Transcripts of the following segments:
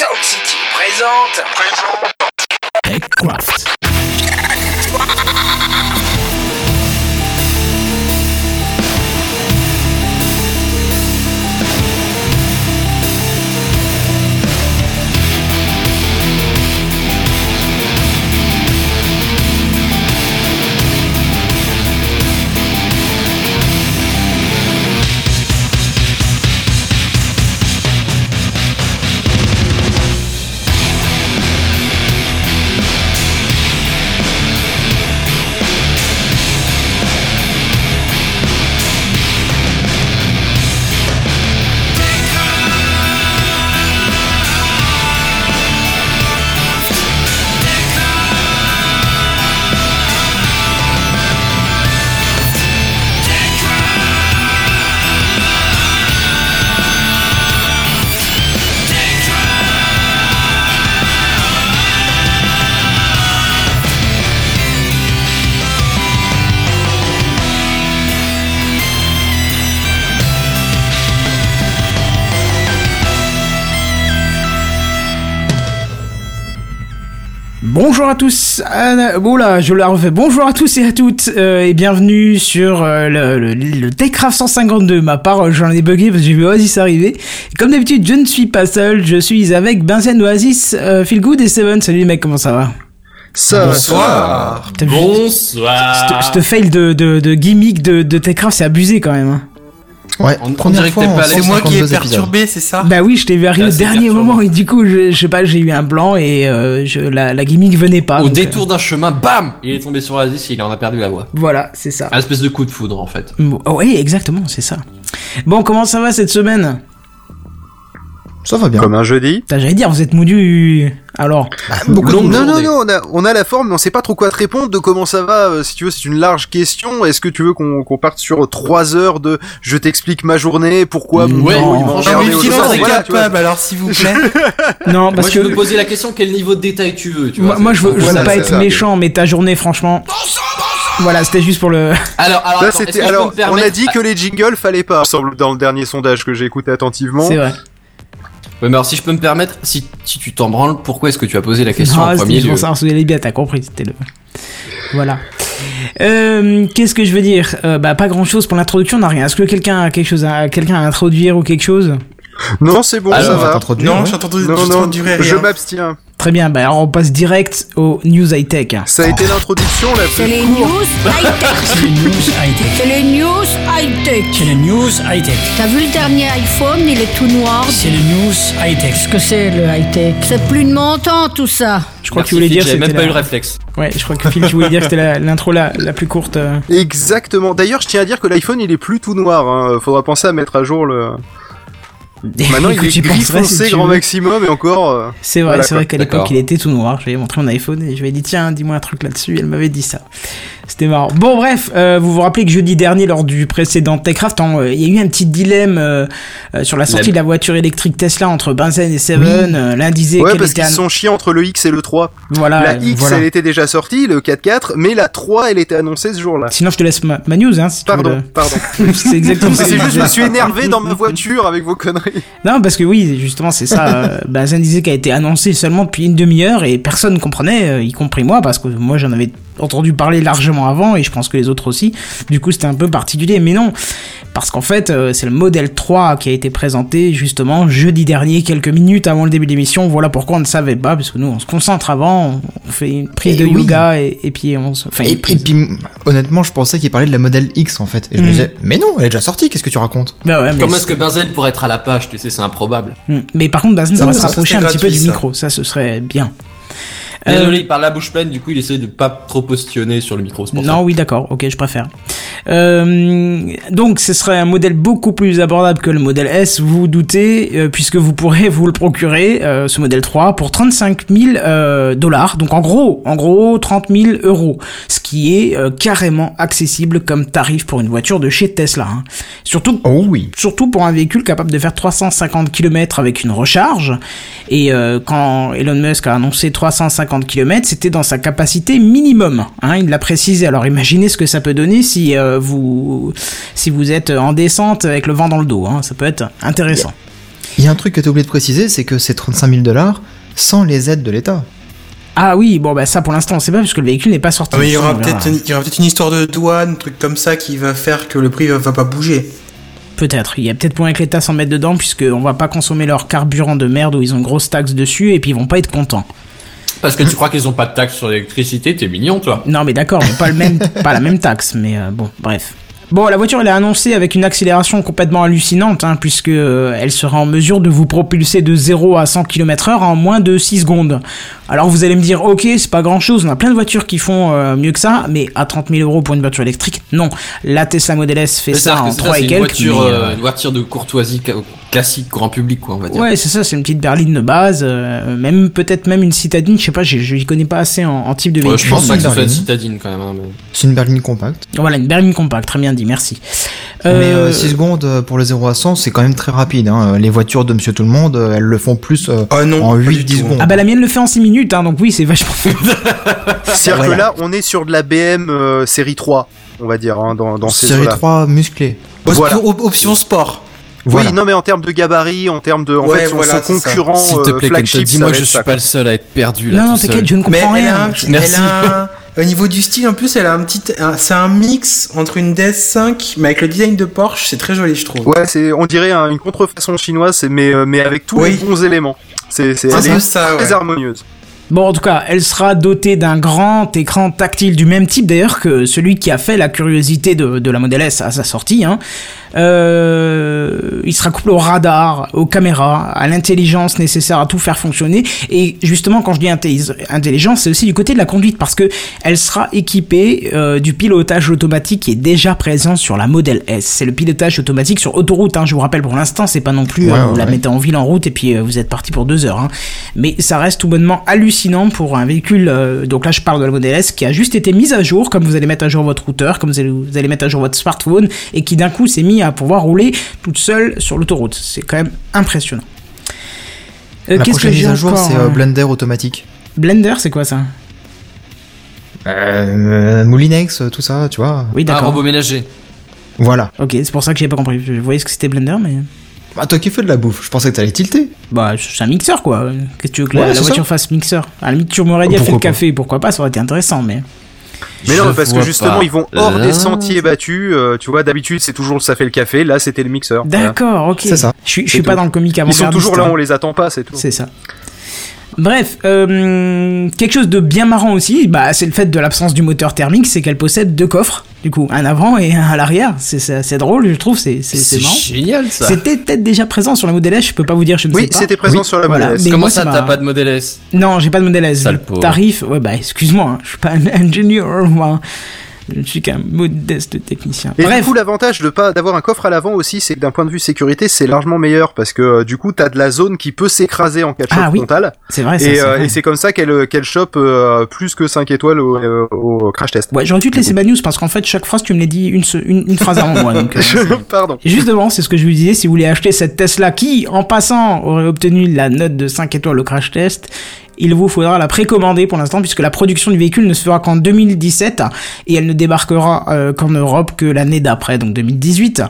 Sound City présente. Présente. TechCraft. Bon là, je la refais. Bonjour à tous et à toutes euh, et bienvenue sur euh, le, le, le Techcraft 152. Ma part, j'en ai bugué parce que j'ai vu Oasis arriver. Et comme d'habitude, je ne suis pas seul. Je suis avec Benzen Oasis, euh, Feel Good et Seven. Salut les mecs, comment ça va? Ça Bonsoir. Bonsoir. Ce fail de, de, de gimmick de, de Techcraft, c'est abusé quand même. hein. Ouais, On- on première que fois C'est moi qui ai 152 épisodes. perturbé, c'est ça Bah oui, je t'ai vu arriver au dernier perturbant. moment et du coup, je, je sais pas, j'ai eu un blanc et euh, je, la, la gimmick venait pas. Au donc, détour d'un chemin, bam Il est tombé sur Oasis et il en a perdu la voix. euh, voilà, c'est ça. Un espèce de coup de foudre en fait. Bon, oh, oui, exactement, c'est ça. Bon, comment ça va cette semaine? Ça va bien. Comme un jeudi. J'allais dire, vous êtes moudu. Alors, beaucoup non, non, non, on a, on a la forme, mais on sait pas trop quoi te répondre de comment ça va. euh, si tu veux, c'est une large question. Est-ce que tu veux qu'on qu'on parte sur trois heures de je t'explique ma journée, pourquoi mon Ouais, bureau, il non, va franchement, Non, emmerder mais aux silence autres, est voilà, capable, alors s'il vous plaît. non, parce moi je que me posais la question quel niveau de détail tu veux, tu moi, vois. moi, je veux, je veux Voilà, pas c'est être ça. méchant, mais ta journée, franchement. Voilà, c'était juste pour le. Alors, alors, Là, attends, je alors, on a dit que les jingles fallait pas, semble dans le dernier sondage que j'ai écouté attentivement. C'est vrai. Ouais, mais alors si je peux me permettre, si, si tu t'en branles, pourquoi est-ce que tu as posé la question Non, en premier lieu vous allez bien, t'as compris, c'était le. Voilà. Euh, Qu'est-ce que je veux dire? Euh, Bah, pas grand chose pour l'introduction, on n'a rien. Est-ce que quelqu'un a quelque chose à, quelqu'un à introduire ou quelque chose? Non, c'est bon, Alors, ça va Non, ouais. j'ai entendu, Non, j'ai non, je m'abstiens. Très bien, bah alors on passe direct aux news high-tech. Ça a été l'introduction la C'est plus les courte. news high-tech. C'est les news high-tech. C'est les news high-tech. C'est les news high-tech. T'as vu le dernier iPhone, il est tout noir. C'est les news high-tech. Qu'est-ce que c'est le high-tech C'est plus de mon temps tout ça. Je crois que tu voulais Phil, dire J'avais c'était même pas la- eu le réflexe. Ouais, je crois que Phil, tu voulais dire que c'était l'intro la, la plus courte. Exactement. D'ailleurs, je tiens à dire que l'iPhone, il est plus tout noir. Hein. Faudra penser à mettre à jour le. Maintenant, il est gris si foncé tu grand veux. maximum et encore. euh, C'est vrai, Voilà, c'est vrai qu'à l'époque il était tout noir. Je lui ai montré mon iPhone et je lui ai dit tiens, dis-moi un truc là-dessus. Elle m'avait dit ça. C'était marrant. Bon bref, euh, vous vous rappelez que jeudi dernier lors du précédent Techcraft, hein, euh, il y a eu un petit dilemme euh, euh, sur la sortie La- de la voiture électrique Tesla entre Benzen et Seven. Euh, L'un disait Ouais, qu'elle parce qu'ils an- sont chiés entre le X et le 3. voilà, la X, voilà. elle était déjà sortie, le 4.4, mais la 3, elle était annoncée ce jour-là. Sinon je te laisse ma, ma news hein. Si Pardon, le- pardon. c'est exactement ça. C'est juste, je me suis énervé dans ma voiture avec vos conneries. Non, parce que oui, justement, c'est ça. euh, Benzen disait qu'elle a été annoncée seulement depuis une demi-heure et personne ne comprenait, euh, y compris moi, parce que moi j'en avais entendu parler largement avant et je pense que les autres aussi. Du coup, c'était un peu particulier, mais non, parce qu'en fait, euh, c'est le modèle 3 qui a été présenté justement jeudi dernier, quelques minutes avant le début de l'émission. Voilà pourquoi on ne savait pas, parce que nous, on se concentre avant, on fait une prise Et de oui. yoga et, et puis on se. Enfin, Et, prise. puis, honnêtement, je pensais qu'il parlait de la modèle X en fait. Et je Mm. me disais, mais non, elle est déjà sortie, qu'est-ce que tu racontes? Bah ouais, mais Comment est-ce que Benzel pourrait être à la page? Tu sais, c'est improbable. Mm. Mais par contre, Benzen, ça Ça, va se rapprocher un petit peu du micro, ça ce serait bien. Euh, Désolé, il parle la bouche pleine, du coup il essaie de pas trop postionner sur le micro. pour Non, oui, d'accord, ok, je préfère. Euh, donc, ce serait un modèle beaucoup plus abordable que le modèle S, vous vous doutez, euh, puisque vous pourrez vous le procurer, euh, ce modèle 3, pour 35 000 euh, dollars. Donc, en gros, en gros, 30 000 euros. Ce qui est euh, carrément accessible comme tarif pour une voiture de chez Tesla. hein. Surtout Oh oui. surtout pour un véhicule capable de faire 350 km avec une recharge. Et euh, quand Elon Musk a annoncé 350 km, c'était dans sa capacité minimum. Hein, il l'a précisé. Alors imaginez ce que ça peut donner si euh, vous si vous êtes en descente avec le vent dans le dos. Hein, ça peut être intéressant. Il y a un truc que t'as oublié de préciser, c'est que c'est 35 000 dollars sans les aides de l'État. Ah oui, bon bah ça pour l'instant on sait pas parce que le véhicule n'est pas sorti. Ah, mais il y aura peut-être une, histoire de douane, un truc comme ça qui va faire que le prix va, va pas bouger. Peut-être. Il y a peut-être moyen que l'État s'en mette dedans puisqu'on va pas consommer leur carburant de merde où ils ont une grosse taxe dessus et puis ils vont pas être contents. Parce que tu crois qu'ils ont pas de taxe sur l'électricité, t'es mignon, toi. Non mais d'accord, mais pas le même, pas la même taxe, mais euh, bon, bref. Bon, la voiture elle est annoncée avec une accélération complètement hallucinante, hein, puisque euh, elle sera en mesure de vous propulser de 0 à 100 km/h en moins de 6 secondes. Alors vous allez me dire, ok, c'est pas grand chose, on a plein de voitures qui font euh, mieux que ça, mais à 30 000 euros pour une voiture électrique, non. La Tesla Model S fait ça en que c'est ça, 3 c'est et une quelques. voiture, mais, euh, une voiture de courtoisie classique, grand public, quoi, on va dire. Ouais, c'est ça, c'est une petite berline de base, euh, même peut-être même une citadine, je sais pas, je je y connais pas assez en, en type de Ouais, véhicule. je pense pas que ce soit une berline. citadine, quand même. hein, mais- C'est une berline compacte. Voilà, une berline compacte, très bien dit, merci. Mais Euh, euh, 6 secondes euh, pour le 0 à 100, c'est quand même très rapide. Hein. Les voitures de Monsieur Tout le Monde, euh, elles le font plus euh, Ah non, en pas du 8-10 tout. secondes. Ah bah la mienne le fait en 6 minutes, hein, donc oui, c'est vachement... C'est-à-dire Voilà. que là, on est sur de la BM euh, série 3, on va dire, hein, dans, dans ces Série eaux-là. 3 musclée. Voilà. option sport. Voilà. Oui, non, mais en termes de gabarit, en termes de, en Ouais, fait, son, voilà, concurrent S'il te euh, plaît, flagship, dis-moi je être suis ça, pas le seul à être perdu, là, non, non, t'inquiète, je ne Mais comprends elle a, rien. Merci. elle a un- au niveau du style, en plus, elle a un petit, c'est un mix entre une DS5, mais avec le design de Porsche, c'est très joli, je trouve. Ouais, c'est, on dirait un- une contrefaçon chinoise, mais, euh, mais avec tous Oui. les bons éléments. C'est, c'est, C'est elle un peu est ça, très ouais. harmonieuse. Bon, en tout cas, elle sera dotée d'un grand écran tactile du même type d'ailleurs que celui qui a fait la curiosité de, de la Model S à sa sortie. Hein. Euh, il sera couplé au radar, aux caméras, à l'intelligence nécessaire à tout faire fonctionner. Et justement, quand je dis intelligence, c'est aussi du côté de la conduite parce que elle sera équipée euh, du pilotage automatique qui est déjà présent sur la Model S. C'est le pilotage automatique sur autoroute. Hein, je vous rappelle pour l'instant, c'est pas non plus Ouais, euh, vous la mettez en ville en route et puis vous êtes parti pour deux heures. Hein. Mais ça reste tout bonnement hallucinant pour un véhicule. donc là, je parle de la Model S qui a juste été mise à jour, comme vous allez mettre à jour votre routeur, comme vous allez, vous allez mettre à jour votre smartphone, et qui d'un coup s'est mis à pouvoir rouler toute seule sur l'autoroute. C'est quand même impressionnant. Euh, La qu'est-ce prochaine que j'ai mise à jour, c'est euh, euh, Blender automatique. Blender, c'est quoi ça? Euh, Moulinex, tout ça, tu vois. Oui, Un d'accord. robot ménager. Voilà. ok, c'est pour ça que j'ai pas compris. Je voyais ce que c'était Blender, mais. Bah, toi qui fais de la bouffe, je pensais que t'allais tilter. Bah, c'est un mixeur quoi. Qu'est-ce que tu veux que la, Ouais, la c'est voiture fasse mixeur? À la limite, tu m'aurais dit, elle fait le café, pourquoi pas, ça aurait été intéressant, mais. Mais non, parce que justement, pas. ils vont hors Là. des sentiers battus. euh, tu vois, d'habitude, c'est toujours ça fait le café. Là, c'était le mixeur. Voilà. D'accord, ok. C'est ça. Je suis, je suis pas dans le comique avant Ils sont toujours là, on les attend pas, c'est tout. C'est ça. Bref, euh, quelque chose de bien marrant aussi, bah, c'est le fait de l'absence du moteur thermique, c'est qu'elle possède deux coffres, du coup, un avant et un à l'arrière. C'est drôle, je trouve, c'est c'est- c'est C'est marrant. génial, ça. C'était peut-être déjà présent sur la Model S, je peux pas vous dire, je ne Oui, sais pas. c'était présent sur la Voilà, Model S. mais Comment moi, ça, m'a- t'as pas de modèle S? Non, j'ai pas de Model S. Sale Le pauvre. Tarif, ouais, bah, excuse-moi, hein, je suis pas un ingénieur, moi. Je suis qu'un modeste technicien. Et Bref. du coup, l'avantage de pas d'avoir un coffre à l'avant aussi, c'est que d'un point de vue sécurité, c'est largement meilleur parce que euh, du coup, t'as de la zone qui peut s'écraser en cas de choc Ah oui, frontal. c'est vrai, ça, et c'est euh, vrai. et c'est comme ça qu'elle qu'elle chope euh, plus que 5 étoiles au, euh, au crash test. Ouais, j'aurais dû te laisser ma news parce qu'en fait, chaque phrase, tu me l'as dit une, se- une, une phrase avant moi. Donc, euh, Pardon. Et Justement, c'est ce que je vous disais, si vous voulez acheter cette Tesla qui, en passant, aurait obtenu la note de 5 étoiles au crash test, il vous faudra la précommander pour l'instant puisque la production du véhicule ne se fera qu'en 2017 et elle ne débarquera euh, qu'en Europe que l'année d'après, donc 2018.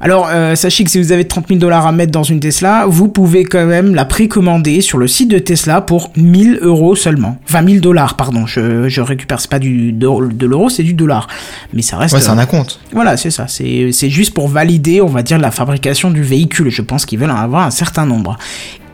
Alors, euh, sachez que si vous avez 30 000 dollars à mettre dans une Tesla, vous pouvez quand même la précommander sur le site de Tesla pour 1000 euros seulement. Enfin, 1000 dollars, pardon. Je, je récupère, c'est pas du, de, de l'euro, c'est du dollar. Mais ça reste... Ouais, c'est un acompte. Voilà, c'est ça. C'est juste pour valider, on va dire, la fabrication du véhicule. Je pense qu'ils veulent en avoir un certain nombre.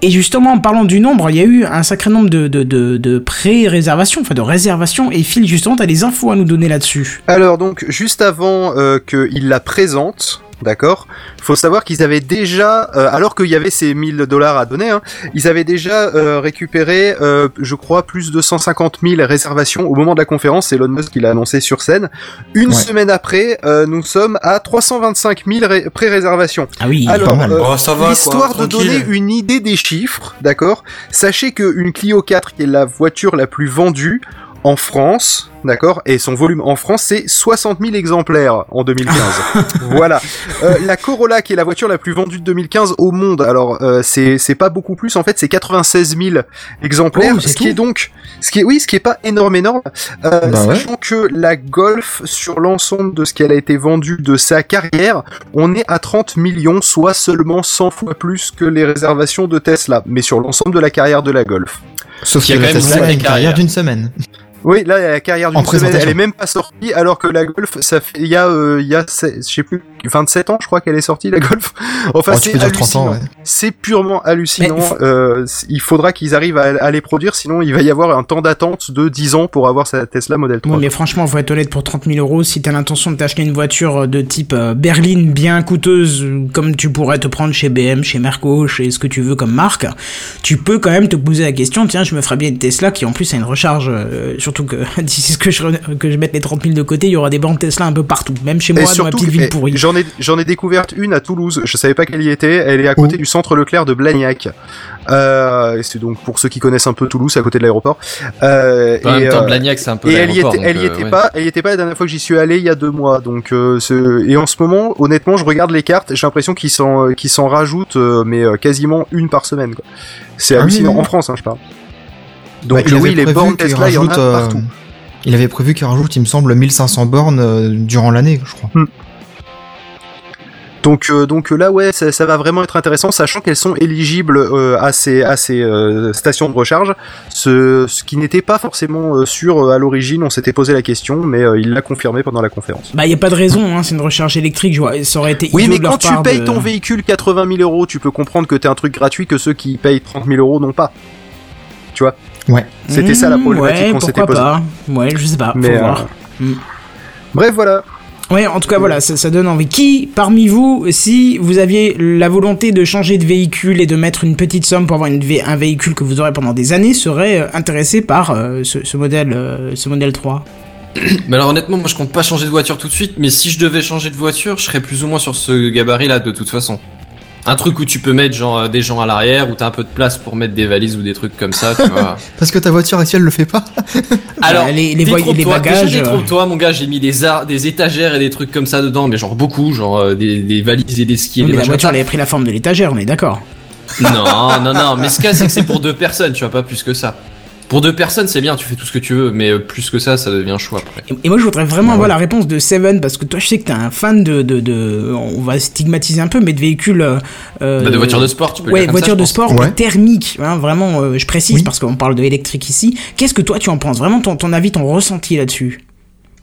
Et justement, en parlant du nombre, il y a eu un sacré nombre de, pré-réservations, enfin de réservations. Et Phil, justement, t'as des infos à nous donner là-dessus. Alors donc, juste avant euh, qu'il la présente, d'accord, faut savoir qu'ils avaient déjà, euh, alors qu'il y avait ces 1000 dollars à donner, hein, ils avaient déjà euh, récupéré, euh, je crois, plus de 150 000 réservations au moment de la conférence. C'est Elon Musk qui l'a annoncé sur scène. Une Ouais. semaine après, euh, nous sommes à 325 000 ré- pré-réservations. Ah oui. Alors, pas mal. euh, Oh, ça va, quoi, L'histoire de donner une idée des chiffres, d'accord Sachez qu'une Clio 4, qui est la voiture la plus vendue, en France, d'accord, et son volume en France c'est 60 000 exemplaires en 2015. voilà. Euh, la Corolla qui est la voiture la plus vendue de 2015 au monde. Alors euh, c'est c'est pas beaucoup plus en fait, c'est 96 000 exemplaires, Oh, ce qui est donc ce qui est oui, ce qui est pas énorme énorme, euh, Bah ouais. sachant que la Golf sur l'ensemble de ce qu'elle a été vendue de sa carrière, on est à 30 millions, soit seulement 100 fois plus que les réservations de Tesla, mais sur l'ensemble de la carrière de la Golf. Sauf Il y a que quand même Tesla une a sacrée une carrière carrière. d'une semaine. Oui, là, la carrière d'une semaine, elle est même pas sortie, alors que la Golf, ça fait, il y a, euh, il y a, je sais plus, 27 ans, je crois qu'elle est sortie, la Golf. Enfin, Oh, c'est peux dire 30 ans, hallucinant. ouais. C'est purement hallucinant. Faut- Euh, il faudra qu'ils arrivent à, à les produire, sinon il va y avoir un temps d'attente de 10 ans pour avoir sa Tesla Model 3. Oui, mais franchement, faut être honnête, pour 30 000 euros, si t'as l'intention de t'acheter une voiture de type euh, berline bien coûteuse, euh, comme tu pourrais te prendre chez BM, chez Merco, chez ce que tu veux comme marque, tu peux quand même te poser la question, tiens, je me ferais bien une Tesla qui en plus a une recharge, euh, surtout que d'ici ce que je, que je mette les 30 000 de côté, il y aura des bornes Tesla un peu partout, même chez moi, dans ma petite que- ville eh, pourrie. J'en ai, j'en ai découverte une à Toulouse. Je savais pas qu'elle y était. Elle est à côté Où du centre Leclerc de Blagnac. Euh, c'est donc pour ceux qui connaissent un peu Toulouse, c'est à côté de l'aéroport. Euh, En et, même temps, euh, Blagnac, c'est un peu Et elle y était, elle y donc, était ouais. pas, elle y était pas la dernière fois que j'y suis allé il y a deux mois. Donc, euh, et en ce moment, honnêtement, je regarde les cartes, j'ai l'impression qu'ils s'en, qu'ils s'en rajoutent, mais quasiment une par semaine. C'est Ah oui, hallucinant oui. en France, hein, je parle. Donc Ouais, il oui, les bornes Tesla, il y en a rajoute, euh, partout. Il avait prévu qu'il rajoute, il me semble, 1500 bornes durant l'année, je crois. Donc, euh, donc euh, là, ouais, ça, ça va vraiment être intéressant, sachant qu'elles sont éligibles euh, à ces, à ces euh, stations de recharge, ce, ce qui n'était pas forcément euh, sûr à l'origine. On s'était posé la question, mais euh, il l'a confirmé pendant la conférence. Bah, y a pas de raison, hein, c'est une recharge électrique, je vois, ça aurait été Oui, mais quand tu payes de- ton véhicule 80 000 euros, tu peux comprendre que t'es un truc gratuit que ceux qui payent 30 000 euros n'ont pas. Tu vois? Ouais. C'était ça la Mmh, problématique ouais, qu'on s'était posée. Ouais, je sais pas, Mais, faut voir. euh, Mm. Bref, voilà. Ouais, en tout cas, voilà, ça, donne envie. Qui, parmi vous, si vous aviez la volonté de changer de véhicule et de mettre une petite somme pour avoir un véhicule que vous aurez pendant des années, serait euh, intéressé par euh, ce, ce modèle, euh, ce modèle 3 Mais alors honnêtement, moi je compte pas changer de voiture tout de suite, mais si je devais changer de voiture, je serais plus ou moins sur ce gabarit là de toute façon. Un truc où tu peux mettre genre euh, des gens à l'arrière, où t'as un peu de place pour mettre des valises ou des trucs comme ça, tu vois. Parce que ta voiture actuelle le fait pas. Alors, Bah, les- les les Déjà, bagages, euh. détrompe-toi, mon gars, j'ai mis des, ar- des étagères et des trucs comme ça dedans, mais genre beaucoup, genre euh, des, des valises et des skis et Mais des la voiture, elle avait pris la forme de l'étagère, on est d'accord. Non, non, non, mais ce cas c'est que c'est pour deux personnes, tu vois, pas plus que ça. Pour deux personnes, c'est bien, tu fais tout ce que tu veux, mais euh, plus que ça, ça devient chaud après. Et, et moi, je voudrais Bah vraiment avoir la réponse de Seven, parce que toi, je sais que t'es un fan de, de, de, on va stigmatiser un peu, mais de véhicules. euh, euh, Bah, de voitures de sport, tu peux le Ouais, voitures de pense. sport Ouais. thermiques, hein, vraiment, euh, je précise Oui. parce qu'on parle de électrique ici. Qu'est-ce que toi tu en penses? Vraiment ton, ton avis, ton ressenti là-dessus?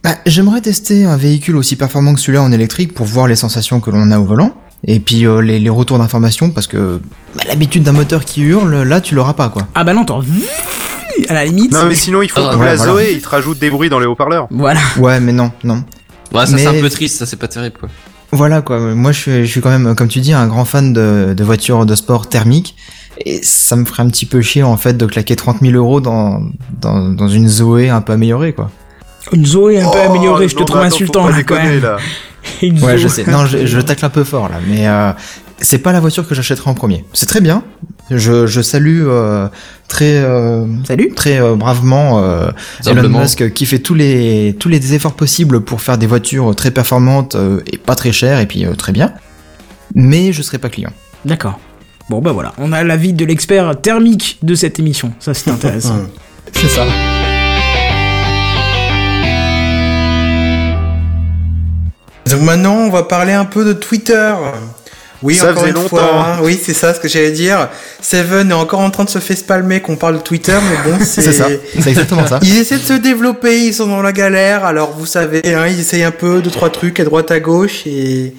Bah, J'aimerais tester un véhicule aussi performant que celui-là en électrique pour voir les sensations que l'on a au volant. Et puis euh, les, les retours d'informations parce que bah, l'habitude d'un moteur qui hurle, là tu l'auras pas quoi. Ah bah non, t'en à la limite. Non, mais sinon, il faut Ah, la voilà. Zoé, il te rajoute des bruits dans les haut-parleurs. Voilà. Ouais mais non, non. Ouais, ça c'est un peu triste, ça c'est pas terrible quoi. Voilà quoi, moi je suis, je suis quand même, comme tu dis, un grand fan de, de voitures de sport thermiques. Et ça me ferait un petit peu chier en fait de claquer 30 000 euros dans, dans, dans une Zoé un peu améliorée quoi. Une Zoé un peu Oh, améliorée, je te non, trouve insultant quand déconner, même. là. Une Ouais Zoé. je sais, non je, je tacle un peu fort là, mais euh, c'est pas la voiture que j'achèterai en premier. C'est très bien, je, je salue euh, très euh, Salut. très euh, bravement euh, Elon. Musk qui fait tous les tous les efforts possibles pour faire des voitures très performantes euh, et pas très chères et puis euh, très bien. Mais je serai pas client. D'accord. Bon bah voilà, on a l'avis de l'expert thermique de cette émission. Ça c'est intéressant. C'est ça. Donc maintenant, on va parler un peu de Twitter. Oui, Ça encore faisait une longtemps. fois. hein. Oui, c'est ça ce que j'allais dire. Seven est encore en train de se faire spalmer qu'on parle de Twitter, mais bon, c'est... C'est ça. C'est exactement ça. Ils essaient de se développer, ils sont dans la galère, alors vous savez, hein, ils essayent un peu, deux, trois trucs à droite, à gauche, et...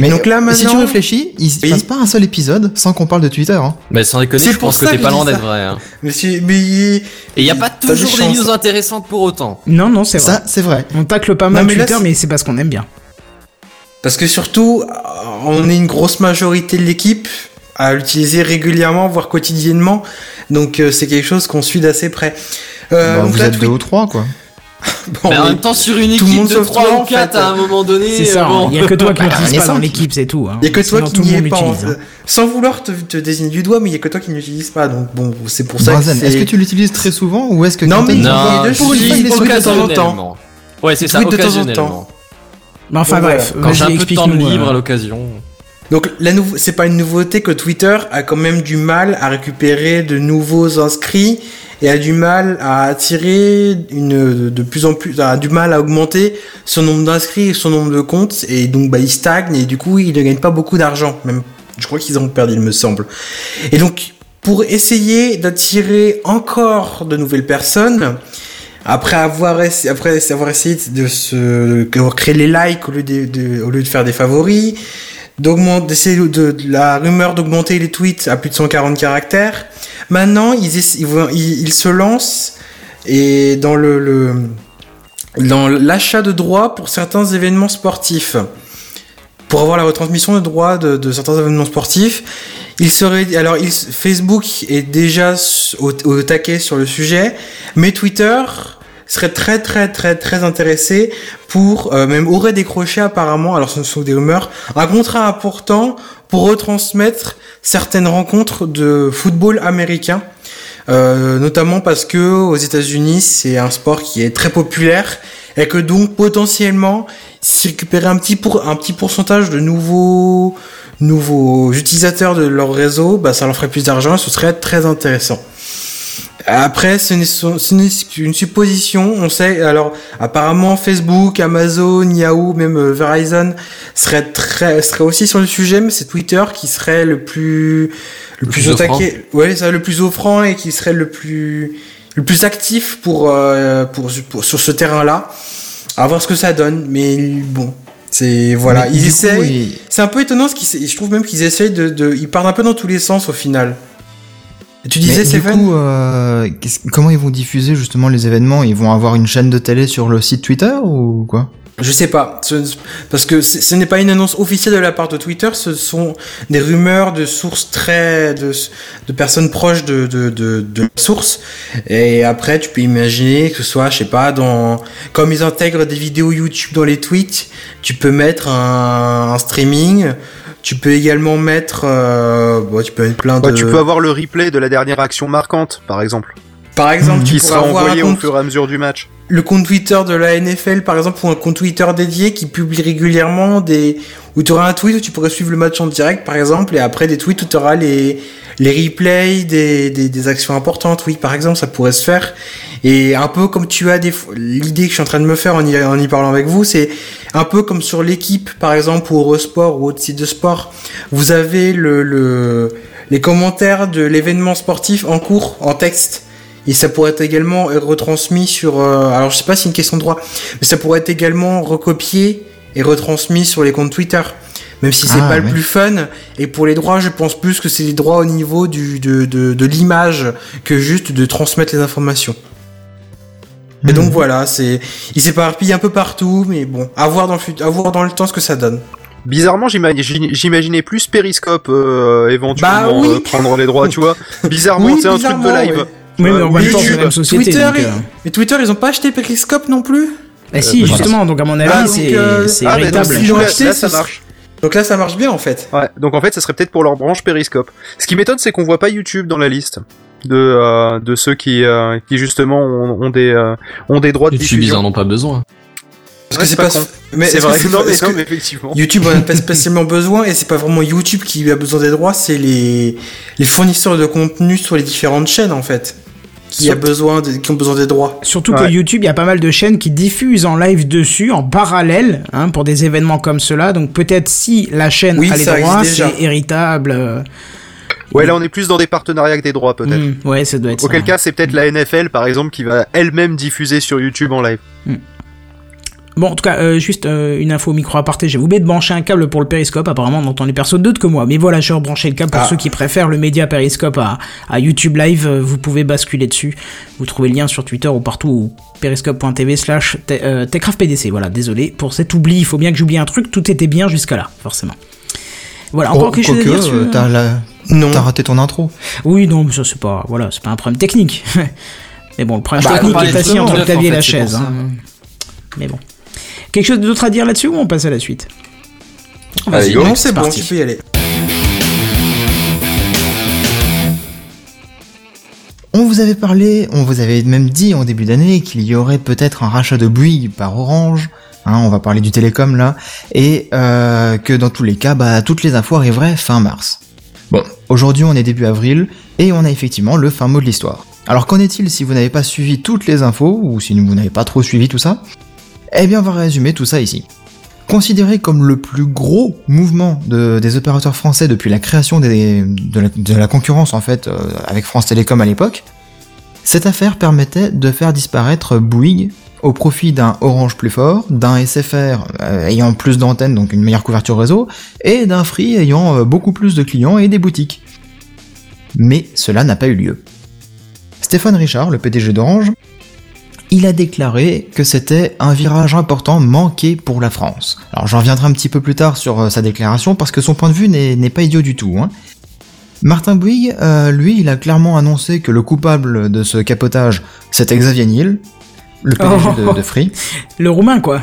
Mais Donc là, euh, si tu maintenant- réfléchis, il se Oui. passe pas un seul épisode sans qu'on parle de Twitter. Hein. Mais sans déconner, C'est je pour pense que t'es pas loin d'être vrai. Hein. Monsieur, mais... Et y a pas des toujours des chances. news intéressantes pour autant. Non, non, c'est vrai. Ça, c'est vrai. On tacle pas mal Non, mais Twitter, mais c'est parce qu'on aime bien. Parce que surtout, euh, on est une grosse majorité de l'équipe à l'utiliser régulièrement, voire quotidiennement, donc euh, c'est quelque chose qu'on suit d'assez près. Euh, Bah, vous êtes deux ou trois, quoi. Bon, Mais en même temps, sur une tout le équipe monde de sauf 3 toi, ou en 4 fait. à un moment donné. C'est ça, euh, bon. il y a que toi qui Bah, l'utilise on est pas dans l'équipe, c'est tout. hein. Il y a que toi Sinon, qui n'y es monde pas. hein. Sans vouloir te, te désigner du doigt, mais il y a que toi qui ne l'utilise pas. Donc bon, c'est pour ça Brazen, que est-ce que tu l'utilises très souvent ou est-ce que Non, mais il- Non, de- temps en temps. occasionnellement. Ouais, c'est ça, occasionnellement. Mais enfin Donc, bref, Quand j'ai un peu de temps explique-nous, libre euh, à l'occasion. Donc la c'est pas une nouveauté que Twitter a quand même du mal à récupérer de nouveaux inscrits et a du mal à attirer une de plus en plus a du mal à augmenter son nombre d'inscrits et son nombre de comptes. Et donc bah il stagne et du coup il ne gagne pas beaucoup d'argent. Même je crois qu'ils ont perdu il me semble. Et donc pour essayer d'attirer encore de nouvelles personnes après avoir, après avoir essayé de créer les likes au lieu de, au lieu de faire des favoris, d'essayer de, la rumeur d'augmenter les tweets à plus de 140 caractères. Maintenant, ils, ils, se lancent et dans le, dans l'achat de droits pour certains événements sportifs. Pour avoir la retransmission de droits de, certains événements sportifs, il serait alors Facebook est déjà au taquet sur le sujet, mais Twitter serait très très très très intéressé pour euh, même aurait décroché apparemment alors ce sont des rumeurs un contrat important pour retransmettre certaines rencontres de football américain euh, notamment parce que aux États-Unis c'est un sport qui est très populaire et que donc potentiellement s'ils récupéraient un petit pour un petit pourcentage de nouveaux nouveaux utilisateurs de leur réseau, bah ça leur ferait plus d'argent ce serait très intéressant. Après, ce n'est qu'une supposition. On sait, alors, apparemment, Facebook, Amazon, Yahoo, même euh, Verizon serait très, serait aussi sur le sujet, mais c'est Twitter qui serait le plus, le, plus, plus attaqué, ouais, ça, le plus offrant et qui serait le plus, le plus actif pour, euh, pour, pour- sur ce terrain-là. À voir ce que ça donne, mais bon, c'est, voilà, Mais ils essayent. C'est un peu étonnant ce qu'ils, je trouve même qu'ils essayent de, de, ils partent un peu dans tous les sens au final. Tu disais, Mais du coup, euh, comment ils vont diffuser justement les événements? Ils vont avoir une chaîne de télé sur le site Twitter ou quoi? Je sais pas, ce- parce que ce n'est pas une annonce officielle de la part de Twitter, ce sont des rumeurs de sources très, de, de personnes proches de, de, de, source. Et après, tu peux imaginer que ce soit, je sais pas, dans, comme ils intègrent des vidéos YouTube dans les tweets, tu peux mettre un, un streaming. Tu peux également mettre, euh, bon, tu peux mettre plein Ouais, de. tu peux avoir le replay de la dernière action marquante, par exemple, Par exemple, tu qui pourrais sera envoyé au fur et à mesure du match. Le compte Twitter de la NFL, par exemple, ou un compte Twitter dédié qui publie régulièrement des, où tu auras un tweet où tu pourrais suivre le match en direct, par exemple, et après des tweets où tu auras les, les replays des, des, des actions importantes. Oui, par exemple, ça pourrait se faire. Et un peu comme tu as des, l'idée que je suis en train de me faire en y, en y parlant avec vous, c'est un peu comme sur l'équipe, par exemple, ou Eurosport ou autre site de sport. Vous avez le, le, les commentaires de l'événement sportif en cours, en texte. Et ça pourrait être également retransmis sur... euh, alors je sais pas si c'est une question de droit, mais ça pourrait être également recopié et retransmis sur les comptes Twitter. Même si c'est Ah, pas le plus fun. Et pour les droits, je pense plus que c'est les droits au niveau du, de, de, de l'image que juste de transmettre les informations. Et Hmm. donc voilà, c'est, il s'éparpille un peu partout, mais bon, à voir dans le fut- à voir dans le temps ce que ça donne. Bizarrement, j'imagine- j'imaginais plus Periscope euh, éventuellement Bah oui. euh, prendre les droits, tu vois. Bizarrement, Oui, c'est un truc de live. ouais. Mais en ou même temps, c'est YouTube. la même société. Twitter, donc, et- euh, mais Twitter, ils ont pas acheté Periscope non plus Bah si, Euh, justement, donc à mon avis, Ah, c'est euh, c'est Ah, donc, l'ont là, acheté, là, ça marche. Donc là, ça marche bien en fait. Ouais, donc en fait, ça serait peut-être pour leur branche Periscope. Ce qui m'étonne, c'est qu'on voit pas YouTube dans la liste de euh, de ceux qui euh, qui justement ont, ont des euh, ont des droits de YouTube, ils en ont pas besoin. Parce Ouais, que c'est pas, mais C'est est-ce que vrai. Non, mais effectivement. YouTube en a pas spécialement besoin et c'est pas vraiment YouTube qui a besoin des droits, c'est les, les fournisseurs de contenu sur les différentes chaînes en fait qui, a Surtout- besoin de- qui ont besoin des droits. Surtout que. YouTube, il y a pas mal de chaînes qui diffusent en live dessus, en parallèle, hein, pour des événements comme cela. Donc peut-être si la chaîne Oui, a les droits, c'est héritable. euh, Ouais, là, on est plus dans des partenariats que des droits, peut-être. hmm, ouais, ça doit être Auquel ça. cas, c'est peut-être la NFL, par exemple, qui va elle-même diffuser sur YouTube en live. Bon, en tout cas, euh, juste euh, une info micro aparté. J'ai oublié de brancher un câble pour le périscope. Apparemment, on entend les persos d'autres que moi. Mais voilà, j'ai rebranché le câble pour Ah. ceux qui préfèrent le média périscope à, à YouTube Live. euh, Vous pouvez basculer dessus. Vous trouvez le lien sur Twitter ou partout. Ou periscope.tv slash te- techcraftpdc. Voilà, désolé pour cet oubli. Il faut bien que j'oublie un truc. Tout était bien jusqu'à là, forcément. Voilà, encore Oh, quelque chose à quoique, dire sur... t'as la- Non. t'as raté ton intro. Oui, non, mais ça c'est pas... Voilà, c'est pas un problème technique. Mais bon, le problème Bah, technique est assis entre le 39, clavier et la chaise. hein. Mais bon. Quelque chose d'autre à dire là-dessus ou on passe à la suite go. Non, c'est bon, parti. tu peux y aller. On vous avait parlé, on vous avait même dit en début d'année qu'il y aurait peut-être un rachat de Bouygues par Orange. Hein, on va parler du télécom là, et euh, que dans tous les cas, bah, toutes les infos arriveraient fin mars. Bon, aujourd'hui on est début avril, et on a effectivement le fin mot de l'histoire. Alors qu'en est-il si vous n'avez pas suivi toutes les infos, ou si vous n'avez pas trop suivi tout ça? Eh bien on va résumer tout ça ici. Considéré comme le plus gros mouvement de- des opérateurs français depuis la création des- de, la, de la concurrence en fait euh, avec France Télécom à l'époque, cette affaire permettait de faire disparaître Bouygues au profit d'un Orange plus fort, d'un SFR euh, ayant plus d'antennes, donc une meilleure couverture réseau, et d'un Free ayant euh, beaucoup plus de clients et des boutiques. Mais cela n'a pas eu lieu. Stéphane Richard, le PDG d'Orange, il a déclaré que c'était un virage important manqué pour la France. Alors j'en reviendrai un petit peu plus tard sur euh, sa déclaration parce que son point de vue n'est pas idiot du tout. Hein. Martin Bouygues, euh, lui, il a clairement annoncé que le coupable de ce capotage, c'était Xavier Niel, le PDG de, de Free. Le roumain, quoi.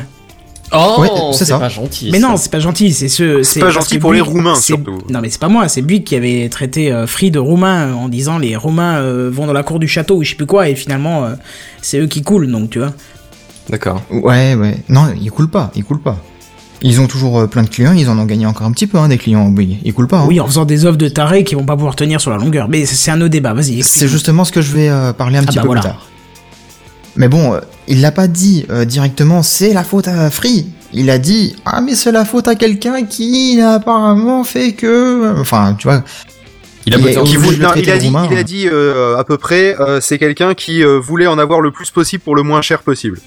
Oh, Ouais, c'est pas gentil. Mais ça. non, c'est pas gentil, c'est ce. C'est pas gentil pour les Roumains, c'est- surtout. Non, mais c'est pas moi, c'est Bouygues qui avait traité euh, Free de roumain euh, en disant les Roumains euh, vont dans la cour du château ou je sais plus quoi, et finalement, euh, c'est eux qui coulent, donc tu vois. D'accord. Ouais, ouais. Non, ils coulent pas, ils coulent pas. Ils ont toujours euh, plein de clients, ils en ont gagné encore un petit peu, hein, des clients Bouygues. Ils coulent pas. hein. Oui, en faisant des offres de tarés qui vont pas pouvoir tenir sur la longueur. Mais c'est un autre débat, vas-y. C'est justement ce que je vais euh, parler un Ah petit bah peu voilà. plus tard. Mais bon, euh, il l'a pas dit euh, directement, c'est la faute à Free. Il a dit, ah mais c'est la faute à quelqu'un qui a apparemment fait que... Enfin, tu vois, Il a Il Qui voulait- non, il dit, roumain, il a dit euh, à peu près, euh, c'est quelqu'un qui euh, voulait en avoir le plus possible pour le moins cher possible.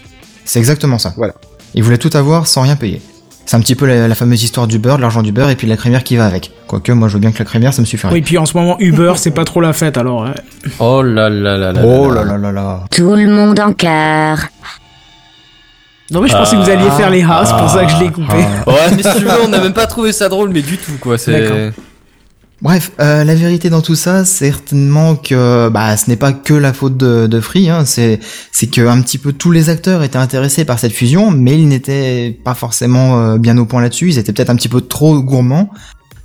c'est exactement ça. Voilà. Il voulait tout avoir sans rien payer. C'est un petit peu la, la fameuse histoire du beurre, de l'argent du beurre et puis de la crémière qui va avec. Quoique, moi je veux bien que la crémière, ça me suffirait. Oui, puis en ce moment, Uber, c'est pas trop la fête, alors. euh, Oh là là là là. Oh là là là là. Tout le monde en quart. Non, mais je pensais que vous alliez faire les has, c'est pour ça que je l'ai coupé. Ah. Ouais, mais si tu veux, on n'a même pas trouvé ça drôle, mais du tout, quoi. C'est. Bref, euh, la vérité dans tout ça, certainement que bah ce n'est pas que la faute de, de Free, hein, c'est c'est que un petit peu tous les acteurs étaient intéressés par cette fusion, mais ils n'étaient pas forcément euh, bien au point là-dessus. Ils étaient peut-être un petit peu trop gourmands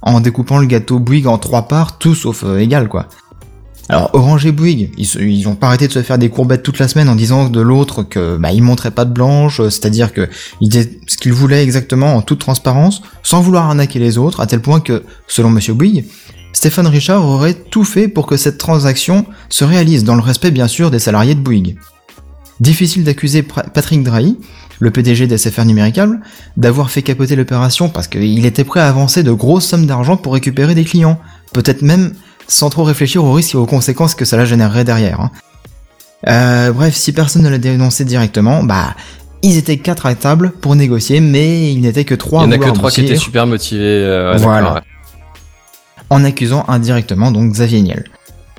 en découpant le gâteau Bouygues en trois parts, tout sauf euh, égal quoi. Alors Orange et Bouygues, ils, se- ils ont pas arrêté de se faire des courbettes toute la semaine en disant de l'autre que bah ils montraient pas de blanche, euh, c'est-à-dire que ils disaient ce qu'ils voulaient exactement en toute transparence, sans vouloir arnaquer les autres, à tel point que, selon Monsieur Bouygues, Stéphane Richard aurait tout fait pour que cette transaction se réalise dans le respect bien sûr des salariés de Bouygues. Difficile d'accuser Patrick Drahi, le PDG d'SFR Numéricable, d'avoir fait capoter l'opération parce qu'il était prêt à avancer de grosses sommes d'argent pour récupérer des clients, peut-être même sans trop réfléchir aux risques et aux conséquences que cela générerait derrière. hein. Euh, bref, si personne ne l'a dénoncé directement, bah ils étaient quatre à table pour négocier, mais il n'était que Il trois y à en a que trois qui étaient super motivés. euh, Voilà. ouais. en accusant indirectement donc Xavier Niel.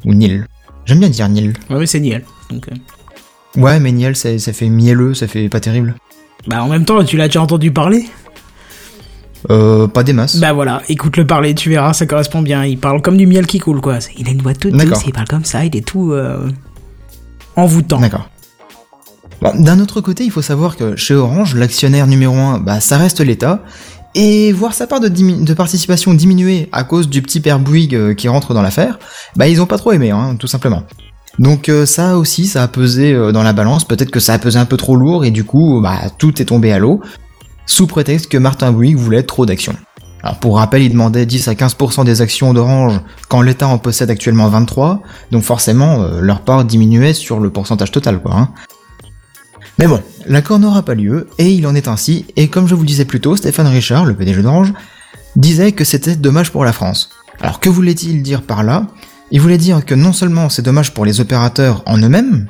Ou Niel. J'aime bien dire Niel. Ouais, mais c'est Niel. Donc, euh, Ouais, mais Niel, ça, ça fait mielleux, ça fait pas terrible. Bah, en même temps, tu l'as déjà entendu parler Euh, pas des masses. Bah voilà, écoute-le parler, tu verras, ça correspond bien. Il parle comme du miel qui coule, quoi. Il a une voix toute douce, il parle comme ça, il est tout euh, envoûtant. D'accord. Bon, d'un autre côté, il faut savoir que chez Orange, l'actionnaire numéro 1, bah, ça reste l'État. Et voir sa part de, participation diminuer à cause du petit père Bouygues euh, qui rentre dans l'affaire, bah ils ont pas trop aimé, hein, tout simplement. Donc euh, ça aussi, ça a pesé dans la balance, peut-être que ça a pesé un peu trop lourd et du coup, bah tout est tombé à l'eau, sous prétexte que Martin Bouygues voulait trop d'actions. Alors pour rappel, il demandait 10 à 15% des actions d'Orange quand l'État en possède actuellement 23, donc forcément euh, leur part diminuait sur le pourcentage total quoi. Hein. Mais bon, l'accord n'aura pas lieu, et il en est ainsi, et comme je vous le disais plus tôt, Stéphane Richard, le PDG d'Orange, disait que c'était dommage pour la France. Alors que voulait-il dire par là? Il voulait dire que non seulement c'est dommage pour les opérateurs en eux-mêmes,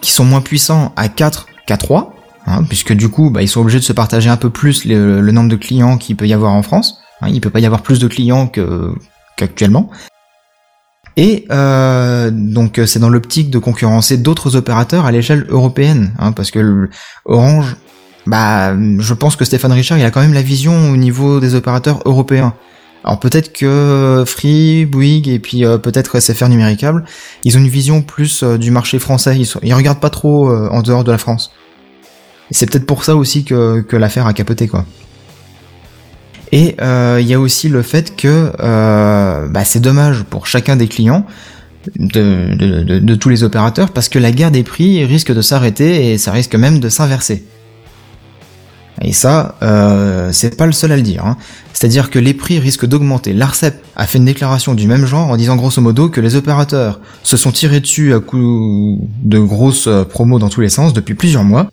qui sont moins puissants à 4 qu'à 3, hein, puisque du coup, bah, ils sont obligés de se partager un peu plus le, nombre de clients qu'il peut y avoir en France. Hein, il peut pas y avoir plus de clients qu'actuellement. Et euh, donc euh, c'est dans l'optique de concurrencer d'autres opérateurs à l'échelle européenne, hein, parce que Orange, bah, je pense que Stéphane Richard, il a quand même la vision au niveau des opérateurs européens. Alors peut-être que Free, Bouygues et puis euh, peut-être SFR Numéricable, ils ont une vision plus euh, du marché français. Ils, sont- ils regardent pas trop euh, en dehors de la France. C'est peut-être pour ça aussi que, l'affaire a capoté quoi. Et euh, il y a aussi le fait que euh, bah, c'est dommage pour chacun des clients de, tous les opérateurs parce que la guerre des prix risque de s'arrêter et ça risque même de s'inverser. Et ça, euh, c'est pas le seul à le dire. hein. C'est-à-dire que les prix risquent d'augmenter. L'ARCEP a fait une déclaration du même genre en disant grosso modo que les opérateurs se sont tirés dessus à coups de grosses promos dans tous les sens depuis plusieurs mois,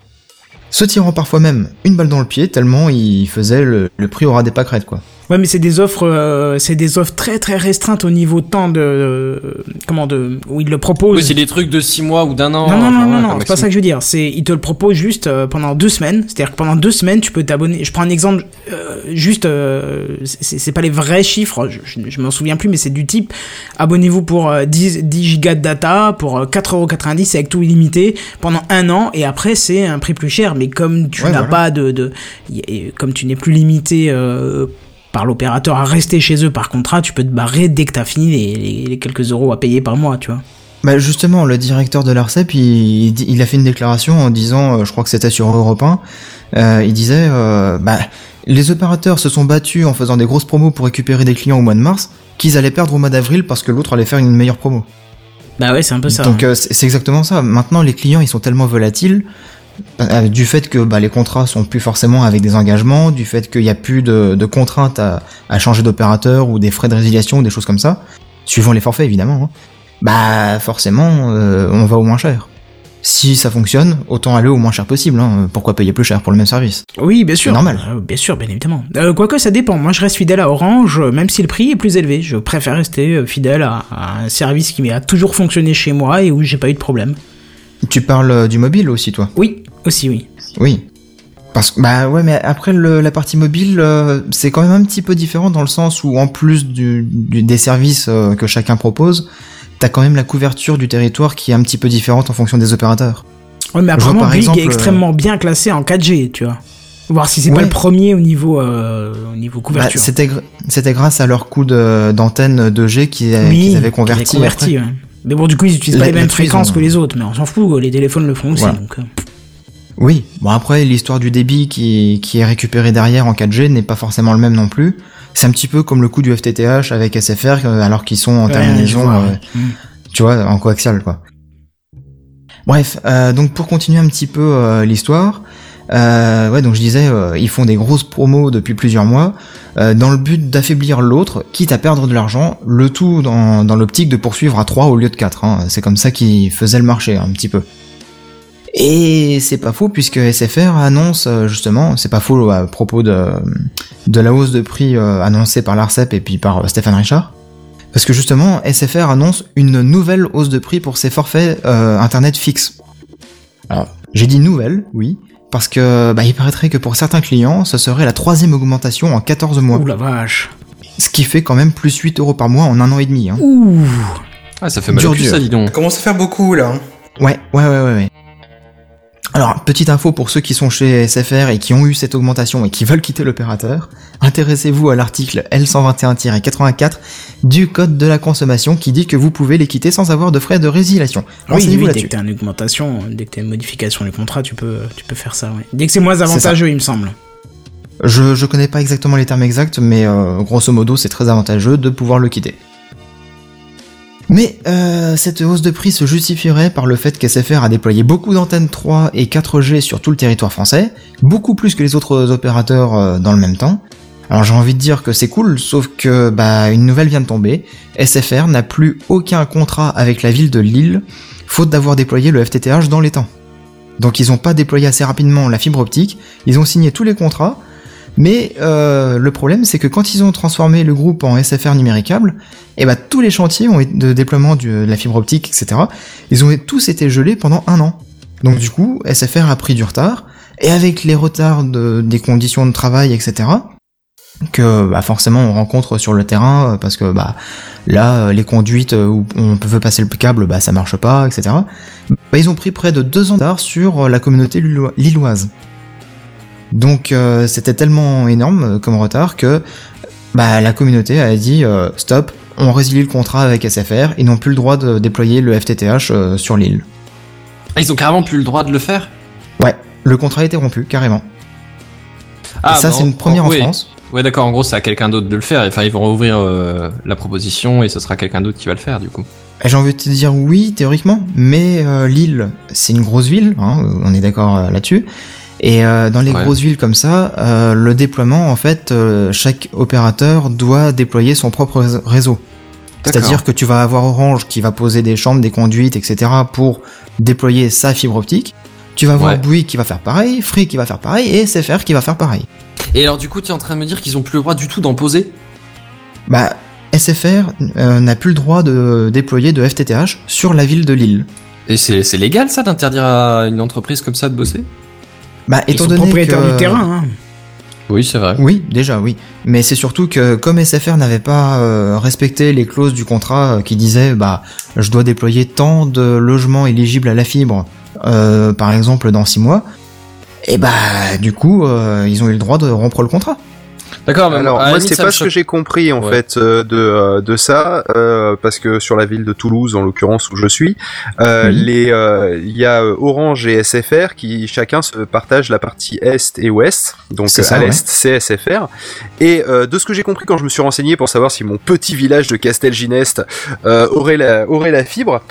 se tirant parfois même une balle dans le pied tellement ils faisaient le, le prix au ras des pâquerettes quoi. Ouais, mais c'est des offres, euh, c'est des offres très très restreintes au niveau temps de, euh, comment de, où ils le proposent. Oui, c'est des trucs de 6 mois ou d'un an. Non, non, non, non, non, c'est pas ça que je veux dire. C'est, ils te le proposent juste euh, pendant deux semaines. C'est-à-dire que pendant deux semaines, tu peux t'abonner. Je prends un exemple, euh, juste, euh, c'est, c'est pas les vrais chiffres, je, je, je m'en souviens plus, mais c'est du type, abonnez-vous pour euh, 10, 10 gigas de data, pour euh, 4,90€ avec tout illimité, pendant un an, et après, c'est un prix plus cher. Mais comme tu Ouais, n'as voilà. pas de, de, y- et comme tu n'es plus limité, euh, par l'opérateur à rester chez eux par contrat, tu peux te barrer dès que t'as fini les, les, les quelques euros à payer par mois, tu vois. Bah justement, le directeur de l'ARCEP, il, a fait une déclaration en disant, euh, je crois que c'était sur Europe 1, euh, il disait, euh, bah, les opérateurs se sont battus en faisant des grosses promos pour récupérer des clients au mois de mars, qu'ils allaient perdre au mois d'avril parce que l'autre allait faire une meilleure promo. Bah ouais, c'est un peu ça. Donc euh, c'est exactement ça. Maintenant, les clients, ils sont tellement volatiles du fait que bah, les contrats sont plus forcément avec des engagements, du fait qu'il n'y a plus de, de contraintes à, à changer d'opérateur ou des frais de résiliation ou des choses comme ça, suivant les forfaits évidemment. hein. Bah forcément, euh, on va au moins cher. Si ça fonctionne, autant aller au moins cher possible. Hein. Pourquoi payer plus cher pour le même service? Oui, bien sûr. normal. Euh, bien sûr, bien évidemment. Euh, quoique ça dépend. Moi, je reste fidèle à Orange, euh, même si le prix est plus élevé. Je préfère rester euh, fidèle à, à un service qui a toujours fonctionné chez moi et où j'ai pas eu de problème. Tu parles euh, du mobile aussi, toi? Oui, aussi oui. Oui. Parce que bah ouais, mais après le, la partie mobile, euh, c'est quand même un petit peu différent dans le sens où en plus du, du- des services euh, que chacun propose, t'as quand même la couverture du territoire qui est un petit peu différente en fonction des opérateurs. Ouais, mais apparemment, par Bouygues exemple, est extrêmement bien classé en 4G, tu vois. Voir si c'est pas le premier au niveau, euh, au niveau Bah, couverture. c'était gr- c'était grâce à leur coup de- d'antenne 2G qu'ils a- oui, avaient converti. converti, ouais. Mais bon, du coup, ils utilisent pas les mêmes fréquences ont- que les autres, mais on s'en fout, les téléphones le font aussi. Donc, euh, Oui. Bon après l'histoire du débit qui, qui est récupéré derrière en 4G n'est pas forcément le même non plus. C'est un petit peu comme le coup du FTTH avec SFR euh, alors qu'ils sont en Ouais, terminaison. vois, euh, ouais. Mm. tu vois, en coaxial, quoi. Bref, euh, donc pour continuer un petit peu euh, l'histoire, euh, ouais, donc je disais, euh, ils font des grosses promos depuis plusieurs mois, euh, dans le but d'affaiblir l'autre, quitte à perdre de l'argent, le tout dans, dans l'optique de poursuivre à 3 au lieu de 4. Hein. C'est comme ça qu'ils faisaient le marché, un petit peu. Et c'est pas faux puisque SFR annonce euh, justement, c'est pas faux à propos de, de la hausse de prix euh, annoncée par l'ARCEP et puis par euh, Stéphane Richard. Parce que justement, SFR annonce une nouvelle hausse de prix pour ses forfaits euh, internet fixes. Alors, j'ai dit nouvelle, oui, parce que bah, il paraîtrait que pour certains clients, ce serait la troisième augmentation en 14 mois. Ouh la vache. Ce qui fait quand même plus 8 euros par mois en un an et demi. Hein. Ouh. Ah, ça fait mal Dur, au cul, dur. ça, dis donc. Ça commence à faire beaucoup là. hein. Ouais, ouais, ouais, ouais, ouais. Alors, petite info pour ceux qui sont chez SFR et qui ont eu cette augmentation et qui veulent quitter l'opérateur, intéressez-vous à l'article L121-84 du Code de la consommation qui dit que vous pouvez les quitter sans avoir de frais de résiliation. Oui, Renseignez-vous oui, dès que t'as une augmentation, dès que t'as une modification du contrat, tu peux, tu peux faire ça, ouais. Dès que c'est moins avantageux, il me semble. Je, je connais pas exactement les termes exacts, mais euh, grosso modo, c'est très avantageux de pouvoir le quitter. Mais euh, cette hausse de prix se justifierait par le fait qu'SFR a déployé beaucoup d'antennes 3 et 4G sur tout le territoire français, beaucoup plus que les autres opérateurs euh, dans le même temps. Alors j'ai envie de dire que c'est cool, sauf que bah une nouvelle vient de tomber. SFR n'a plus aucun contrat avec la ville de Lille, faute d'avoir déployé le FTTH dans les temps. Donc ils ont pas déployé assez rapidement la fibre optique, ils ont signé tous les contrats, mais euh, le problème, c'est que quand ils ont transformé le groupe en SFR numéricable, et bah tous les chantiers ont de déploiement de la fibre optique, etc., ils ont tous été gelés pendant un an. Donc du coup, SFR a pris du retard, et avec les retards de- des conditions de travail, etc., que bah, forcément on rencontre sur le terrain, parce que bah là, les conduites euh, où on veut passer le câble, bah ça marche pas, etc. Bah, ils ont pris près de deux ans d'art sur euh, la communauté lillo- lilloise. Donc euh, c'était tellement énorme euh, comme retard que bah, la communauté a dit euh, stop, on résilie le contrat avec SFR, ils n'ont plus le droit de déployer le FTTH euh, sur l'île. Ah, ils ont carrément plus le droit de le faire? Ouais, le contrat a été rompu, carrément. Ah, Et ça, bah, c'est une première en oui. France. Ouais, d'accord, en gros, c'est à quelqu'un d'autre de le faire. Enfin, ils vont rouvrir euh, la proposition et ce sera quelqu'un d'autre qui va le faire, du coup. J'ai envie de te dire oui, théoriquement, mais euh, Lille, c'est une grosse ville, hein, on est d'accord euh, là-dessus. Et euh, dans les Ouais. grosses villes comme ça, euh, le déploiement, en fait, euh, chaque opérateur doit déployer son propre rése- réseau. C'est-à-dire que tu vas avoir Orange qui va poser des chambres, des conduites, etc. pour déployer sa fibre optique. Tu vas avoir Ouais. Bouygues qui va faire pareil, Free qui va faire pareil, et SFR qui va faire pareil. Et alors, du coup, tu es en train de me dire qu'ils ont plus le droit du tout d'en poser? Bah, SFR n'a plus le droit de déployer de FTTH sur la ville de Lille. Et c'est c'est légal, ça, d'interdire à une entreprise comme ça de bosser? Bah, Ils étant sont donné propriétaires que... du terrain. Hein. Oui, c'est vrai. Oui, déjà, oui. Mais c'est surtout que comme SFR n'avait pas euh, respecté les clauses du contrat euh, qui disaient bah je dois déployer tant de logements éligibles à la fibre, euh, par exemple dans six mois, et bah du coup euh, ils ont eu le droit de rompre le contrat. D'accord, mais Alors moi c'est pas ce que j'ai compris en Ouais. fait euh, de euh, de ça euh, parce que sur la ville de Toulouse en l'occurrence où je suis euh, les euh, il y a Orange et SFR qui chacun se partagent la partie est et ouest donc ça, à ouais. l'est c'est SFR et de ce que j'ai compris quand je me suis renseigné pour savoir si mon petit village de Castelginest aurait la aurait la fibre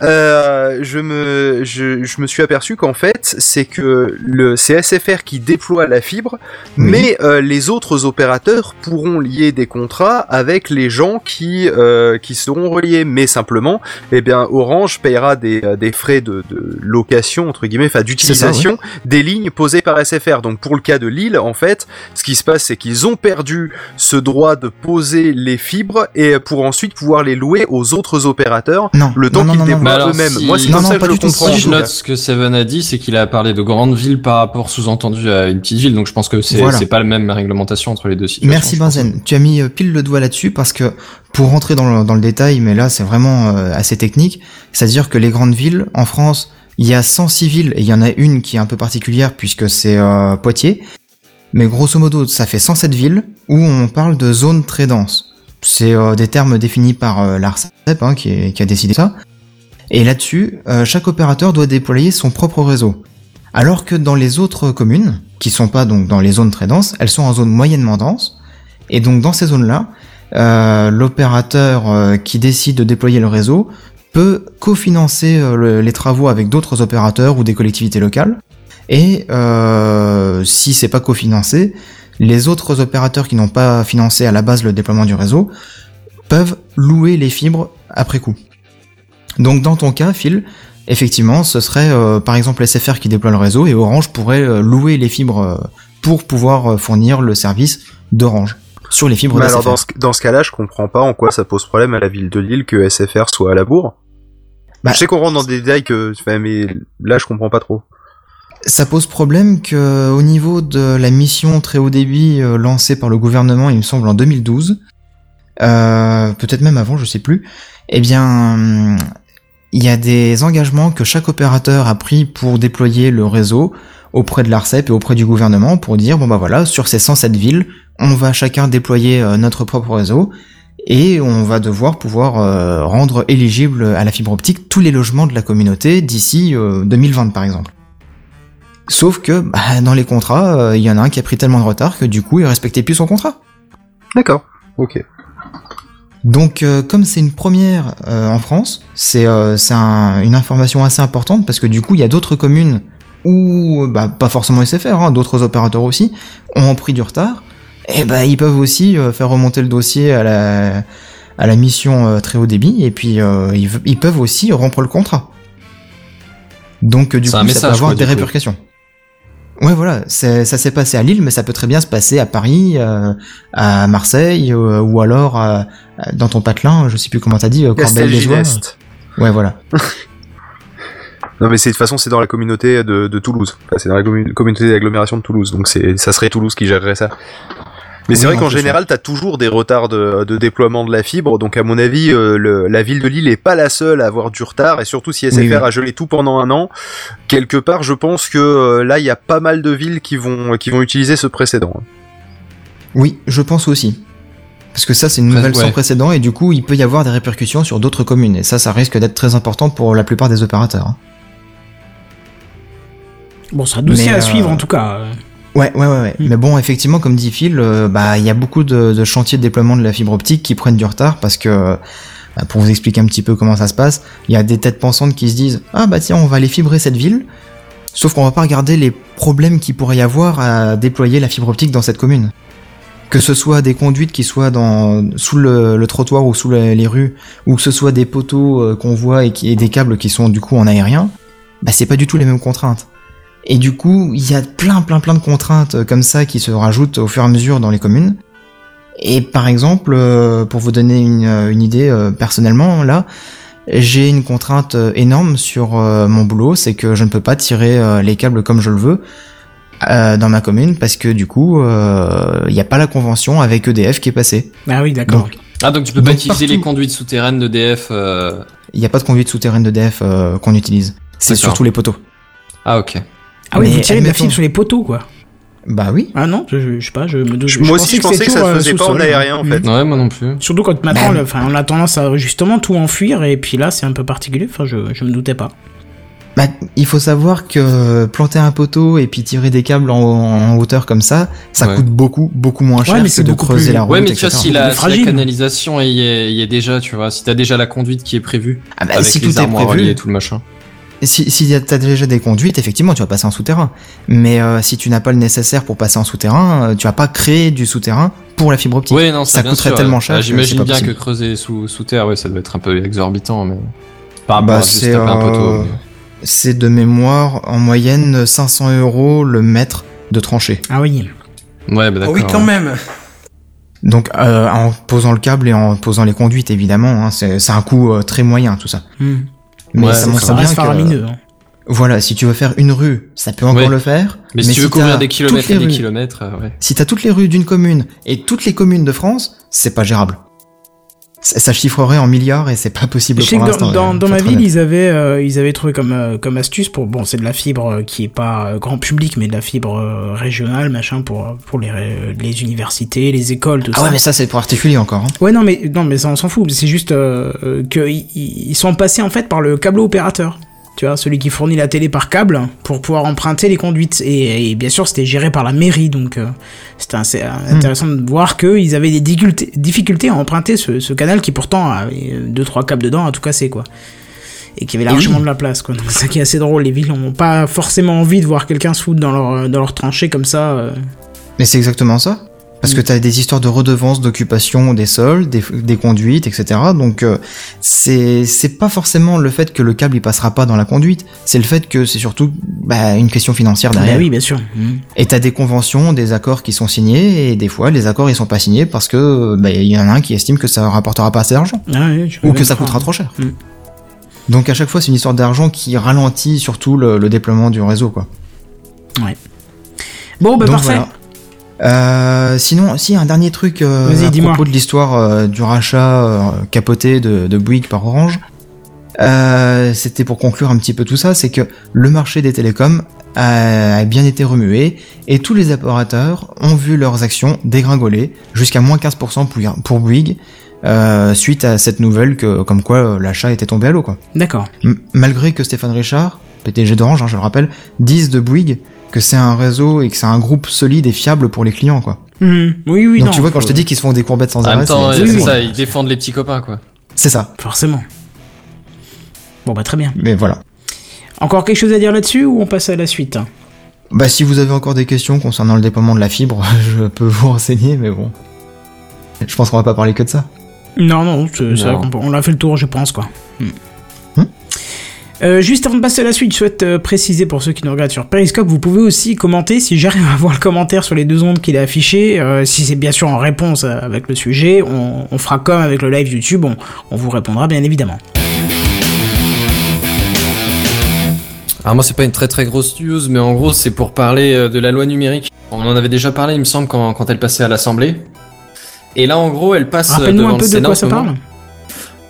je me je, je me suis aperçu qu'en fait c'est que le c'est SFR qui déploie la fibre Oui. mais les autres opérateurs pourront lier des contrats avec les gens qui euh, qui seront reliés. Mais simplement, eh bien, Orange payera des, euh, des frais de, de location entre guillemets, enfin d'utilisation des lignes posées par SFR. Donc pour le cas de Lille, en fait, ce qui se passe, c'est qu'ils ont perdu ce droit de poser les fibres et pour ensuite pouvoir les louer aux autres opérateurs. Non, Le temps qu'ils déploient eux-mêmes. si- Moi, c'est Non, comme non, ça que pas je le du tout. comprends. Si je note ce que Seven a dit, c'est qu'il a parlé de grandes villes par rapport sous-entendu à une petite ville, donc je pense que c'est Voilà. pas la même réglementation entre les deux situations. Merci. Benzen, tu as mis euh, pile le doigt là-dessus parce que pour rentrer dans le, dans le détail, mais là c'est vraiment euh, assez technique, c'est-à-dire que les grandes villes en France, il y a 106 villes et il y en a une qui est un peu particulière puisque c'est euh, Poitiers, mais grosso modo ça fait 107 villes où on parle de zones très denses. C'est euh, des termes définis par euh, l'ARCEP hein, qui, est- qui a décidé ça. Et là-dessus, chaque opérateur doit déployer son propre réseau. Alors que dans les autres communes, qui sont pas donc dans les zones très denses, elles sont en zone moyennement dense. Et donc dans ces zones-là, euh, l'opérateur euh, qui décide de déployer le réseau peut cofinancer euh, le- les travaux avec d'autres opérateurs ou des collectivités locales. Et si c'est pas cofinancé, les autres opérateurs qui n'ont pas financé à la base le déploiement du réseau peuvent louer les fibres après coup. Donc dans ton cas, Phil, effectivement, ce serait euh, par exemple SFR qui déploie le réseau et Orange pourrait euh, louer les fibres euh, pour pouvoir fournir le service d'Orange sur les fibres Mais alors dans ce, dans ce cas-là, je comprends pas en quoi ça pose problème à la ville de Lille que SFR soit à la bourre. Bah- je sais qu'on rentre dans des détails que, mais là je comprends pas trop. Ça pose problème que au niveau de la mission très haut débit lancée par le gouvernement, il me semble en 2012, euh, peut-être même avant, je sais plus. Eh bien, il y a des engagements que chaque opérateur a pris pour déployer le réseau auprès de l'ARCEP et auprès du gouvernement pour dire bon bah voilà sur ces 107 villes, on va chacun déployer euh, notre propre réseau et on va devoir pouvoir euh, rendre éligible à la fibre optique tous les logements de la communauté d'ici euh, 2020 par exemple. Sauf que bah, dans les contrats, euh, il y en a un qui a pris tellement de retard que du coup il respectait plus son contrat. D'accord. Ok. Donc euh, comme c'est une première euh, en France, c'est euh, un- une information assez importante parce que du coup il y a d'autres communes où, bah, pas forcément SFR, hein, d'autres opérateurs aussi, ont pris du retard. Et bah ils peuvent aussi euh, faire remonter le dossier à la à la mission euh, très haut débit et puis euh, ils, ils peuvent aussi rompre le contrat. Donc euh, du coup ça message, peut avoir quoi, des coup. répercussions. Ouais voilà, ça s'est passé à Lille, mais ça peut très bien se passer à Paris, euh, à Marseille, euh, ou alors euh, dans ton patelin, je sais plus comment t'as dit. Castelginest. Ouais voilà. Non mais c'est de toute façon c'est dans la communauté de, de Toulouse. Enfin, c'est dans la commu- communauté d'agglomération de Toulouse. Donc c'est ça serait Toulouse qui gérerait ça. Mais Oui, c'est vrai en qu'en général, t'as toujours des retards de, de déploiement de la fibre, donc à mon avis, euh, le- la ville de Lille est pas la seule à avoir du retard, et surtout si SFR Oui, oui. a gelé tout pendant un an, quelque part, je pense que euh, là, il y a pas mal de villes qui vont qui vont utiliser ce précédent. Oui, je pense aussi. Parce que ça, c'est une nouvelle sans ouais. précédent et du coup, il peut y avoir des répercussions sur d'autres communes. Et ça, ça risque d'être très important pour la plupart des opérateurs. hein. Bon, ça dossier Mais, à euh, suivre en tout cas. Ouais, ouais, ouais. ouais. Mm. Mais bon, effectivement, comme dit Phil, euh, bah, il y a beaucoup de, de chantiers de déploiement de la fibre optique qui prennent du retard parce que, bah, pour vous expliquer un petit peu comment ça se passe, il y a des têtes pensantes qui se disent, ah bah tiens, on va aller fibrer cette ville. Sauf qu'on va pas regarder les problèmes qu'il pourrait y avoir à déployer la fibre optique dans cette commune. Que ce soit des conduites qui soient dans, sous le, le trottoir ou sous la- les rues, ou que ce soit des poteaux euh, qu'on voit et, qui, et des câbles qui sont du coup en aérien, bah c'est pas du tout les mêmes contraintes. Et du coup, il y a plein plein plein de contraintes euh, comme ça qui se rajoutent au fur et à mesure dans les communes. Et par exemple, euh, pour vous donner une, euh, une idée personnellement, là, j'ai une contrainte énorme sur mon boulot, c'est que je ne peux pas tirer les câbles comme je le veux dans ma commune parce que du coup, il n'y a pas la convention avec EDF qui est passée. Ah oui, d'accord. Ah, donc tu peux pas Donc, utiliser partout. les conduites souterraines d'EDF. Euh... il n'y a pas de conduite souterraine d'EDF euh, qu'on utilise. C'est surtout les poteaux. Ah, ok. Ah oui, mais vous tirez de la fibre sur les poteaux, quoi. Bah oui. Ah non, je, je, je sais pas, je me doute. Je- moi aussi, je pensais que ça se faisait pas en aérien, en fait. Ouais, moi non plus. Surtout quand maintenant, Bah, enfin, on a tendance à justement tout enfuir, et puis là, c'est un peu particulier. Enfin, je, je me doutais pas. Bah, il faut savoir que planter un poteau et puis tirer des câbles en, en hauteur comme ça, ça Ouais. coûte beaucoup, beaucoup moins cher mais que c'est de creuser plus- la route, Ouais, mais tu vois, si la, si la canalisation y est, y est déjà, tu vois, si t'as déjà la conduite qui est prévue, Ah bah, avec si les tout est prévu, et tout le machin. Si, si y a- t'as déjà des conduites, effectivement, tu vas passer en souterrain. Mais euh, si tu n'as pas le nécessaire pour passer en souterrain, euh, tu vas pas créer du souterrain pour la fibre optique. Ouais, non, ça, coûterait sûr, tellement cher Ah, c'est J'imagine bien possible. que creuser sous, sous terre, ouais, ça doit être un peu exorbitant, mais. Par rapport Bah, à c'est euh, c'est de mémoire en moyenne 500 euros le mètre de tranchée. Ah oui. Ouais, bah Oh d'accord. oui, quand ouais. même. Donc euh, en posant le câble et en posant les conduites évidemment, hein, c'est c'est un coût euh, très moyen tout ça. Mm. Mais Ouais, ça ça montre Ça bien reste que faramineux. hein. voilà, si tu veux faire une rue, ça peut encore Ouais. le faire. Mais si tu veux couvrir des kilomètres et des rues- kilomètres, euh, ouais. Si t'as toutes les rues d'une commune et toutes les communes de France, c'est pas gérable. Ça, chiffrerait en milliards et c'est pas possible Je sais pour l'instant. dans, dans, euh, dans ma ville, ils avaient, euh, ils avaient trouvé comme, euh, comme astuce pour, bon, c'est de la fibre euh, qui est pas euh, grand public, mais de la fibre euh, régionale, machin, pour, pour les, les universités, les écoles, tout Ah ça. ouais, mais ça c'est pour articuler encore. hein. Ouais, non, mais, non, mais ça, on s'en fout. C'est juste qu'ils ils sont passés, en fait, par le câble opérateur. Tu vois, celui qui fournit la télé par câble pour pouvoir emprunter les conduites. Et, et bien sûr, c'était géré par la mairie, donc euh, c'était assez euh, intéressant de voir qu'ils avaient des difficultés, difficultés à emprunter ce, ce canal qui pourtant avait euh, deux trois câbles dedans à tout casser, quoi. Et qui avait largement de la place, quoi. Donc c'est ça qui est assez drôle. Les villes n'ont pas forcément envie de voir quelqu'un se foutre dans leur, dans leur tranchée comme ça. euh. Mais c'est exactement ça. Parce que t'as des histoires de redevance, d'occupation des sols, des, des conduites, etc. Donc euh, c'est pas forcément le fait que le câble il passera pas dans la conduite, c'est le fait que c'est surtout bah, une question financière derrière. Bah oui, bien sûr. Mhm. Et t'as des conventions, des accords qui sont signés, et des fois les accords ils sont pas signés parce que bah, il y en a un qui estime que ça rapportera pas assez d'argent Ah ouais, ou que ça coûtera trop cher. Mm. Donc à chaque fois c'est une histoire d'argent qui ralentit surtout le, le déploiement du réseau quoi. Bon, bah Donc, parfait. voilà. Euh, sinon, si un dernier truc euh, à propos de l'histoire euh, du rachat euh, capoté de, de Bouygues par Orange. C'était pour conclure un petit peu tout ça, c'est que le marché des télécoms a, a bien été remué et tous les opérateurs ont vu leurs actions dégringoler jusqu'à moins 15% pour, pour Bouygues suite à cette nouvelle que comme quoi l'achat était tombé à l'eau quoi. D'accord. Malgré que Stéphane Richard, PDG d'Orange, hein, je le rappelle, dise de Bouygues que c'est un réseau et que c'est un groupe solide et fiable pour les clients, quoi. Mhm. Oui, oui, Donc non. tu vois, quand je te dis qu'ils se font des courbettes sans En arrêt, même temps, c'est- oui, ça, ils défendent les petits copains, quoi. c'est ça. Forcément. Bon, bah très bien. Mais voilà. Encore quelque chose à dire là-dessus ou on passe à la suite? Bah si vous avez encore des questions concernant le déploiement de la fibre, je peux vous renseigner, mais bon. Je pense qu'on va pas parler que de ça. Non, non, c'est vrai qu'on on l'a fait le tour, je pense, quoi. Hmm. Hmm. Euh, juste avant de passer à la suite, je souhaite euh, préciser pour ceux qui nous regardent sur Periscope, vous pouvez aussi commenter si j'arrive à voir le commentaire sur les deux ondes qu'il a affiché. euh, si c'est bien sûr en réponse avec le sujet, on, on fera comme avec le live YouTube, on, on vous répondra bien évidemment. Alors moi c'est pas une très très grosse news, mais en gros c'est pour parler de la loi numérique. On en avait déjà parlé, il me semble, quand, quand elle passait à l'Assemblée. Et là en gros elle passe Rappelle-nous un peu de quoi ça parle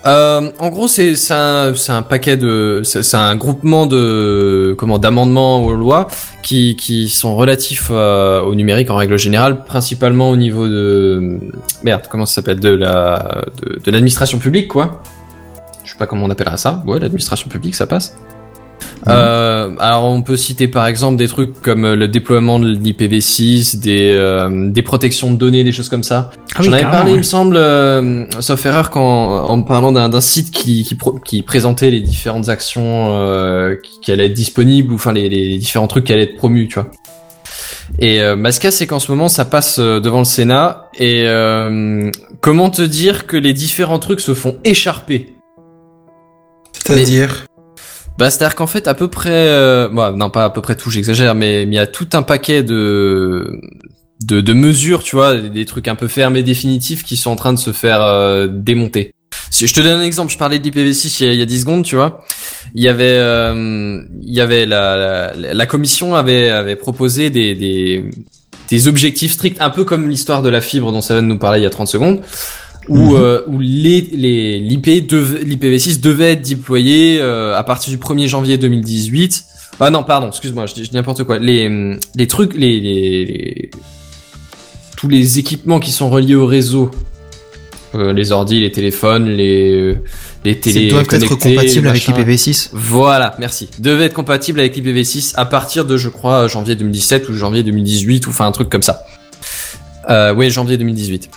Euh, en gros, c'est un, un paquet de, c'est un groupement de comment d'amendements aux lois qui qui sont relatifs euh, au numérique en règle générale, principalement au niveau de merde, comment ça s'appelle de l'administration publique quoi. Je sais pas comment on appellera ça. Ouais, l'administration publique, ça passe. Euh, alors on peut citer par exemple des trucs comme euh, le déploiement de l'IPv6, des, euh, des protections de données, des choses comme ça. Ah oui, J'en avais parlé, il me semble, euh, sauf erreur, quand, en me parlant d'un site qui, qui, pro- qui présentait les différentes actions euh, qui, qui allaient être disponibles, ou enfin les, les différents trucs qui allaient être promus, tu vois. Et euh, bah, ce c'est qu'en ce moment, ça passe devant le Sénat. Et euh, comment te dire que les différents trucs se font écharper? C'est-à-dire? Bah, c'est-à-dire qu'en fait, à peu près, euh, bon, non pas à peu près tout, j'exagère, mais il y a tout un paquet de de, de mesures, tu vois, des, trucs un peu fermes et définitifs qui sont en train de se faire euh, démonter. Si je te donne un exemple, je parlais de l'IPv6 il y a, il y a 10 secondes, tu vois. Il y avait euh, il y avait la, la la commission avait avait proposé des des des objectifs stricts, un peu comme l'histoire de la fibre dont Seven nous parlait il y a 30 secondes où, euh, où les, les, l'IP dev- l'IPv6 devait être déployé euh, à partir du 1er janvier 2018. Ah non, pardon, excuse-moi, je dis n'importe quoi. Les, hum, les trucs, les, les, les- tous les équipements qui sont reliés au réseau, euh, les ordi, les téléphones, les, les télé Ils doivent être compatibles avec machin. l'IPv6. Voilà, merci. Devait être compatible avec l'IPv6 à partir de, je crois, janvier 2017 ou janvier 2018 ou enfin un truc comme ça. Euh, oui, janvier 2018.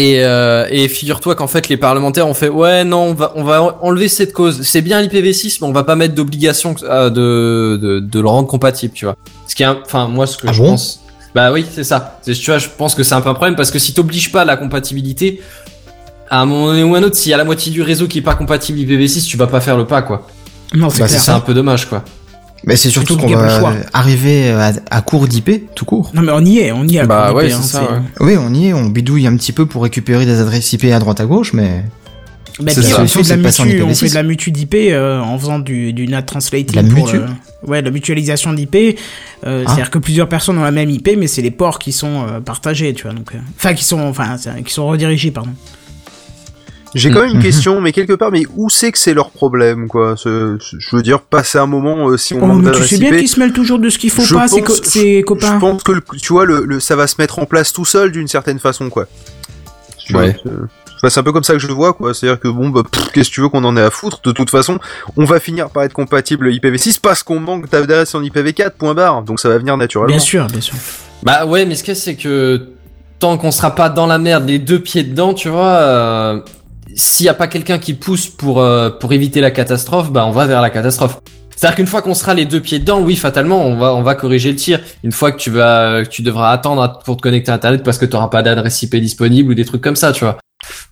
Et, euh, et figure-toi qu'en fait les parlementaires ont fait ouais non on va on va enlever cette cause. C'est bien l'IPv6 mais on va pas mettre d'obligation euh, de, de de le rendre compatible tu vois. Ce qui est un- enfin moi ce que Ah je bon? pense bah oui c'est ça. C'est- tu vois je pense que c'est un peu un problème parce que si t'obliges pas à la compatibilité à un moment donné ou un autre s'il y a la moitié du réseau qui est pas compatible IPv6 tu vas pas faire le pas quoi. Non, c'est Bah, clair. c'est un peu dommage quoi Mais c'est surtout qu'on va choix. arriver à, à court d'IP, tout court. Non, mais on y est, on y est. à Bah Cour ouais, hein, ça, ouais. Oui, on y est, on bidouille un petit peu pour récupérer des adresses IP à droite à gauche, mais Bah, C'est puis la on solution, fait de la mutu, on IPv6. fait de la mutu d'IP euh, en faisant du, du NAT translating. La pour mutu le- Ouais, la mutualisation d'IP. Euh, Ah. C'est-à-dire que plusieurs personnes ont la même IP, mais c'est les ports qui sont euh, partagés, tu vois. Donc, euh, enfin, qui sont, enfin, qui sont redirigés, pardon. J'ai quand même une Mhm. question, mais quelque part, mais où c'est que c'est leur problème, quoi? Ce- ce- Je veux dire, passer un moment, euh, si on Oh, manque mais tu sais bien qu'ils se mêlent toujours de ce qu'il faut je pas, ces, pense- co- ces copains. Je pense que, le- tu vois, le, le- ça va se mettre en place tout seul d'une certaine façon, quoi. Tu Ouais. c'est- enfin, c'est un peu comme ça que je le vois, quoi. C'est-à-dire que bon, bah, qu'est-ce que tu veux qu'on en ait à foutre? De toute façon, on va finir par être compatible IPv6 parce qu'on manque d'adresse en IPv4, point barre. Donc ça va venir naturellement. Bien sûr, bien sûr. Bah ouais, mais ce a, c'est que tant qu'on sera pas dans la merde, les deux pieds dedans, tu vois, euh, s'il y a pas quelqu'un qui pousse pour euh, pour éviter la catastrophe, bah on va vers la catastrophe. C'est-à-dire qu'une fois qu'on sera les deux pieds dedans, oui, fatalement, on va on va corriger le tir. Une fois que tu vas que tu devras attendre pour te connecter à internet parce que tu auras pas d'adresse IP disponible ou des trucs comme ça, tu vois.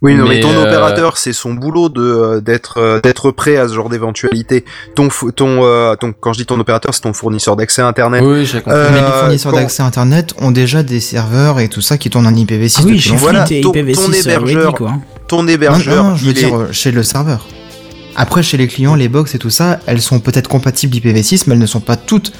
Oui, non, mais, Mais, ton euh, opérateur, c'est son boulot de euh, d'être d'être prêt à ce genre d'éventualité. Ton ton euh, ton quand je dis ton opérateur, c'est ton fournisseur d'accès à internet. Oui, j'ai compris. Euh, mais les fournisseurs quand- d'accès Internet ont déjà des serveurs et tout ça qui tournent en IPv6 Ah oui, depuis longtemps. Voilà, ton- IPv6 ton hébergeur. ready, quoi. Ton hébergeur, non, je veux est- dire euh, chez le serveur. Après, chez les clients, les box et tout ça, elles sont peut-être compatibles IPv6, mais elles ne sont pas toutes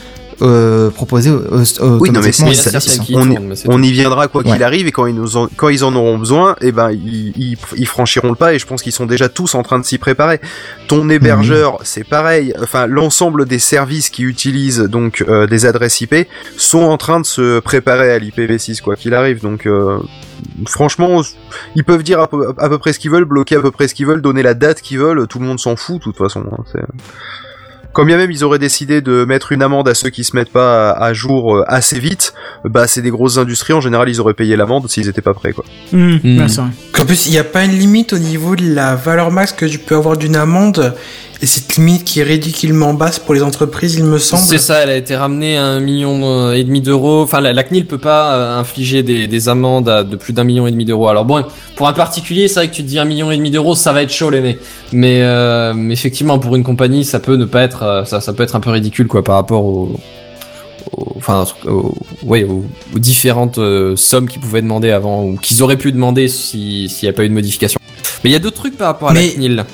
euh, proposées euh, Oui, non, mais c'est- il y en a IPv6, certaines qui on, mais on y viendra quoi qu'il arrive et quand ils nous en, quand ils en auront besoin, eh ben ils, ils, ils franchiront le pas et je pense qu'ils sont déjà tous en train de s'y préparer. Ton hébergeur, c'est pareil. Enfin, l'ensemble des services qui utilisent donc euh, des adresses IP sont en train de se préparer à l'IPv6 quoi qu'il arrive. Donc euh, franchement, ils peuvent dire à peu, à peu près ce qu'ils veulent, bloquer à peu près ce qu'ils veulent, donner la date qu'ils veulent. Tout le monde s'en fout de toute façon. hein, c'est- quand bien même ils auraient décidé de mettre une amende à ceux qui se mettent pas à, jour euh, assez vite, bah c'est des grosses industries, en général ils auraient payé l'amende s'ils étaient pas prêts quoi. Hmm. vrai. En plus, il n'y a pas une limite au niveau de la valeur max que tu peux avoir d'une amende. Et cette limite qui est ridiculement basse pour les entreprises, il me semble. C'est ça, elle a été ramenée à un million et demi d'euros. Enfin, la, la CNIL peut pas euh, infliger des, des amendes à de plus d'un million et demi d'euros. Alors bon, pour un particulier, c'est vrai que tu te dis un million et demi d'euros, ça va être chaud les mecs. Mais, euh, effectivement, pour une compagnie, ça peut ne pas être, euh, ça, ça peut être un peu ridicule quoi par rapport au, enfin, au- ouais, aux, aux différentes euh, sommes qu'ils pouvaient demander avant ou qu'ils auraient pu demander si s'il n'y a pas eu de modification. Mais il y a d'autres trucs par rapport à Mais- la CNIL.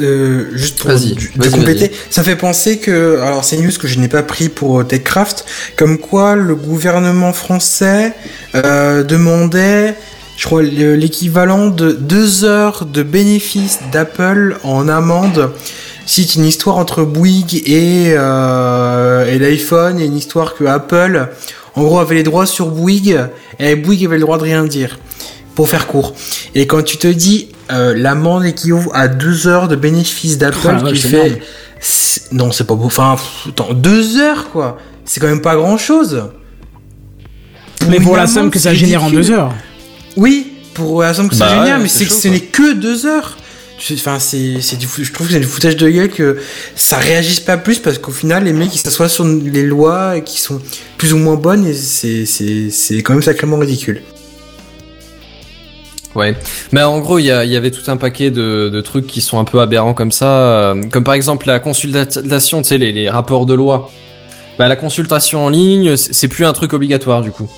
Euh, juste pour de compléter, ça fait penser que, alors c'est une news que je n'ai pas pris pour euh, TechCraft, comme quoi le gouvernement français euh, demandait je crois, le- l'équivalent de deux heures de bénéfices d'Apple en amende. C'est une histoire entre Bouygues et, euh, et l'iPhone, et une histoire que Apple, en gros, avait les droits sur Bouygues, et Bouygues avait le droit de rien dire, pour faire court. Et quand tu te dis, euh, l'amende équivaut à deux heures de bénéfices d'Apple, Ah, tu fais... Non, c'est pas beau. Enfin, pff, attends, deux heures, quoi. C'est quand même pas grand-chose. Mais pour la somme que ça génère en ridicule. deux heures. Oui, pour la somme que Bah ça génère, ouais, mais c'est que ce n'est que deux heures. Tu- Enfin, c'est, je trouve que c'est du foutage de gueule que ça réagisse pas plus parce qu'au final, les mecs, ils s'assoient sur les lois qui sont plus ou moins bonnes et c'est quand même sacrément ridicule. Ouais. Mais en gros, il y, avait tout un paquet de, trucs qui sont un peu aberrants comme ça. euh, comme par exemple la consultation, tu sais, les, les rapports de loi. Bah, la consultation en ligne, c'est plus un truc obligatoire du coup.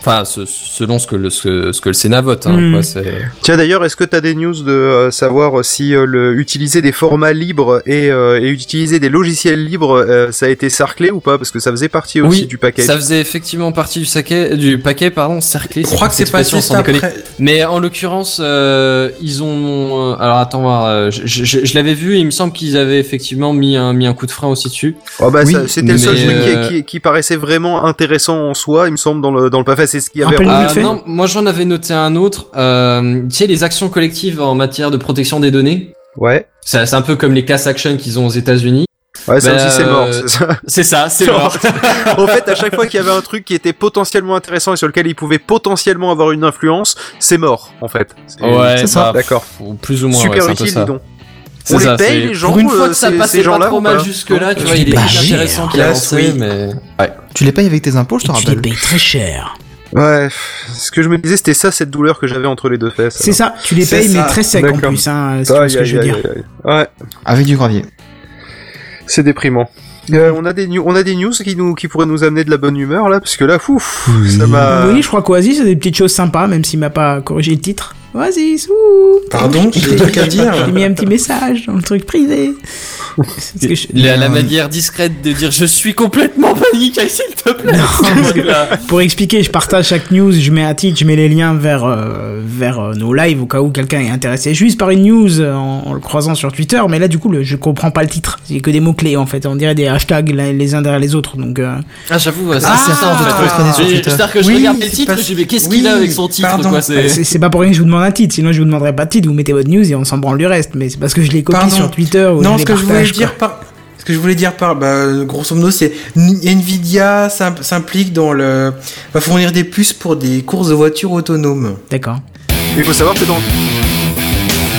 Enfin, ce- selon ce que le, ce, ce que le Sénat vote. Hein, Mm. quoi, c'est- Tiens d'ailleurs, est-ce que tu as des news de euh, savoir si euh, le, utiliser des formats libres et, euh, et utiliser des logiciels libres, euh, ça a été sarclé ou pas? Parce que ça faisait partie aussi Oui, du paquet. ça faisait effectivement partie du, saquet, du paquet, pardon, cerclé. Je crois que c'est sans déconner. après. Mais en l'occurrence, euh, ils ont. euh, alors attends, voir, euh, je, je, je l'avais vu et il me semble qu'ils avaient effectivement mis un, mis un coup de frein aussi dessus. Oh bah Oui, ça- c'était le seul truc qui- euh, qui, qui paraissait vraiment intéressant en soi, il me semble dans le dans le paquet. C'est ce qu'il y avait. Fait. non, moi j'en avais noté un autre. Euh, tu sais, les actions collectives en matière de protection des données. Ouais. C'est c'est un peu comme les class actions qu'ils ont aux États-Unis. Ouais, ça Bah, aussi c'est mort. euh, c'est ça. C'est mort. en fait, à chaque fois qu'il y avait un truc qui était potentiellement intéressant et sur lequel il pouvait potentiellement avoir une influence, c'est mort en fait. C'est- Ouais, c'est ça. bah, D'accord. Ou plus ou moins. Super ouais, utile, dis donc. C'est On les ça, paye, c'est- les gens, Pour une fois euh, que ça passait pas trop mal jusque là, tu vois, il payes intéressants cher. qui mais. Ouais. Tu les payes avec tes impôts, je te Et tu les rappelle. payes très cher. Ouais, ce que je me disais, c'était ça, cette douleur que j'avais entre les deux fesses. C'est ça, tu les C'est payes mais très sec en plus, hein, Aïe, ce que je veux dire. Ouais, Avec du gravier. c'est déprimant. Euh, on a des news, on a des news qui nous, qui pourraient nous amener de la bonne humeur là, parce que là, fouf, ça m'a. Oui, je crois qu'Oasis, c'est des petites choses sympas, même s'il m'a pas corrigé le titre. Oasis, ouh Pardon, j'ai des trucs à dire. J'ai mis un petit message dans le truc privé. Que je- La, la manière discrète de dire je suis complètement paniqué, s'il te plaît. Pour expliquer, je partage chaque news, je mets un titre, je mets les liens vers, euh, vers euh, nos lives au cas où quelqu'un est intéressé juste par une news euh, en, en le croisant sur Twitter, mais là du coup le, je comprends pas le titre, c'est que des mots-clés en fait, on dirait des hashtags les les uns derrière les autres, donc euh, Ah, j'avoue, ouais, c'est Ah, c'est ça en fait. Twitter. C'est-à-dire que je Oui, regarde les c'est titres, pas- je dis mais qu'est-ce Oui, qu'il a avec son titre c'est pas pour rien que je vous demande un titre, sinon je vous demanderais pas de titre, vous mettez votre news et on s'en branle du reste, mais c'est parce que je les copie Pardon. sur Twitter ou Non, je ce les que je voulais dire par, ce que je voulais dire par, bah, grosso modo, c'est Nvidia s'im- s'implique dans le, va fournir des puces pour des courses de voitures autonomes. D'accord. Il faut savoir que dans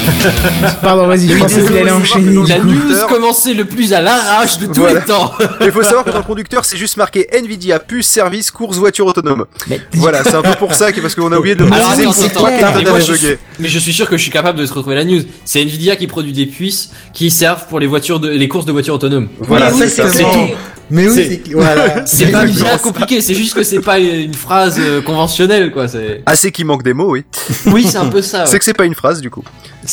Pardon, vas-y, je pensais qu'il allait enchaîner. La news commençait le plus à l'arrache de tous Voilà. les temps. il faut savoir que dans le conducteur, c'est juste marqué Nvidia puce service course voiture autonome. Mais- Voilà, c'est un peu pour ça, que- parce qu'on a oublié de le préciser mais Mais je suis sûr que je suis capable de se retrouver la news. C'est Nvidia qui produit des puces qui servent pour les voitures de, les courses de voitures autonomes. Voilà, Oui, c'est tout. Mais oui, C'est- voilà. C'est pas bien compliqué, c'est juste que c'est pas une phrase euh, conventionnelle quoi. Ah, c'est qu'il manque des mots, oui. Oui, c'est un peu ça. C'est que c'est pas une phrase, du coup.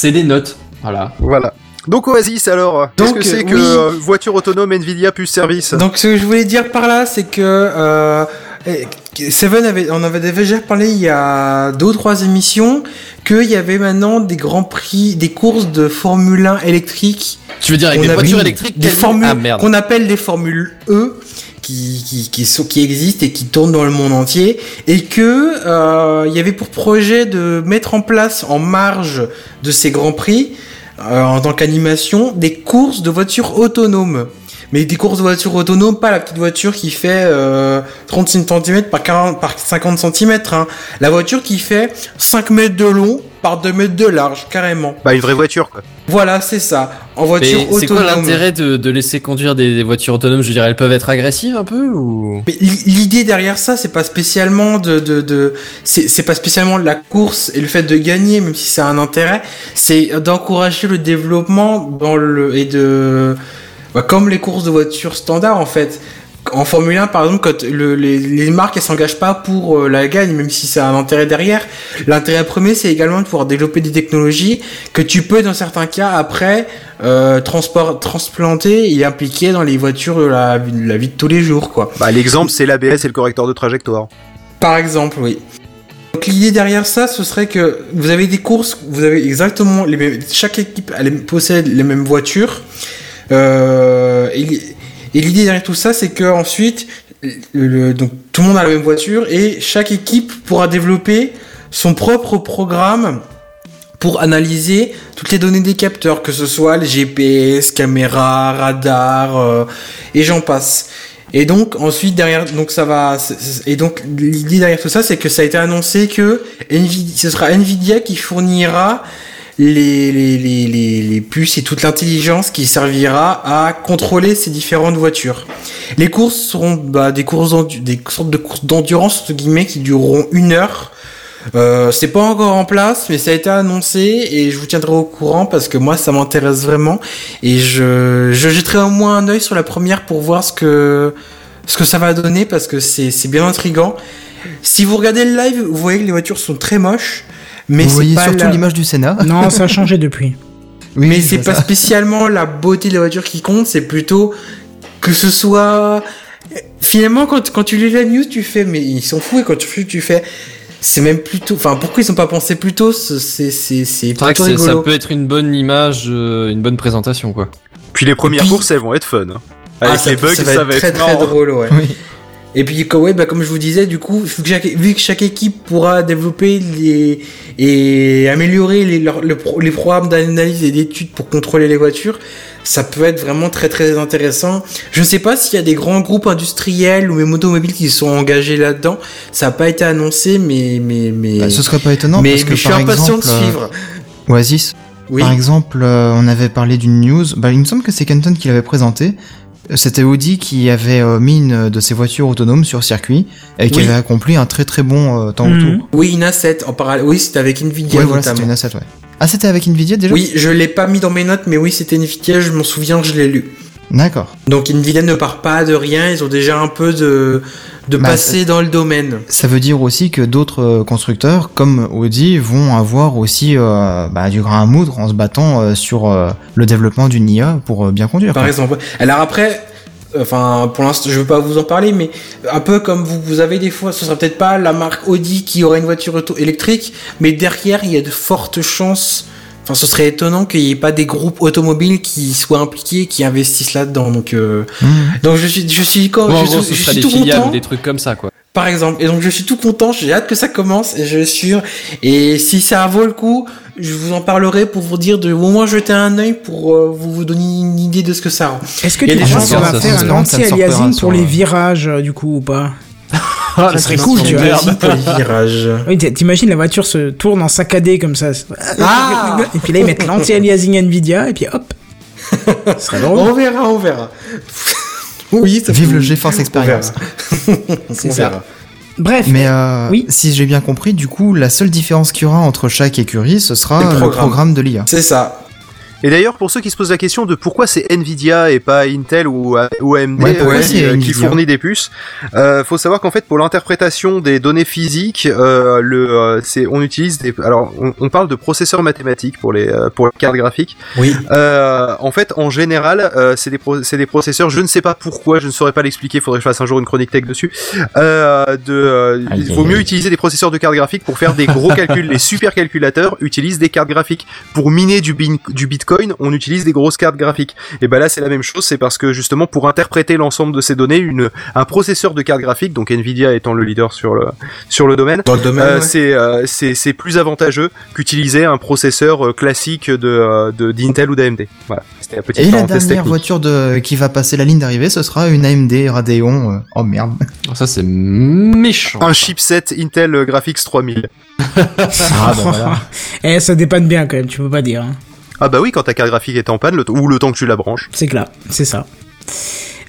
C'est des notes. Voilà. Voilà. Donc Oasis, alors, qu'est-ce Donc, que c'est euh, que oui. euh, voiture autonome Nvidia puce service Donc, ce que je voulais dire par là, c'est que, euh, Seven avait, on avait déjà parlé il y a deux ou trois émissions, qu'il y avait maintenant des grands prix, des courses de Formule 1 électrique Tu veux dire avec On des voitures électriques des formules Ah qu'on appelle des formules E qui qui qui, sont, qui existent et qui tournent dans le monde entier et que euh, il y avait pour projet de mettre en place en marge de ces grands prix euh, en tant qu'animation des courses de voitures autonomes. Mais des courses de voitures autonomes, pas la petite voiture qui fait euh, 35 cm par, 40, par 50 cm. Hein. La voiture qui fait 5 mètres de long par 2 mètres de large, carrément. Bah, une vraie voiture, quoi. Voilà, c'est ça. En Mais voiture c'est quoi autonome. l'intérêt de, de laisser conduire des, des voitures autonomes? Je veux dire, elles peuvent être agressives un peu ou? L'idée derrière ça, c'est pas spécialement de, de, de c'est c'est pas spécialement la course et le fait de gagner, même si c'est un intérêt, c'est d'encourager le développement dans le et de bah, comme les courses de voitures standard en fait. En Formule 1, par exemple, quand le- les, les marques elles s'engagent pas pour euh, la gagne, même si c'est un intérêt derrière. L'intérêt premier, c'est également de pouvoir développer des technologies que tu peux, dans certains cas, après euh, transport, transplanter et impliquer dans les voitures de la, de la vie de tous les jours, quoi. Bah, l'exemple, c'est l'ABS et le correcteur de trajectoire. Par exemple, oui. Donc l'idée derrière ça, ce serait que vous avez des courses, vous avez exactement les mêmes, chaque équipe elle possède les mêmes voitures. Euh, et li- et l'idée derrière tout ça, c'est que ensuite, le- donc tout le monde a la même voiture et chaque équipe pourra développer son propre programme pour analyser toutes les données des capteurs, que ce soit les GPS, caméras, radars, euh, et j'en passe. Et donc ensuite derrière, donc ça va, et donc l'idée derrière tout ça, c'est que ça a été annoncé que ce sera Nvidia qui fournira les, les, les, les, puces et toute l'intelligence qui servira à contrôler ces différentes voitures. Les courses seront bah, des courses des sortes de courses d'endurance entre guillemets qui dureront une heure. Euh, c'est pas encore en place, mais ça a été annoncé et je vous tiendrai au courant parce que moi ça m'intéresse vraiment et je, je jetterai au moins un œil sur la première pour voir ce que ce que ça va donner parce que c'est bien intrigant. Si vous regardez le live, vous voyez que les voitures sont très moches, mais Vous c'est voyez pas surtout la- l'image du Sénat. Non, ça a changé depuis. Oui, mais c'est pas ça. spécialement la beauté de la voiture qui compte, c'est plutôt que ce soit. Finalement, quand, quand tu lis la news, tu fais, mais ils sont fous, et quand tu, tu fais. C'est même plutôt. Enfin, pourquoi ils ont pas pensé plus tôt C'est c'est c'est C'est vrai que ça peut être une bonne image, euh, une bonne présentation, quoi. Puis les premières puis- courses, elles vont être fun. hein. Ah, Avec ça- les bugs, ça ça, va être très très drôle, ouais. Oui. Et puis, ouais, bah, comme je vous disais, du coup, vu que chaque, vu que chaque équipe pourra développer les, et améliorer les, le programmes d'analyse et d'études pour contrôler les voitures, ça peut être vraiment très très intéressant. Je ne sais pas s'il y a des grands groupes industriels ou même automobiles qui sont engagés là-dedans. Ça n'a pas été annoncé, mais, mais, mais, Bah, ce serait pas étonnant mais, parce que mais je suis par impatient exemple, de suivre. euh, Oasis, Oui. par exemple, euh, on avait parlé d'une news. Bah, il me semble que c'est Kenton qui l'avait présenté. C'était Audi qui avait euh, mis une de ses voitures autonomes sur circuit et qui Oui. avait accompli un très très bon euh, temps Mhm. auto. Oui, une A7 en parallèle. Oui, c'était avec Nvidia Ouais, voilà, c'était notamment. une A7, ouais. Ah, c'était avec Nvidia déjà? Oui, je l'ai pas mis dans mes notes, mais oui, c'était Nvidia, je m'en souviens, je l'ai lu. D'accord. Donc Nvidia ne part pas de rien, ils ont déjà un peu de, de Bah, passé dans le domaine. Ça veut dire aussi que d'autres euh, constructeurs, comme Audi, vont avoir aussi euh, bah, du grain à moudre en se battant euh, sur euh, le développement d'une IA pour bien conduire. Par quoi. exemple. Alors après, enfin pour l'instant je veux pas vous en parler, mais un peu comme vous, vous avez des fois, ce sera peut-être pas la marque Audi qui aura une voiture électrique, mais derrière il y a de fortes chances. Enfin, ce serait étonnant qu'il n'y ait pas des groupes automobiles qui soient impliqués, qui investissent là-dedans. Donc, euh, Mhm. donc je suis, je suis, quand, en je, gros, je suis des tout filiales content. ou des trucs comme ça, quoi. Par exemple. Et donc je suis tout content, j'ai hâte que ça commence et je suis sûr. Et si ça vaut le coup, je vous en parlerai pour vous dire de au moins jeter un œil pour euh, vous, vous donner une idée de ce que ça rend. Est-ce que tu des penses gens qu'on va faire un anti-aliasing pour sur, les virages, euh, du coup, ou pas? Ah, Ça serait cool, tu vois. Oui, t'imagines la voiture se tourne en saccadé comme ça. Ah Et puis là, ils mettent l'anti-aliasing Nvidia, et puis hop Ce serait drôle. On verra, on verra. oui, ça Vive le GeForce Experience. C'est ça. verra. Bref, Mais euh, Oui. si j'ai bien compris, du coup, la seule différence qu'il y aura entre chaque écurie, ce sera Le le programme. programme, de l'IA. C'est ça. Et d'ailleurs, pour ceux qui se posent la question de pourquoi c'est Nvidia et pas Intel ou, ou AMD Ouais, euh, qui, euh, qui fournit des puces, euh, faut savoir qu'en fait pour l'interprétation des données physiques, euh, le, euh, c'est, on utilise des, alors on, on parle de processeurs mathématiques pour les pour les cartes graphiques. Oui. En fait, en général, c'est des pro- c'est des processeurs. Je ne sais pas pourquoi, je ne saurais pas l'expliquer. Faudrait que je fasse un jour une chronique tech dessus. De, il vaut mieux utiliser des processeurs de cartes graphiques pour faire des gros calculs. Les supercalculateurs utilisent des cartes graphiques pour miner du, bin- du Bitcoin. On utilise des grosses cartes graphiques. Et ben là, c'est la même chose. C'est parce que justement, pour interpréter l'ensemble de ces données, une un processeur de cartes graphiques, donc Nvidia étant le leader sur le sur le domaine, euh, ouais. c'est euh, c'est c'est plus avantageux qu'utiliser un processeur euh, classique de de d'Intel ou d'AMD. Voilà, c'était la petite Et la dernière technique. voiture de... qui va passer la ligne d'arrivée, ce sera une AMD Radeon. euh, Oh merde. Ça, c'est méchant. Un chipset Intel Graphics 3000. Ah bah voilà. eh, ça dépanne bien quand même, tu peux pas dire. hein. Ah bah oui, quand ta carte graphique est en panne, le ou le temps que tu la branches. C'est clair, c'est ça.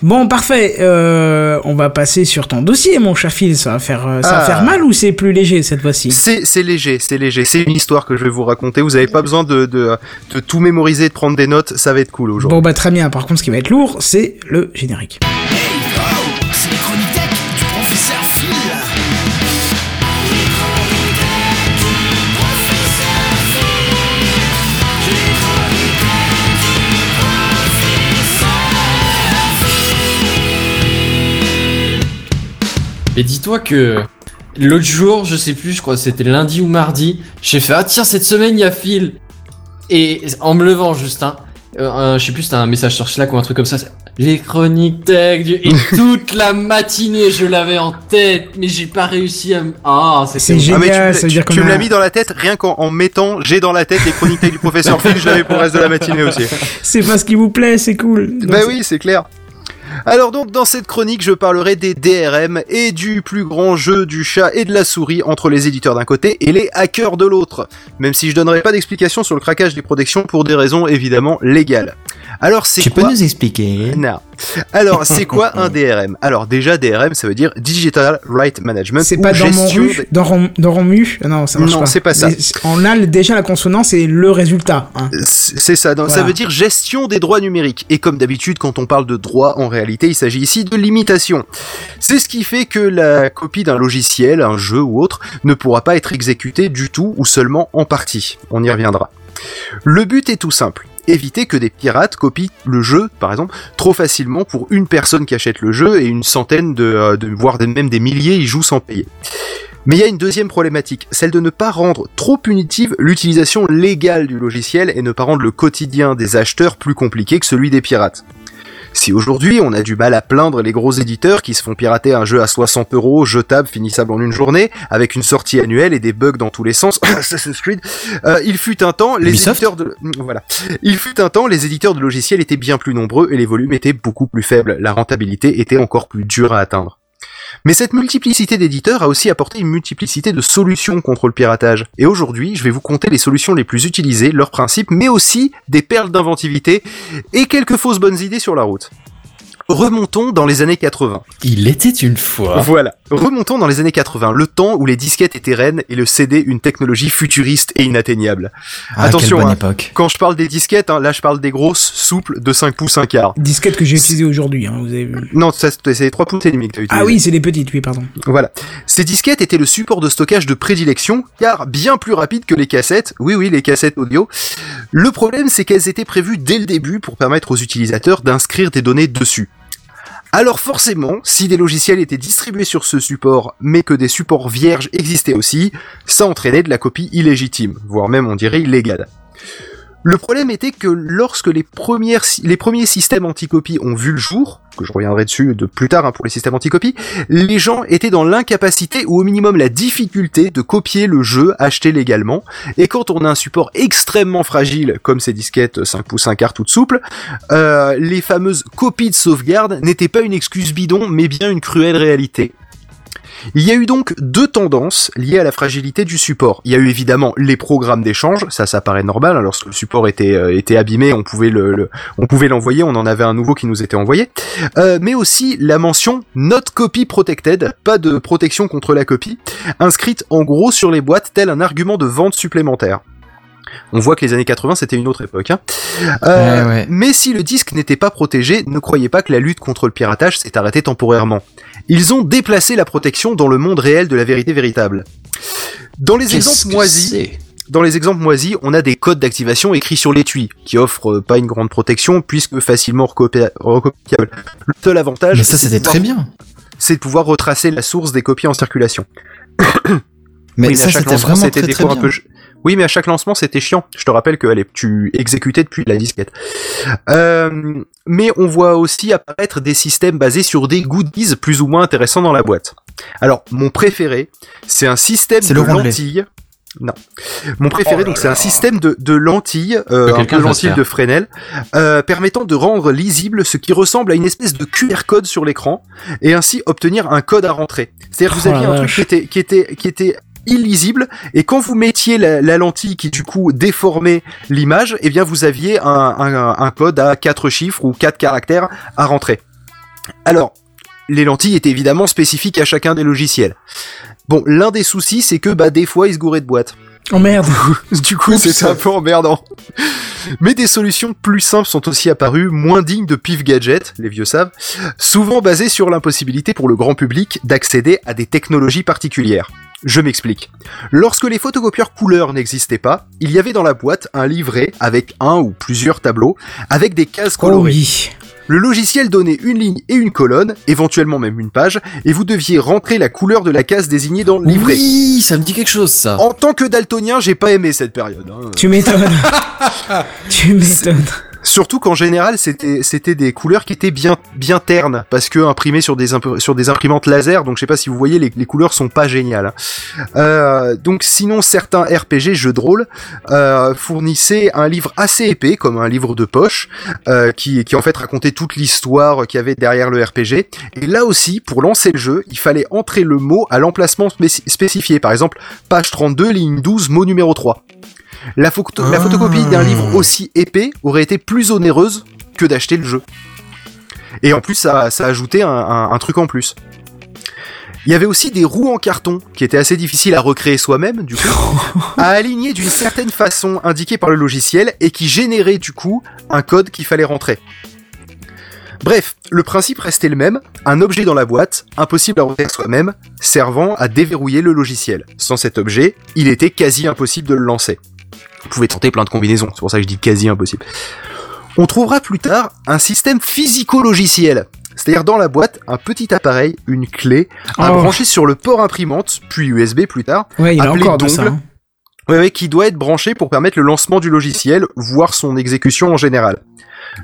Bon, parfait. Euh, on va passer sur ton dossier, mon cher Phil. Ça va faire, euh, ça va Ah. faire mal ou c'est plus léger cette fois-ci? C'est léger, c'est léger. C'est une histoire que je vais vous raconter. Vous avez pas besoin de, de de tout mémoriser, de prendre des notes. Ça va être cool aujourd'hui. Bon, bah très bien. Par contre, ce qui va être lourd, c'est le générique. Et dis-toi que L'autre jour, je sais plus, je crois que c'était lundi ou mardi, j'ai fait ah tiens cette semaine il y a Phil et en me levant juste hein, euh, un- je sais plus c'était un message sur Slack ou un truc comme ça. c'est, Les chroniques tech du- et toute la matinée je l'avais en tête mais j'ai pas réussi à me... ah C'est génial. Ah, mais tu, me- tu- tu me l'as mis dans la tête rien qu'en en mettant j'ai dans la tête les chroniques tech du professeur Phil, je l'avais pour le reste de la matinée aussi. C'est pas ce qui vous plaît, c'est cool. Bah oui, c'est clair. Alors donc dans cette chronique, je parlerai des DRM et du plus grand jeu du chat et de la souris entre les éditeurs d'un côté et les hackers de l'autre. Même si je donnerai pas d'explication sur le craquage des protections pour des raisons évidemment légales. Alors c'est Tu peux quoi nous expliquer Non. Alors c'est quoi un DRM Alors déjà DRM ça veut dire Digital Right Management. C'est pas dans mon des- dans, Rom- dans Romu? Ah Non, ça marche Non, pas. c'est pas ça. On a déjà la consonance et le résultat. hein. C'est ça, donc ça veut dire gestion des droits numériques. Et comme d'habitude, quand on parle de droit, en réalité, il s'agit ici de limitation. C'est ce qui fait que la copie d'un logiciel, un jeu ou autre, ne pourra pas être exécutée du tout ou seulement en partie. On y reviendra. Le but est tout simple. Éviter que des pirates copient le jeu, par exemple, trop facilement pour une personne qui achète le jeu et une centaine de, euh, voire même des milliers y jouent sans payer. Mais il y a une deuxième problématique, celle de ne pas rendre trop punitive l'utilisation légale du logiciel et ne pas rendre le quotidien des acheteurs plus compliqué que celui des pirates. Si aujourd'hui on a du mal à plaindre les gros éditeurs qui se font pirater un jeu à 60 euros, jetable, finissable en une journée, avec une sortie annuelle et des bugs dans tous les sens, Assassin's Creed, euh, il fut un temps, les Ubisoft éditeurs de, voilà, il fut un temps, les éditeurs de logiciels étaient bien plus nombreux et les volumes étaient beaucoup plus faibles. La rentabilité était encore plus dure à atteindre. Mais cette multiplicité d'éditeurs a aussi apporté une multiplicité de solutions contre le piratage. Et aujourd'hui, je vais vous compter les solutions les plus utilisées, leurs principes, mais aussi des perles d'inventivité et quelques fausses bonnes idées sur la route. Remontons dans les années 80. Il était une fois. Voilà. Remontons dans les années 80, le temps où les disquettes étaient reines et le CD une technologie futuriste et inatteignable. Ah, Attention, hein. époque. Quand je parle des disquettes, hein, là je parle des grosses, souples, de 5 pouces, un quart. Disquette que j'ai utilisée aujourd'hui, hein, vous avez vu. Non, c'est c'est les 3 pouces et demi que t'as utilisé. Ah oui, c'est les petites, oui, pardon. Voilà. Ces disquettes étaient le support de stockage de prédilection, car bien plus rapide que les cassettes. Oui, oui, les cassettes audio. Le problème, c'est qu'elles étaient prévues dès le début pour permettre aux utilisateurs d'inscrire des données dessus. Alors forcément, si des logiciels étaient distribués sur ce support, mais que des supports vierges existaient aussi, ça entraînait de la copie illégitime, voire même on dirait illégale. Le problème était que lorsque les, premiers systèmes anti-copie ont vu le jour, que je reviendrai dessus de plus tard hein, pour les systèmes anti-copie, les gens étaient dans l'incapacité ou au minimum la difficulté de copier le jeu acheté légalement. Et quand on a un support extrêmement fragile, comme ces disquettes 5 pouces 1 quart toutes souples, euh, les fameuses copies de sauvegarde n'étaient pas une excuse bidon, mais bien une cruelle réalité. Il y a eu donc deux tendances liées à la fragilité du support. Il y a eu évidemment les programmes d'échange, ça ça paraît normal, hein, lorsque le support était euh, était abîmé, on pouvait le, le- on pouvait l'envoyer, on en avait un nouveau qui nous était envoyé. Euh, mais aussi la mention not copy protected, pas de protection contre la copie, inscrite en gros sur les boîtes tel un argument de vente supplémentaire. On voit que les années 80 c'était une autre époque. Hein. Euh, Ouais, ouais. Mais si le disque n'était pas protégé, ne croyez pas que la lutte contre le piratage s'est arrêtée temporairement. Ils ont déplacé la protection dans le monde réel de la vérité véritable. Dans les exemples moisis, dans les exemples moisis, on a des codes d'activation écrits sur l'étui, qui offrent euh, pas une grande protection puisque facilement recopia- recopiables. Le seul avantage, Mais ça, c'est de c'était pouvoir- très bien. c'est de pouvoir retracer la source des copies en circulation. Mais Oui, ça, c'était vraiment c'était très, des très cours un bien. peu Oui, mais à chaque lancement, c'était chiant. Je te rappelle que allez, tu exécutais depuis la disquette. Euh, mais on voit aussi apparaître des systèmes basés sur des goodies plus ou moins intéressants dans la boîte. Alors, mon préféré, c'est un système C'est de le lentilles. Non. Mon préféré, Oh là donc, c'est un système de, de lentilles, euh, un peu lentilles de Fresnel, euh, permettant de rendre lisible ce qui ressemble à une espèce de QR code sur l'écran, et ainsi obtenir un code à rentrer. C'est-à-dire que vous Oh aviez un truc qui était, qui était, qui était illisible et quand vous mettiez la, lentille qui du coup déformait l'image, eh bien vous aviez un, code à quatre chiffres ou quatre caractères à rentrer. Alors, les lentilles étaient évidemment spécifiques à chacun des logiciels. Bon, l'un des soucis, c'est que bah des fois ils se gouraient de boîte. Oh merde. Du coup, c'est un peu emmerdant. Mais des solutions plus simples sont aussi apparues, moins dignes de pif gadget, les vieux savent, souvent basées sur l'impossibilité pour le grand public d'accéder à des technologies particulières. Je m'explique. Lorsque les photocopieurs couleurs n'existaient pas, il y avait dans la boîte un livret avec un ou plusieurs tableaux, avec des cases Oh colorées. oui. Le logiciel donnait une ligne et une colonne, éventuellement même une page, et vous deviez rentrer la couleur de la case désignée dans le livret. Oui, ça me dit quelque chose ça. En tant que daltonien, j'ai pas aimé cette période. hein. Tu m'étonnes. tu m'étonnes. Surtout qu'en général, c'était des couleurs qui étaient bien bien ternes parce que imprimées sur des imprimantes laser. Donc je sais pas si vous voyez, les, les couleurs sont pas géniales. hein. Euh, donc sinon, certains RPG jeux de rôle euh, fournissaient un livre assez épais, comme un livre de poche, euh, qui qui en fait racontait toute l'histoire qu'il y avait derrière le RPG. Et là aussi, pour lancer le jeu, il fallait entrer le mot à l'emplacement spéci- spécifié. Par exemple, page 32, ligne 12, mot numéro 3. La, photo- la Ah. photocopie d'un livre aussi épais aurait été plus onéreuse que d'acheter le jeu. Et en plus, ça, ça ajoutait un, un- un truc en plus. Il y avait aussi des roues en carton qui étaient assez difficiles à recréer soi-même, du coup, à aligner d'une certaine façon indiquée par le logiciel et qui généraient du coup un code qu'il fallait rentrer. Bref, le principe restait le même, un objet dans la boîte, impossible à refaire soi-même, servant à déverrouiller le logiciel. Sans cet objet, il était quasi impossible de le lancer. Vous pouvez tenter plein de combinaisons, c'est pour ça que je dis quasi impossible. On trouvera plus tard un système physico-logiciel. C'est-à-dire dans la boîte, un petit appareil, une clé, à Oh. brancher sur le port imprimante, puis USB plus tard, Ouais, il y a Appelé de ça. dongle. hein. Ouais, ouais, qui doit être branché pour permettre le lancement du logiciel, voire son exécution en général.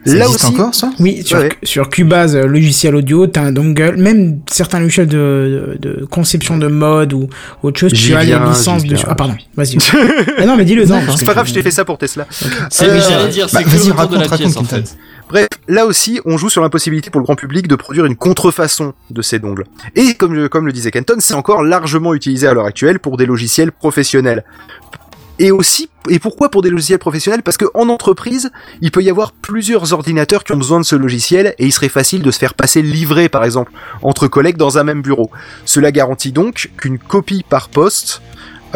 Ça Là existe aussi, encore, ça? Oui, sur, Ouais. sur Cubase, euh, logiciel audio, t'as un dongle, même certains logiciels de, de, de conception de mode ou autre chose, tu as les licences viens. Ah pardon, vas-y. ah non, mais dis-le, non. c'est pas grave, je- t'ai fait ça pour Tesla. C'est Euh, j'allais dire, bah, c'est que vas-y, le de la raconte, pièce en raconte, fait. Bref, là aussi, on joue sur l'impossibilité pour le grand public de produire une contrefaçon de ces dongles. Et comme, comme le disait Kenton, c'est encore largement utilisé à l'heure actuelle pour des logiciels professionnels. Et aussi, et pourquoi pour des logiciels professionnels? Parce que en entreprise, il peut y avoir plusieurs ordinateurs qui ont besoin de ce logiciel et il serait facile de se faire passer le livret, par exemple, entre collègues dans un même bureau. Cela garantit donc qu'une copie par poste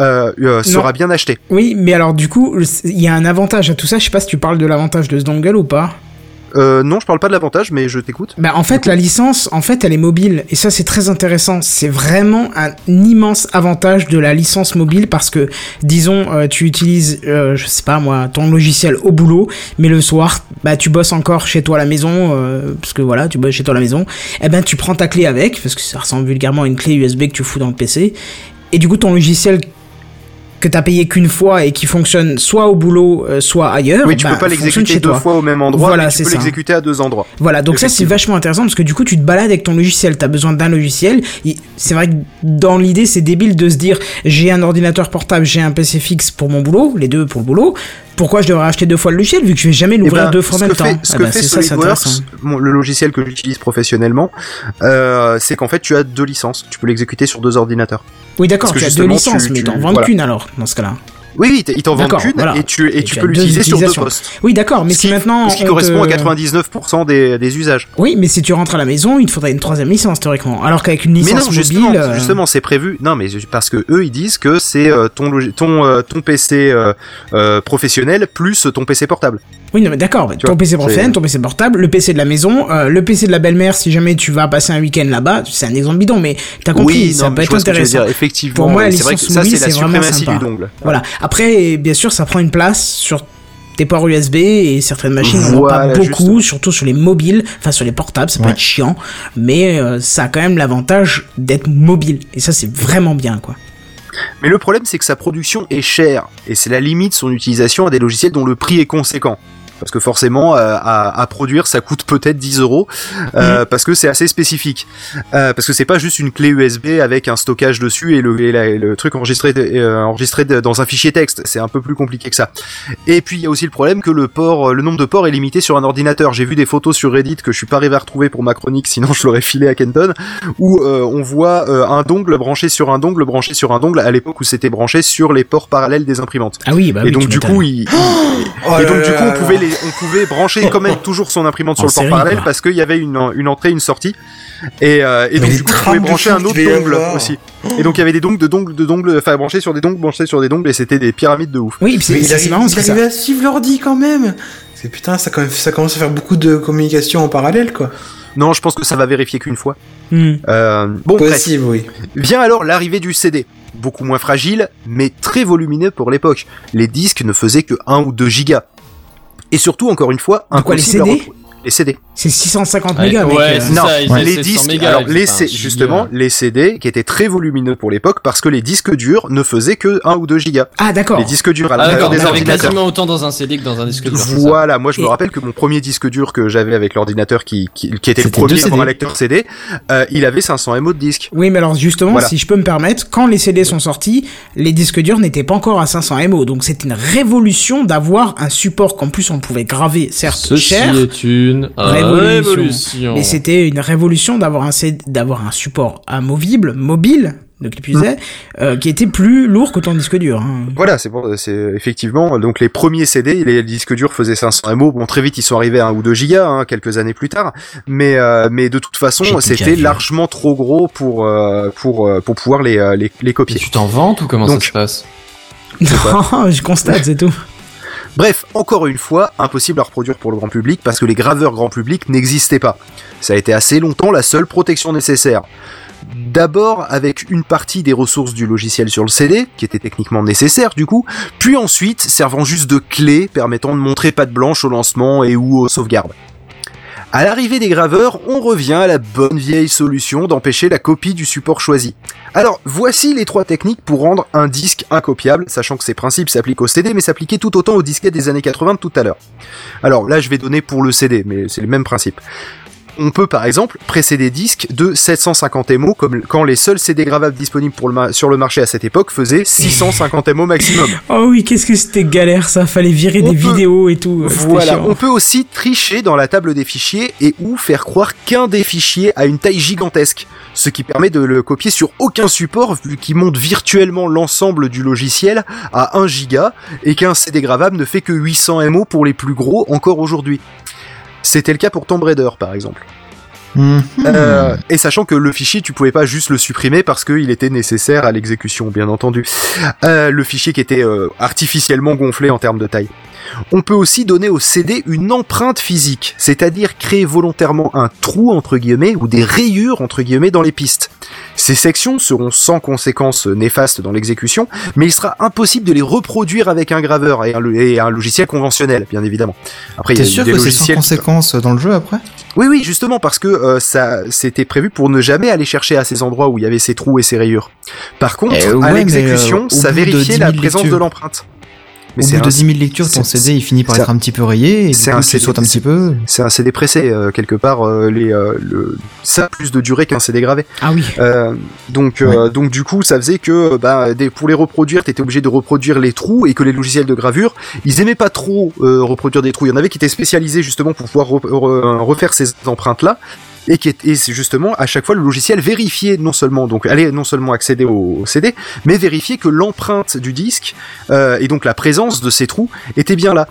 euh, euh, sera bien achetée. Oui, mais alors du coup, il y a un avantage à tout ça. Je sais pas si tu parles de l'avantage de ce dongle ou pas. Euh, non, je parle pas de l'avantage, mais je t'écoute. Bah en fait la licence en fait elle est mobile. Et ça c'est très intéressant. C'est vraiment un immense avantage de la licence mobile parce que disons euh, tu utilises euh, je sais pas moi ton logiciel au boulot mais le soir bah tu bosses encore chez toi à la maison parce que voilà tu bosses chez toi à la maison. Et ben tu prends ta clé avec parce que ça ressemble vulgairement à une clé USB que tu fous dans le PC et du coup ton logiciel que t'as payé qu'une fois et qui fonctionne soit au boulot, euh, soit ailleurs. Oui, tu bah, peux pas l'exécuter deux toi. fois au même endroit, Voilà, mais tu peux l'exécuter à deux endroits. Voilà, donc ça c'est vachement intéressant parce que du coup tu te balades avec ton logiciel, t'as besoin d'un logiciel. C'est vrai que dans l'idée c'est débile de se dire j'ai un ordinateur portable, j'ai un PC fixe pour mon boulot, les deux pour le boulot. Pourquoi je devrais acheter deux fois le logiciel vu que je vais jamais Eh l'ouvrir ben, deux fois en même fait, temps ce Ah que fait SolidWorks, intéressant. mon- le logiciel que j'utilise professionnellement, euh, c'est qu'en fait tu as deux licences. Tu peux l'exécuter sur deux ordinateurs. Oui d'accord, tu as deux licences, tu- mais tu- t'en vends voilà. qu'une alors dans ce cas-là. Oui, oui, ils t'en vendent qu'une voilà. et tu, et Et tu tu peux l'utiliser sur deux postes. Oui d'accord, mais Ce si qui- maintenant Ce qui on correspond te- à 99% des, des usages. Oui, mais si tu rentres à la maison, il te faudrait une troisième licence théoriquement. Alors qu'avec une Mais licence non, justement, mobile, euh, justement, c'est prévu. Non, mais parce que eux, ils disent que c'est euh, ton euh, ton PC euh, professionnel plus ton PC portable. Oui, non, mais d'accord. Ton vois, PC professionnel, ton PC portable, le PC de la maison, euh, le PC de la belle-mère, si jamais tu vas passer un week-end là-bas, c'est un exemple bidon, mais t'as compris, oui, ça non, peut mais je être intéressant. dire. Effectivement, Pour moi, la c'est vrai que licence ça, mobile, c'est la suprématie du dongle. Voilà. Après, bien sûr, ça prend une place sur tes ports USB et certaines machines n'en ont pas beaucoup, justement. surtout sur les mobiles, enfin sur les portables, ça peut Ouais. être chiant, mais euh, ça a quand même l'avantage d'être mobile. Et ça, c'est vraiment bien, quoi. Mais le problème, c'est que sa production est chère, et c'est la limite de son utilisation à des logiciels dont le prix est conséquent. Parce que forcément, euh, à, à produire, ça coûte peut-être 10 euros, euh, parce que c'est assez spécifique. Euh, parce que c'est pas juste une clé USB avec un stockage dessus et le, et la- le truc enregistré, euh, dans un fichier texte. C'est un peu plus compliqué que ça. Et puis il y a aussi le problème que le port, le nombre de ports est limité sur un ordinateur. J'ai vu des photos sur Reddit que je suis pas arrivé à retrouver pour ma chronique, sinon je l'aurais filé à Kenton, où euh, on voit euh, un dongle branché sur un dongle branché sur un dongle à l'époque où c'était branché sur les ports parallèles des imprimantes. Ah oui, bah et oui, donc tu du coup, il, Oh et donc du coup, on pouvait là. On pouvait brancher quand même toujours son imprimante sur En le port série, parallèle quoi. parce qu'il y avait une, une entrée, une sortie. Et, euh, et donc du coup, on pouvait brancher un autre dongle avoir. aussi. Et donc il y avait des dongles de dongles de dongles, enfin branchés sur des dongles, branchés sur des dongles, et c'était des pyramides de ouf. Oui, c'est marrant il arrivait à suivre l'ordi quand même. C'est putain, ça, quand même, ça commence à faire beaucoup de communication en parallèle, quoi. Non, je pense que ça va vérifier qu'une fois. Hmm. Euh, bon, bref. Possible, oui. Vient alors l'arrivée du CD. Beaucoup moins fragile, mais très volumineux pour l'époque. Les disques ne faisaient que 1 ou 2 gigas. Et surtout, encore une fois, De quoi, les impossible à. Les CD. C'est 650 Ouais, mégas, ouais, euh. c'est Non, ça, les faisaient 700 disques, mégas, alors les C- giga. justement les CD qui étaient très volumineux pour l'époque parce que les disques durs ne faisaient que 1 ou 2 gigas. Ah, d'accord. Les disques durs à Ah l'intérieur d'accord, des ordinateurs. quasiment autant dans un CD que dans un disque dur. c'est Voilà, moi je me rappelle que mon premier disque dur que j'avais avec l'ordinateur qui, qui, qui était le premier CD. un lecteur CD, euh, il avait 500 MO de disque. Oui, mais alors justement, Voilà. si je peux me permettre, quand les CD sont sortis, les disques durs n'étaient pas encore à 500 MO. Donc c'était une révolution d'avoir un support qu'en plus on pouvait graver, certes Ceci cher, est une Révolution. révolution. mais c'était une révolution d'avoir un CD d'avoir un support amovible, mobile, de usait, euh, qui était plus lourd que ton disque dur. hein. Voilà, c'est bon, c'est effectivement donc les premiers CD, les disques durs faisaient 500 MO. Bon, très vite ils sont arrivés à 1 ou 2 gigas, hein, quelques années plus tard. Mais euh, mais de toute façon, c'était largement trop gros pour euh, pour euh, pour pouvoir les euh, les, les Et copier. tu t'en vantes ou comment Donc- ça se passe? Non, je constate, c'est tout. Bref, encore une fois, impossible à reproduire pour le grand public parce que les graveurs grand public n'existaient pas. Ça a été assez longtemps la seule protection nécessaire. D'abord avec une partie des ressources du logiciel sur le CD, qui était techniquement nécessaire du coup, puis ensuite servant juste de clé permettant de montrer patte blanche au lancement et ou aux sauvegardes. À l'arrivée des graveurs, on revient à la bonne vieille solution d'empêcher la copie du support choisi. Alors, voici les trois techniques pour rendre un disque incopiable, sachant que ces principes s'appliquent au CD, mais s'appliquaient tout autant aux disquettes des années 80 de tout à l'heure. Alors là, je vais donner pour le CD, mais c'est le même principe. On peut par exemple presser des disques de 750 MO, comme quand les seuls CD gravables disponibles pour le ma- sur le marché à cette époque faisaient 650 MO maximum. Oh oui, qu'est-ce que c'était galère ça, fallait virer On des peut- vidéos et tout. euh, Voilà, chiant. on peut aussi tricher dans la table des fichiers et ou faire croire qu'un des fichiers a une taille gigantesque, ce qui permet de le copier sur aucun support vu qu'il monte virtuellement l'ensemble du logiciel à 1 giga et qu'un CD gravable ne fait que 800 MO pour les plus gros encore aujourd'hui. C'était le cas pour Tomb Raider par exemple. Mhm. Euh, et sachant que le fichier, tu pouvais pas juste le supprimer parce qu'il était nécessaire à l'exécution, bien entendu. Euh, le fichier qui était euh, artificiellement gonflé en termes de taille. On peut aussi donner au CD une empreinte physique, c'est-à-dire créer volontairement un trou entre guillemets ou des rayures entre guillemets dans les pistes. Ces sections seront sans conséquences néfastes dans l'exécution, mais il sera impossible de les reproduire avec un graveur et un, lo- et un logiciel conventionnel, bien évidemment. Après, il y T'es a sûr des que c'est sans logiciels qui- conséquence dans le jeu après? Oui, oui, justement, parce que euh, ça, c'était prévu pour ne jamais aller chercher à ces endroits où il y avait ces trous et ces rayures. Par contre, Eh ouais, à l'exécution, euh, ça vérifiait 10 la 000 présence de lectures. L'empreinte. Au bout de un- 10 000 lectures, ton CD il finit par être un petit peu rayé et c'est coup un tu CD sautes un petit peu. C'est un CD pressé euh, quelque part. euh, les, euh, le, ça a plus de durée qu'un CD gravé. Ah oui. Euh, donc, euh, donc du coup, ça faisait que bah, des, pour les reproduire, t'étais obligé de reproduire les trous et que les logiciels de gravure, ils aimaient pas trop euh, reproduire des trous. Il y en avait qui étaient spécialisés justement pour pouvoir re- re- refaire ces empreintes là. Et, qui est, et c'est justement à chaque fois le logiciel vérifiait non seulement donc allait non seulement accéder au, au CD, mais vérifier que l'empreinte du disque euh, et donc la présence de ces trous était bien là.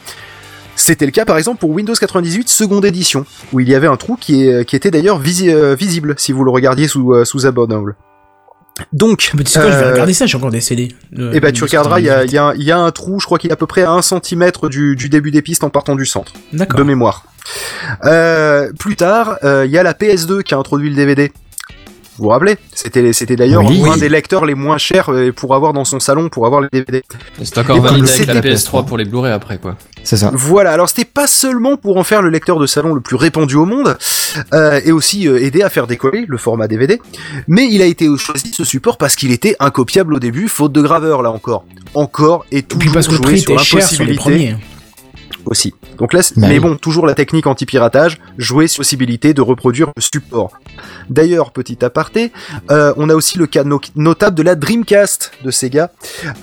C'était le cas par exemple pour Windows 98 seconde édition, où il y avait un trou qui, est, qui était d'ailleurs visi- euh, visible si vous le regardiez sous, euh, sous un bon angle. Donc, Mais tu sais quoi, je vais euh, regarder ça, j'ai encore des CD. de- et bah tu de regarderas, il y a, 98. il y, a y a un trou, je crois qu'il est à peu près à 1 cm du, du début des pistes en partant du centre, de mémoire. Euh, plus tard, euh, il y a la PS2 qui a introduit le DVD. Vous vous rappelez? C'était c'était d'ailleurs Oui. un des lecteurs les moins chers euh, pour avoir dans son salon pour avoir les DVD. C'est encore Et validé avec la c'était- PS3 pour les Blu-ray après quoi. C'est ça. Voilà, alors c'était pas seulement pour en faire le lecteur de salon le plus répandu au monde, euh, et aussi euh, aider à faire décoller le format DVD, mais il a été choisi ce support parce qu'il était incopiable au début, faute de graveur là encore. Encore et Et toujours puis parce que le joué prix sur était cher sur les l'impossibilité premiers. Aussi. Donc là, c'est- Bah mais bon, toujours la technique anti-piratage, jouer sur la possibilité de reproduire le support. D'ailleurs, petit aparté, euh, on a aussi le cas no- notable de la Dreamcast de Sega,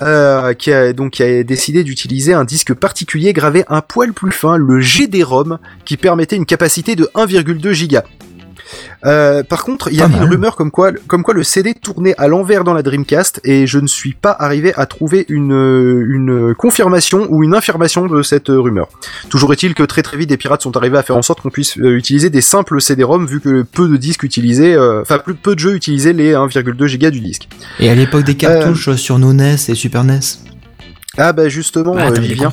euh, qui a donc qui a décidé d'utiliser un disque particulier gravé un poil plus fin, le GD-ROM, qui permettait une capacité de 1,2 giga. Euh, par contre, il y avait une rumeur comme quoi, comme quoi le CD tournait à l'envers dans la Dreamcast et je ne suis pas arrivé à trouver une, une confirmation ou une infirmation de cette rumeur. Toujours est-il que très très vite des pirates sont arrivés à faire en sorte qu'on puisse euh, utiliser des simples CD-ROM vu que peu de disques utilisaient, euh, enfin plus peu de jeux utilisaient les 1,2 giga du disque. Et à l'époque des cartouches sur nos NES et Super NES. Ah bah justement, Ah, euh, t'as j'y viens.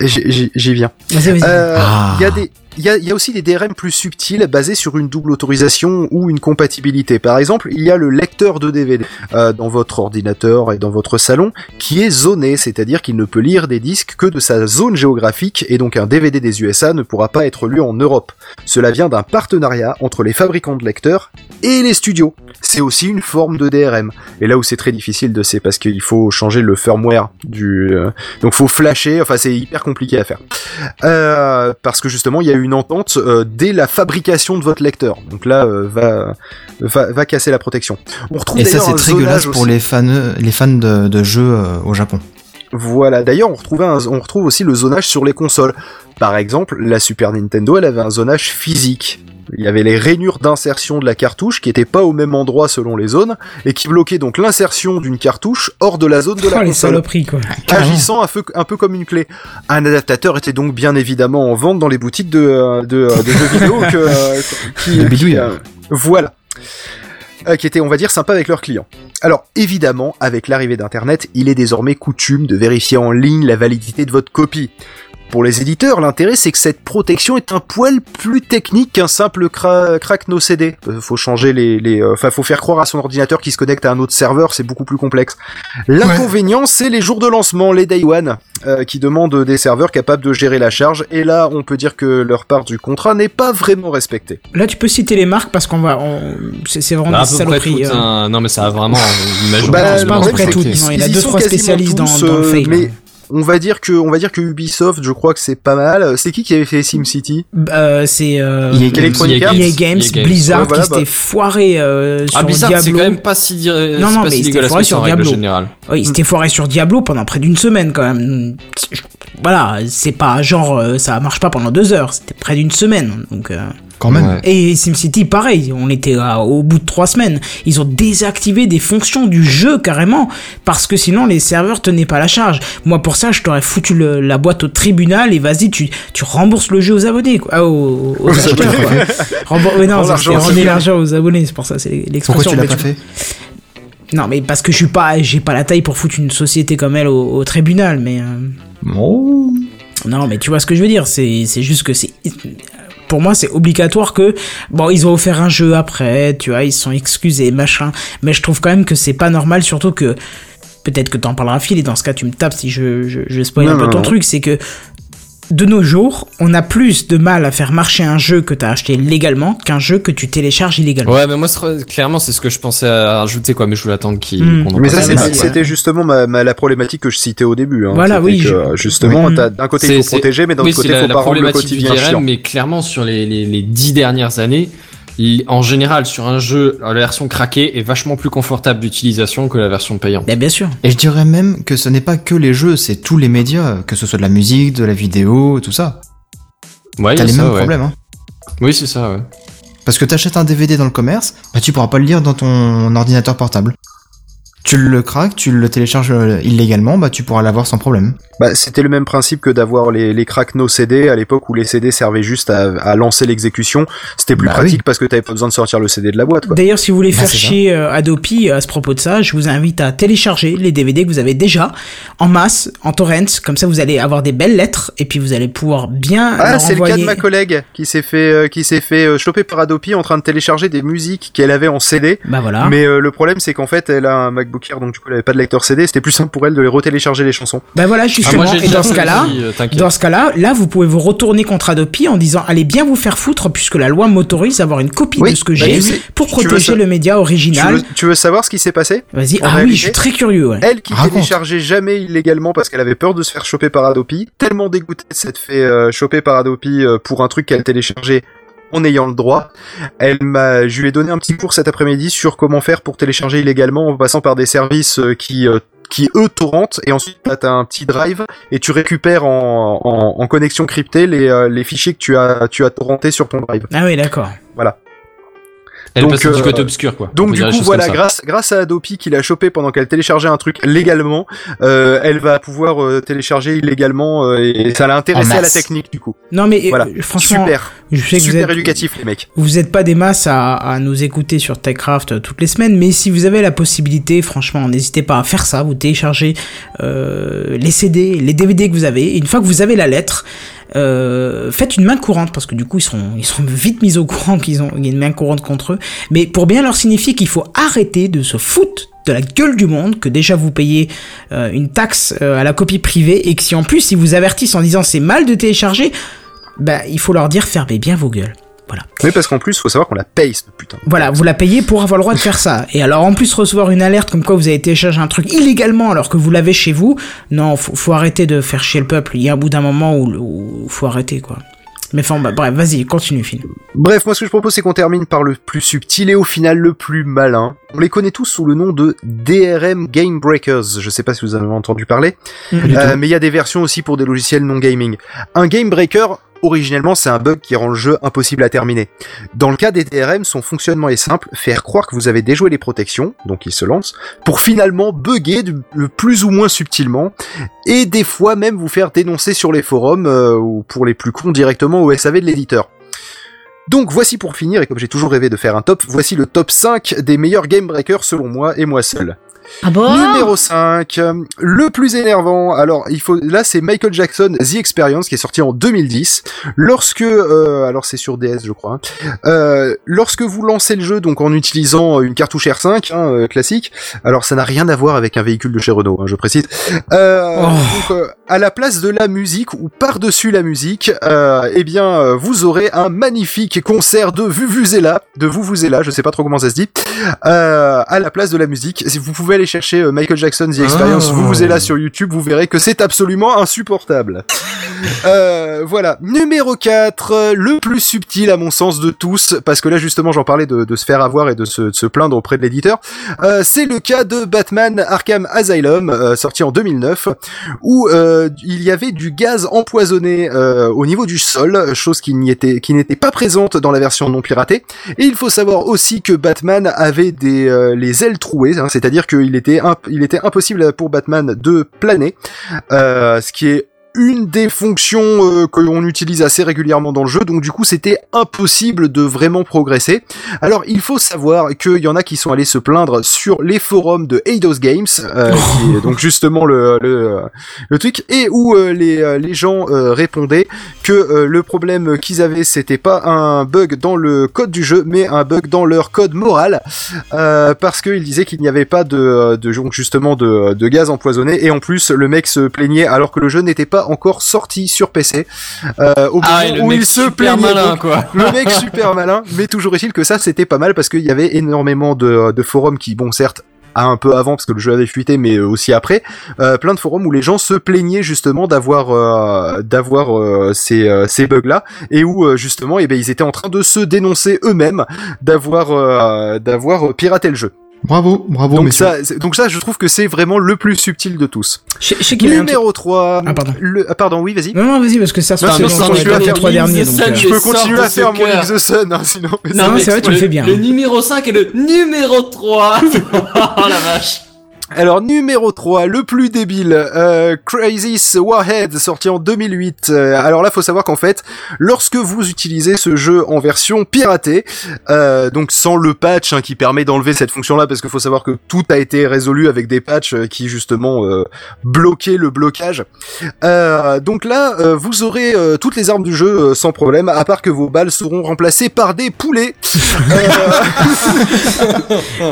J'y viens. Vas-y, vas-y. Euh, Il Ah. y a des il y a, aussi des DRM plus subtils basés sur une double autorisation ou une compatibilité. Par exemple, il y a le lecteur de DVD euh, dans votre ordinateur et dans votre salon qui est zoné, c'est-à-dire qu'il ne peut lire des disques que de sa zone géographique et donc un DVD des USA ne pourra pas être lu en Europe. Cela vient d'un partenariat entre les fabricants de lecteurs et les studios. C'est aussi une forme de DRM. Et là où c'est très difficile de c'est parce qu'il faut changer le firmware du euh, donc faut flasher, enfin c'est hyper compliqué à faire. Euh, parce que justement, il y a une entente euh, dès la fabrication de votre lecteur. Donc là euh, va, va va casser la protection. On retrouve Et ça, c'est très zonage gueulasse pour aussi. les fans, les fans de, de jeux euh, au Japon. Voilà, d'ailleurs on, retrouvait un- on retrouve aussi le zonage sur les consoles. Par exemple, la Super Nintendo, elle avait un zonage physique. Il y avait les rainures d'insertion de la cartouche qui étaient pas au même endroit selon les zones et qui bloquaient donc l'insertion d'une cartouche hors de la zone de la Oh, les console, saloperies, quoi. agissant un peu, un peu comme une clé. Un adaptateur était donc bien évidemment en vente dans les boutiques de, euh, de, euh, de jeux vidéo que, euh, qui, qui, euh, voilà. Euh, qui étaient, on va dire, sympas avec leurs clients. Alors, évidemment, avec l'arrivée d'Internet, il est désormais coutume de vérifier en ligne la validité de votre copie. Pour les éditeurs, l'intérêt c'est que cette protection est un poil plus technique qu'un simple cra crack no CD. Euh, faut changer les, les, euh, enfin faut faire croire à son ordinateur qui se connecte à un autre serveur, c'est beaucoup plus complexe. L'inconvénient c'est les jours de lancement, les day one, euh, qui demandent des serveurs capables de gérer la charge. Et là, on peut dire que leur part du contrat n'est pas vraiment respectée. Là, tu peux citer les marques parce qu'on va. on- C'est vraiment Bah, des saloperies. toutes, euh. hein. Non, mais ça a vraiment. Bah, c'est le pas à peu problème, près c'est toutes, non, euh, on va dire que, on va dire que Ubisoft, je crois que c'est pas mal. C'est qui qui avait fait SimCity? Euh, c'est euh, EA Games. Electronic EA Arts EA Games, EA Games. Blizzard Ouais, voilà, qui s'était bah. foiré euh, sur Ah, Blizzard, c'est Diablo. quand même pas si, di- c'est non, pas mais si c'était foiré sur Diablo. Oui, il s'était foiré sur Diablo pendant près d'une semaine quand même. Voilà, c'est pas genre euh, ça marche pas pendant deux heures, c'était près d'une semaine. Donc, euh, Quand même. Ouais. Et SimCity, pareil, on était à- au bout de trois semaines. Ils ont désactivé des fonctions du jeu carrément, parce que sinon les serveurs tenaient pas la charge. Moi, pour ça, je t'aurais foutu le- la boîte au tribunal et vas-y, tu, tu rembourses le jeu aux abonnés, quoi. Ah, aux, aux acheteurs, quoi. Rembou- ouais, non, Rends ça, l'argent aux abonnés. aux c'est pour ça, c'est Pourquoi l'expression. tu l'as mais pas fait Non, mais parce que je suis pas, j'ai pas la taille pour foutre une société comme elle au, au tribunal, mais. euh, Oh. non, mais tu vois ce que je veux dire, c'est c'est juste que c'est pour moi c'est obligatoire que bon ils ont offert un jeu après, tu vois, ils se sont excusés machin, mais je trouve quand même que c'est pas normal surtout que peut-être que t'en parleras Phil et dans ce cas tu me tapes si je je, je spoil Non, un peu ton non. truc, c'est que de nos jours, on a plus de mal à faire marcher un jeu que t'as acheté légalement qu'un jeu que tu télécharges illégalement. Ouais, mais moi, clairement, c'est ce que je pensais à rajouter, quoi, mais je voulais attendre qu'il, Hmm. qu'on en Mais ça, c'était justement ma, ma- la problématique que je citais au début. Hein. Voilà, oui, que, je- euh, justement, d'un côté il faut protéger, mais d'un oui, autre côté il faut la pas rendre le quotidien chiant. mais clairement sur les, les, les dix dernières années, en général sur un jeu, la version craquée est vachement plus confortable d'utilisation que la version payante. Bien sûr. Et je dirais même que ce n'est pas que les jeux, c'est tous les médias, que ce soit de la musique, de la vidéo, tout ça. Ouais, il y T'as a les ça, mêmes ouais. problèmes, hein. Oui, c'est ça, ouais. Parce que t'achètes un DVD dans le commerce, bah tu pourras pas le lire dans ton ordinateur portable. Tu le craques, tu le télécharges euh, illégalement, bah tu pourras l'avoir sans problème. Bah, c'était le même principe que d'avoir les, les crack no CD à l'époque où les CD servaient juste à, à lancer l'exécution. C'était plus Bah pratique oui. parce que t'avais pas besoin de sortir le CD de la boîte. D'ailleurs, si vous voulez Bah, faire c'est ça. chier euh, Adopi à ce propos de ça, je vous invite à télécharger les DVD que vous avez déjà en masse, en torrents. Comme ça, vous allez avoir des belles lettres et puis vous allez pouvoir bien Ah, c'est le cas de ma collègue qui s'est fait euh, qui s'est fait euh, choper par Adopi en train de télécharger des musiques qu'elle avait en CD. Bah voilà. Mais euh, le problème c'est qu'en fait elle a un MacBook Air donc du coup elle avait pas de lecteur CD. C'était plus simple pour elle de les retélécharger les chansons. Bah voilà, Ah, justement. moi, j'ai et dans ce cas-là, euh, dans ce cas-là, là, vous pouvez vous retourner contre Adopi en disant allez bien vous faire foutre puisque la loi m'autorise à avoir une copie Oui, de ce que bah, j'ai sais- pour protéger le média Tu original. veux, tu veux savoir ce qui s'est passé Vas-y. Ah oui, je suis très curieux. Ouais. Elle qui Raconte. téléchargeait jamais illégalement parce qu'elle avait peur de se faire choper par Adopi, tellement dégoûtée de s'être fait euh, choper par Adopi euh, pour un truc qu'elle téléchargeait en ayant le droit. Elle m'a, je lui ai donné un petit cours cet après-midi sur comment faire pour télécharger illégalement en passant par des services euh, qui euh, qui eux torrentent et ensuite t'as un petit drive et tu récupères en, en, en connexion cryptée les, euh, les fichiers que tu as tu as torrentés sur ton drive. Ah oui, d'accord. Elle Donc, passe du euh, côté obscur, quoi. On Donc du coup voilà grâce grâce à Adopi qui l'a chopé pendant qu'elle téléchargeait un truc légalement, euh, elle va pouvoir euh, télécharger illégalement euh, et ça l'a intéressé à la masse. technique du coup. Non mais euh, Voilà. franchement, Super, je sais que vous super êtes, éducatif les mecs. Vous n'êtes pas des masses à, à nous écouter sur TechCraft toutes les semaines, mais si vous avez la possibilité, franchement, n'hésitez pas à faire ça. Vous téléchargez euh, les CD, les DVD que vous avez. Et une fois que vous avez la lettre, euh, faites une main courante parce que du coup ils seront ils sont vite mis au courant qu'ils ont une main courante contre eux. Mais pour bien leur signifier qu'il faut arrêter de se foutre de la gueule du monde, que déjà vous payez euh, une taxe euh, à la copie privée et que si en plus ils vous avertissent en disant c'est mal de télécharger, bah il faut leur dire fermez bien vos gueules. Voilà. Oui, parce qu'en plus, faut savoir qu'on la paye, cette putain. Voilà, vous la payez pour avoir le droit de faire ça. Et alors en plus recevoir une alerte comme quoi vous avez téléchargé un truc illégalement alors que vous l'avez chez vous, non, faut, faut arrêter de faire chier le peuple. Il y a un bout d'un moment où, où faut arrêter quoi. Mais enfin, bah, bref, vas-y, continue, Phil. Bref, moi ce que je propose c'est qu'on termine par le plus subtil et au final le plus malin. On les connaît tous sous le nom de DRM Game Breakers. Je sais pas si vous avez entendu parler, Euh, mais il y a des versions aussi pour des logiciels non gaming. Un game breaker, originellement, c'est un bug qui rend le jeu impossible à terminer. Dans le cas des DRM, son fonctionnement est simple, faire croire que vous avez déjoué les protections, donc il se lance, pour finalement bugger le plus ou moins subtilement, et des fois même vous faire dénoncer sur les forums, euh, ou pour les plus cons directement au SAV de l'éditeur. Donc voici pour finir, et comme j'ai toujours rêvé de faire un top, voici le top 5 des meilleurs game breakers selon moi et moi seul. Ah bon Numéro 5, euh, le plus énervant. Alors, il faut là c'est Michael Jackson The Experience qui est sorti en 2010. Lorsque euh, alors c'est sur DS je crois. hein. Euh, lorsque vous lancez le jeu donc en utilisant une cartouche R5 hein, euh, classique. Alors ça n'a rien à voir avec un véhicule de chez Renault, hein, je précise. Euh, donc, euh, à la place de la musique ou par-dessus la musique, euh, eh bien vous aurez un magnifique concert de Vuvuzela, de Vuvuzela, je sais pas trop comment ça se dit, euh, à la place de la musique. Si vous pouvez aller chercher euh, Michael Jackson The Experience, Oh. Vuvuzela sur YouTube, vous verrez que c'est absolument insupportable. Euh, voilà. Numéro 4, euh, le plus subtil à mon sens de tous, parce que là justement j'en parlais de, de se faire avoir et de se, de se plaindre auprès de l'éditeur, euh, c'est le cas de Batman Arkham Asylum, sorti en 2009, où il y avait du gaz empoisonné au niveau du sol, chose qui n'était pas présente dans la version non piratée. Et il faut savoir aussi que Batman avait des les ailes trouées, hein, c'est-à-dire il était impossible pour Batman de planer, euh, ce qui est une des fonctions euh, que l'on utilise assez régulièrement dans le jeu, donc du coup c'était impossible de vraiment progresser. Alors il faut savoir qu'il y en a qui sont allés se plaindre sur les forums de Eidos Games, euh, qui est donc justement le, le, le truc, et où euh, les, euh, les gens euh, répondaient que euh, le problème qu'ils avaient c'était pas un bug dans le code du jeu, mais un bug dans leur code moral, euh, parce qu'ils disaient qu'il n'y avait pas de, de donc justement de, de gaz empoisonné, et en plus le mec se plaignait alors que le jeu n'était pas encore sorti sur PC, euh, au Ah, moment et où mec il se super plaignait. malin, Donc, quoi. le mec super malin, mais toujours est-il que ça c'était pas mal parce qu'il y avait énormément de, de forums qui, bon certes, à un peu avant parce que le jeu avait fuité, mais aussi après, euh, plein de forums où les gens se plaignaient justement d'avoir euh, d'avoir euh, ces, euh, ces bugs là et où euh, justement, eh ben ils étaient en train de se dénoncer eux-mêmes d'avoir euh, d'avoir piraté le jeu. Bravo, bravo, donc messieurs. ça, c'est- donc ça, je trouve que c'est vraiment le plus subtil de tous. Je je sais qu'il un Numéro 3 Ah, pardon. Le, ah, pardon, oui, vas-y. Non, non, vas-y, parce que ça, Non, c'est sans les trois derniers. Donc, euh, Je peux continuer à faire mon. Link the Sun, hein, sinon. Non, mais c'est vrai, tu le le- fais bien. Le numéro 5 et le numéro 3. oh la vache. Alors numéro 3, le plus débile, euh, Crazy Warhead, sorti en 2008. Euh, alors là, faut savoir qu'en fait, lorsque vous utilisez ce jeu en version piratée, euh, donc sans le patch hein, qui permet d'enlever cette fonction-là, parce qu'il faut savoir que tout a été résolu avec des patchs euh, qui justement euh, bloquaient le blocage. Euh, donc là, euh, vous aurez euh, toutes les armes du jeu euh, sans problème, à part que vos balles seront remplacées par des poulets.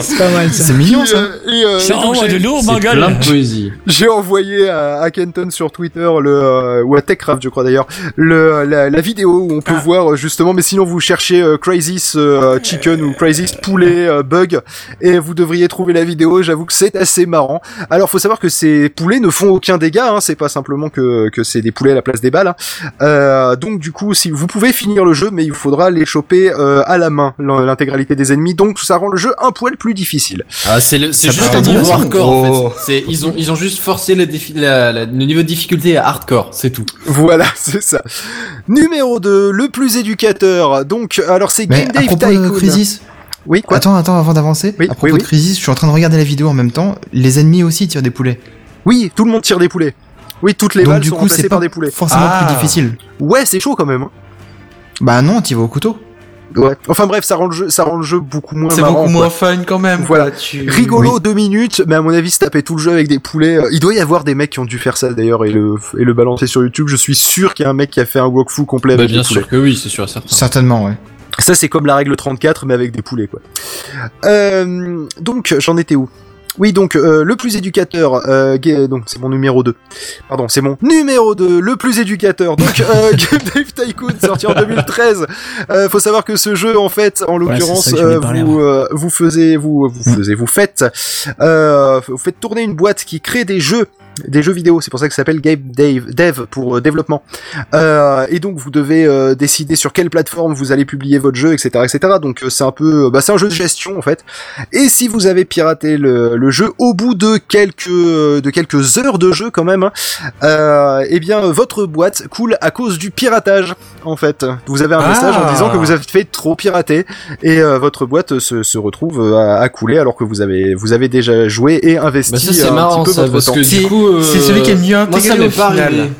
c'est pas mal ça. C'est mignon Et, ça. euh, et, de lourd, C'est gueule. plein de poésie. J'ai envoyé à, à Kenton sur Twitter le euh, ou à Techcraft je crois d'ailleurs le la, la vidéo où on peut Ah. voir euh, justement mais sinon vous cherchez euh, Crazy's euh, Chicken ou Crazy's Poulet euh, Bug et vous devriez trouver la vidéo j'avoue que c'est assez marrant alors faut savoir que ces poulets ne font aucun dégât hein, c'est pas simplement que, que c'est des poulets à la place des balles hein. Euh, donc du coup si vous pouvez finir le jeu mais il faudra les choper euh, à la main l'in- l'intégralité des ennemis donc ça rend le jeu un poil plus difficile Ah, c'est le, c'est juste peut un être en Oh. fait. C'est, ils ont, ils ont juste forcé le, défi, la- la- le niveau de difficulté à hardcore, c'est tout. Voilà, c'est ça. Numéro 2, le plus éducateur. Donc, alors c'est Game à Dave de Tycoon. Crisis, Oui, quoi attends, attends, avant d'avancer, Oui, à propos oui, de oui. Crisis, je suis en train de regarder la vidéo en même temps, les ennemis aussi tirent des poulets. Oui, tout le monde tire des poulets. Oui, toutes les Donc balles du sont coup, remplacées par des poulets. forcément Ah. plus difficile. Ouais, c'est chaud quand même. hein. Bah non, tu vas au couteau. Ouais. Enfin bref, ça rend le jeu, ça rend le jeu beaucoup moins C'est beaucoup quoi. moins fun quand même. Voilà. quoi. Tu... Rigolo deux minutes, mais à mon avis, se taper tout le jeu avec des poulets. euh, Il doit y avoir des mecs qui ont dû faire ça d'ailleurs et le et le balancer sur YouTube. Je suis sûr qu'il y a un mec qui a fait un walkthrough complet Bah, avec bien des poulets. sûr que oui, c'est sûr et certain. Certainement, ouais. Ça, c'est comme la règle 34, mais avec des poulets, quoi. Euh, donc, j'en étais où? Oui, donc euh, le plus éducateur, euh, donc c'est mon numéro 2. Pardon, c'est mon numéro 2, le plus éducateur. Donc euh, Game Dave Tycoon, sorti en 2013. Euh, faut savoir que ce jeu, en fait, en l'occurrence, euh, vous, euh, vous faisiez, vous, vous faisiez, vous faites, euh, vous faites tourner une boîte qui crée des jeux, des jeux vidéo. C'est pour ça que ça s'appelle Game Dave, Dev pour euh, développement. Euh, et donc vous devez euh, décider sur quelle plateforme vous allez publier votre jeu, etc., etc. Donc euh, c'est un peu, bah, c'est un jeu de gestion en fait. Et si vous avez piraté le, le jeu au bout de quelques de quelques heures de jeu quand même, hein, euh, eh bien votre boîte coule à cause du piratage en fait. Vous avez un Ah. message en disant que vous avez fait trop pirater et euh, votre boîte se, se retrouve euh, à, à couler alors que vous avez vous avez déjà joué et investi Bah ça un marrant petit peu ça, votre parce temps. que du coup... euh, c'est celui qui est mieux moi, ça intégré m'est au pas final. arrivé.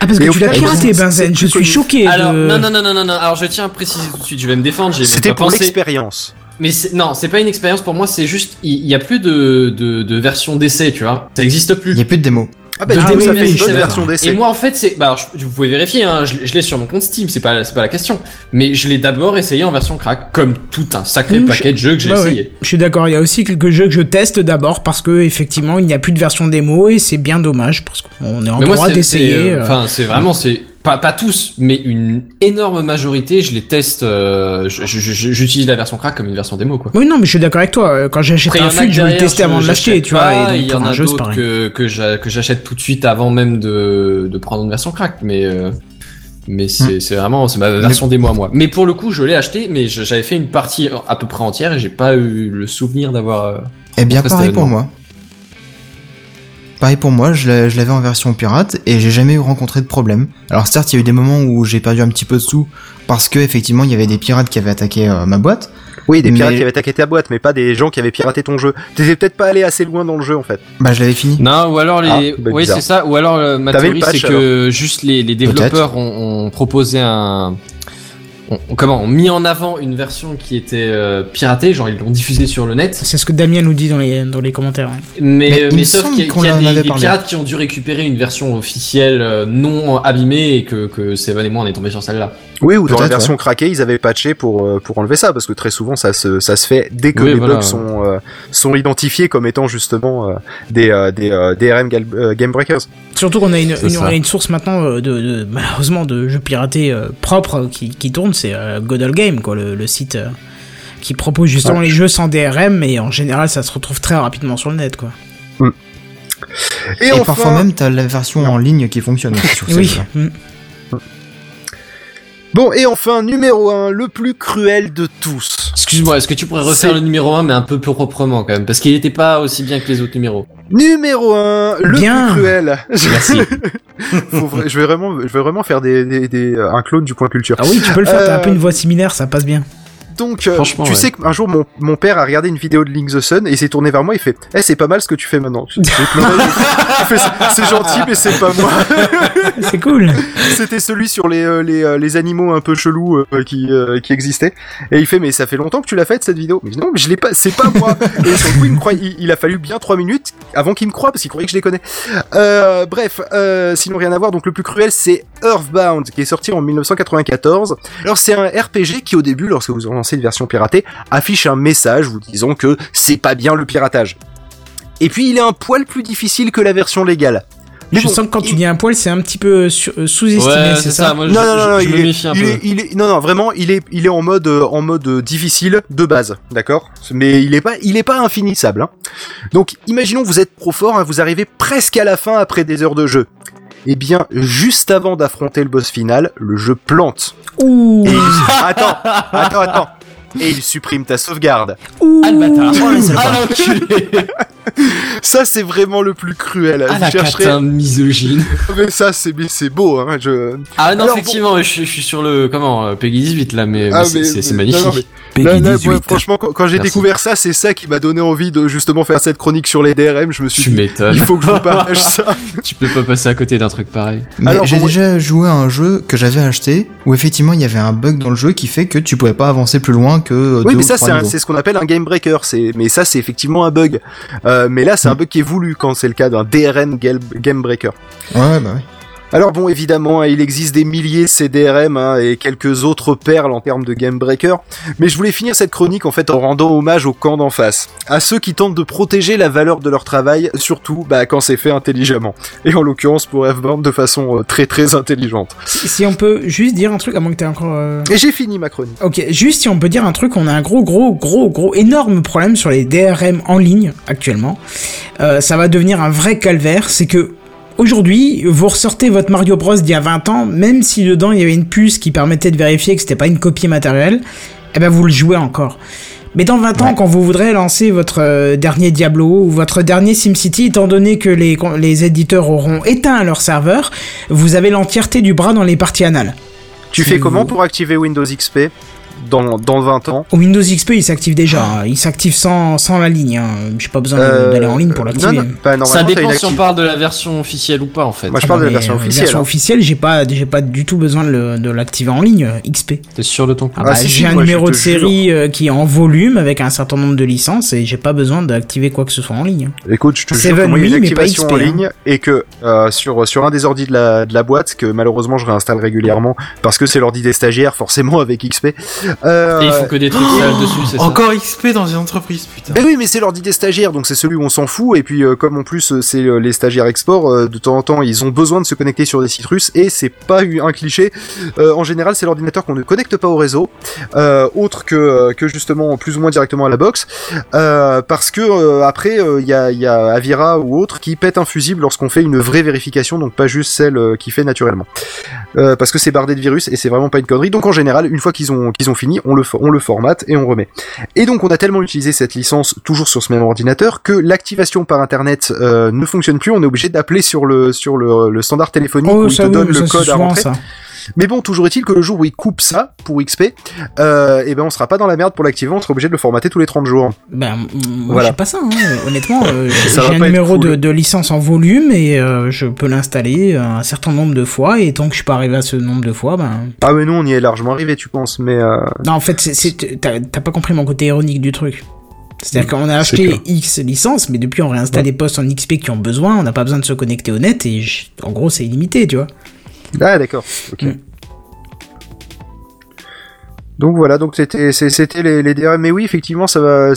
Ah, parce que tu l'as piraté, Benzen. Je suis choqué. Alors, de... non, non, non, non, non, non, alors je tiens à préciser tout de suite, je vais me défendre, j'ai C'était pas pour l'expérience. Mais non, c'est pas une expérience pour moi, c'est juste, il y, a plus de, de, de version d'essai, tu vois. Ça existe plus. Il y a plus de démo. Ah bah De du coup, démo, ça fait une bonne version d'essai. Et moi, en fait, c'est, bah, alors, je- vous pouvez vérifier, hein, je, l'ai- je l'ai sur mon compte Steam, c'est pas, c'est pas la question. Mais je l'ai d'abord essayé en version crack, comme tout un sacré Mmh, paquet de jeux que j'ai Bah ouais. essayé. Je suis d'accord, il y a aussi quelques jeux que je teste d'abord parce que effectivement il n'y a plus de version démo et c'est bien dommage parce qu'on est en Mais droit d'essayer. euh, euh. enfin, c'est vraiment, c'est, pas, pas tous, mais une énorme majorité, je les teste, euh, j'utilise la version crack comme une version démo, quoi. Oui, non, mais je suis d'accord avec toi. euh, Quand j'achète un FUT, je vais le tester avant de l'acheter, tu vois. il y en a d'autres que, que, j'a- que j'achète tout de suite avant même de, de prendre une version crack, mais, euh, mais c'est, c'est vraiment, c'est ma version démo à moi. Mais pour le coup, je l'ai acheté, mais j'avais fait une partie à peu près entière et j'ai pas eu le souvenir d'avoir, Eh bien, pareil pour moi. Pareil pour moi, je l'avais en version pirate et j'ai jamais eu rencontré de problème. Alors certes, il y a eu des moments où j'ai perdu un petit peu de sous parce que effectivement, il y avait des pirates qui avaient attaqué euh, ma boîte. Oui, des pirates Mais- qui avaient attaqué ta boîte, mais pas des gens qui avaient piraté ton jeu. T'étais peut-être pas allé assez loin dans le jeu en fait. Bah, je l'avais fini. Non, ou alors les. Ah, bah, oui, c'est ça. Ou alors euh, ma théorie, c'est que juste les, les développeurs ont, ont proposé un. Ont- comment ont mis en avant une version qui était euh, piratée, genre ils l'ont diffusée sur le net. C'est ce que Damien nous dit dans les, dans les commentaires. hein. Mais, Mais euh, il mais me sauf semble qu'il y a, qu'on qu'il y a en des, avait des parlé. pirates qui ont dû récupérer une version officielle euh, non abîmée et que, que Seven et moi on est tombé sur celle-là. Oui, ou dans la Peut-être, version craquée, ils avaient patché pour pour enlever ça, parce que très souvent ça se ça se fait dès que Oui, les voilà. bugs sont euh, sont identifiés comme étant justement euh, des euh, des euh, DRM gal- euh, game breakers. Surtout qu'on a une, on a une source maintenant de, de- malheureusement de jeux piratés euh, propres qui, qui tournent, c'est euh, Godall Game, quoi, le, le site euh, qui propose justement les jeux sans DRM, mais en général ça se retrouve très rapidement sur le net, quoi. Et, Et, enfin, parfois même, t'as la version en ligne qui fonctionne aussi sur Oui. Bon et enfin numéro 1, le plus cruel de tous. Excuse-moi, est-ce que tu pourrais refaire le numéro 1 mais un peu plus proprement quand même Parce qu'il était pas aussi bien que les autres numéros. Numéro 1, le Bien. plus cruel. Merci. Je vais vraiment je vais vraiment faire des, des, des- euh, un clone du point culture. Ah oui, tu peux le faire, t'as un peu Euh, une voix similaire, ça passe bien. Donc, euh, tu ouais. sais qu'un jour, mon, mon père a regardé une vidéo de Link the Sun et s'est tourné vers moi. Il fait Eh, c'est pas mal ce que tu fais maintenant. C'est- gentil, mais c'est pas moi. C'est cool. C'était celui sur les, euh, les, euh, les animaux un peu chelous euh, qui, euh, qui existaient. Et il fait Mais ça fait longtemps que tu l'as faite cette vidéo? Mais je dis, non, mais je l'ai pas, c'est pas moi. et sur le coup, il, me croit, il, il a fallu bien trois minutes avant qu'il me croie parce qu'il croyait que je les connais. Euh, bref, euh, sinon rien à voir. Donc le plus cruel, c'est Earthbound qui est sorti en 1994. Alors c'est un RPG qui au début, lorsque vous une version piratée, affiche un message vous disant que c'est pas bien le piratage. Et puis il est un poil plus difficile que la version légale. Mais je bon, sens que quand tu il- dis un poil, c'est un petit peu sur- euh, sous-estimé, Ouais, c'est ça, Moi, je, non, non, non, non, je, je il, est, il, peu. est, il est- non, non, vraiment, il est, il est en mode, euh, en mode euh, difficile de base, d'accord? Mais il est pas, il est pas infinissable. Hein. Donc, imaginons vous êtes pro fort, hein, vous arrivez presque à la fin après des heures de jeu. Eh bien, juste avant d'affronter le boss final, le jeu plante. Ouh. Et il- attends, attends, attends. Et il supprime ta sauvegarde. Ouh. Ah le bâtard Oh, Ah l'enculé Ça, c'est vraiment le plus cruel. Ah je la chercherai- catin misogyne. Mais ça, c'est c'est beau. Hein. Je... Ah non, Alors, effectivement, je, je suis sur le comment euh, Peggy 18 là, mais, Ah, mais c'est- magnifique. non, non, mais- Là, là, moi, franchement, quand, quand j'ai découvert ça, c'est ça qui m'a donné envie de justement faire cette chronique sur les DRM. Je me suis Tu dit, m'étonnes. il faut que je vous partage ça. tu peux pas passer à côté d'un truc pareil. Mais Alors, j'ai bon, déjà joué à un jeu que j'avais acheté où effectivement il y avait un bug dans le jeu qui fait que tu pouvais pas avancer plus loin que euh, Oui, deux mais ça, c'est ce qu'on appelle un game breaker. C'est, mais ça, c'est effectivement un bug. Euh, mais là, c'est un bug qui est voulu quand c'est le cas d'un DRM game game breaker. Ouais, bah ouais. Alors bon, évidemment, il existe des milliers de CDRM hein, et quelques autres perles en termes de game breaker, mais je voulais finir cette chronique en fait en rendant hommage au camp d'en face, à ceux qui tentent de protéger la valeur de leur travail, surtout bah, quand c'est fait intelligemment, et en l'occurrence pour F-Bound de façon euh, très très intelligente. Si, si on peut juste dire un truc, à moins que t'aies encore. euh, Et j'ai fini ma chronique. Ok, juste si on peut dire un truc, on a un gros, gros, gros, gros, énorme problème sur les DRM en ligne actuellement. Euh, ça va devenir un vrai calvaire. C'est que aujourd'hui, vous ressortez votre Mario Bros d'il y a 20 ans, même si dedans il y avait une puce qui permettait de vérifier que c'était pas une copie matérielle, eh ben vous le jouez encore. Mais dans 20 ans, quand vous voudrez lancer votre euh, dernier Diablo ou votre dernier SimCity, étant donné que les, les éditeurs auront éteint leur serveur, vous avez l'entièreté du bras dans les parties anales. Tu Si fais vous- comment pour activer Windows XP dans, dans 20 ans Au Windows XP, il s'active déjà. hein. Il s'active sans, sans la ligne. Hein. J'ai pas besoin Euh, d'aller en ligne pour l'activer. non, non, bah, Ça dépend si on parle de la version officielle ou pas en fait. Moi, je Ah parle bah, de la mais, version euh, officielle. version hein. officielle, j'ai pas, j'ai pas du tout besoin de, l'activer en ligne, euh, XP. T'es sûr de ton coup Ah Ah, bah, si, j'ai un moi, numéro de série euh, qui est en volume avec un certain nombre de licences et j'ai pas besoin d'activer quoi que ce soit en ligne. Écoute, je te jure que moi, il y a oui, une activation XP, en hein. ligne et que euh, sur sur un des ordis de la de la boîte que malheureusement je réinstalle régulièrement parce que c'est l'ordi des stagiaires forcément avec XP. Euh, Et il faut que des trucs sales dessus, c'est ça Encore XP dans une entreprise, putain. mais oui, mais c'est l'ordi des stagiaires, donc c'est celui où on s'en fout. Et puis, euh, comme en plus euh, c'est euh, les stagiaires export, euh, de temps en temps, ils ont besoin de se connecter sur des sites russes. Et c'est pas eu un cliché. Euh, en général, c'est l'ordinateur qu'on ne connecte pas au réseau, euh, autre que que justement plus ou moins directement à la box, euh, parce que euh, après il y a il y a Avira ou autre qui pète un fusible lorsqu'on fait une vraie vérification, donc pas juste celle euh, qui fait naturellement. Euh, parce que c'est bardé de virus et c'est vraiment pas une connerie. Donc en général, une fois qu'ils ont qu'ils ont fini, on le on le formate et on remet. Et donc on a tellement utilisé cette licence toujours sur ce même ordinateur que l'activation par internet euh, ne fonctionne plus. On est obligé d'appeler sur le sur le, le standard téléphonique où il te Oh, oui, donne mais le code à rentrer. ça. Mais bon, toujours est-il que le jour où il coupe ça pour XP, euh, et ben on sera pas dans la merde pour l'activer. On sera obligé de le formater tous les 30 jours. Ben, moi, Voilà. j'ai pas ça, hein. honnêtement. euh, j'ai un numéro cool. de, de licence en volume et euh, je peux l'installer un certain nombre de fois. Et tant que je suis pas arrivé à ce nombre de fois, ben. Ah mais nous on y est largement arrivé, tu penses Mais euh, Non, en fait, t'as pas compris mon côté ironique du truc. C'est-à-dire qu'on a acheté. X licences, mais depuis on réinstalle des postes en XP qui ont besoin, on n'a pas besoin de se connecter au net et je- en gros c'est illimité, tu vois. Ah d'accord. Ok. Mm. Donc voilà, donc c'était les, les DRM. Mais oui, effectivement, ça va.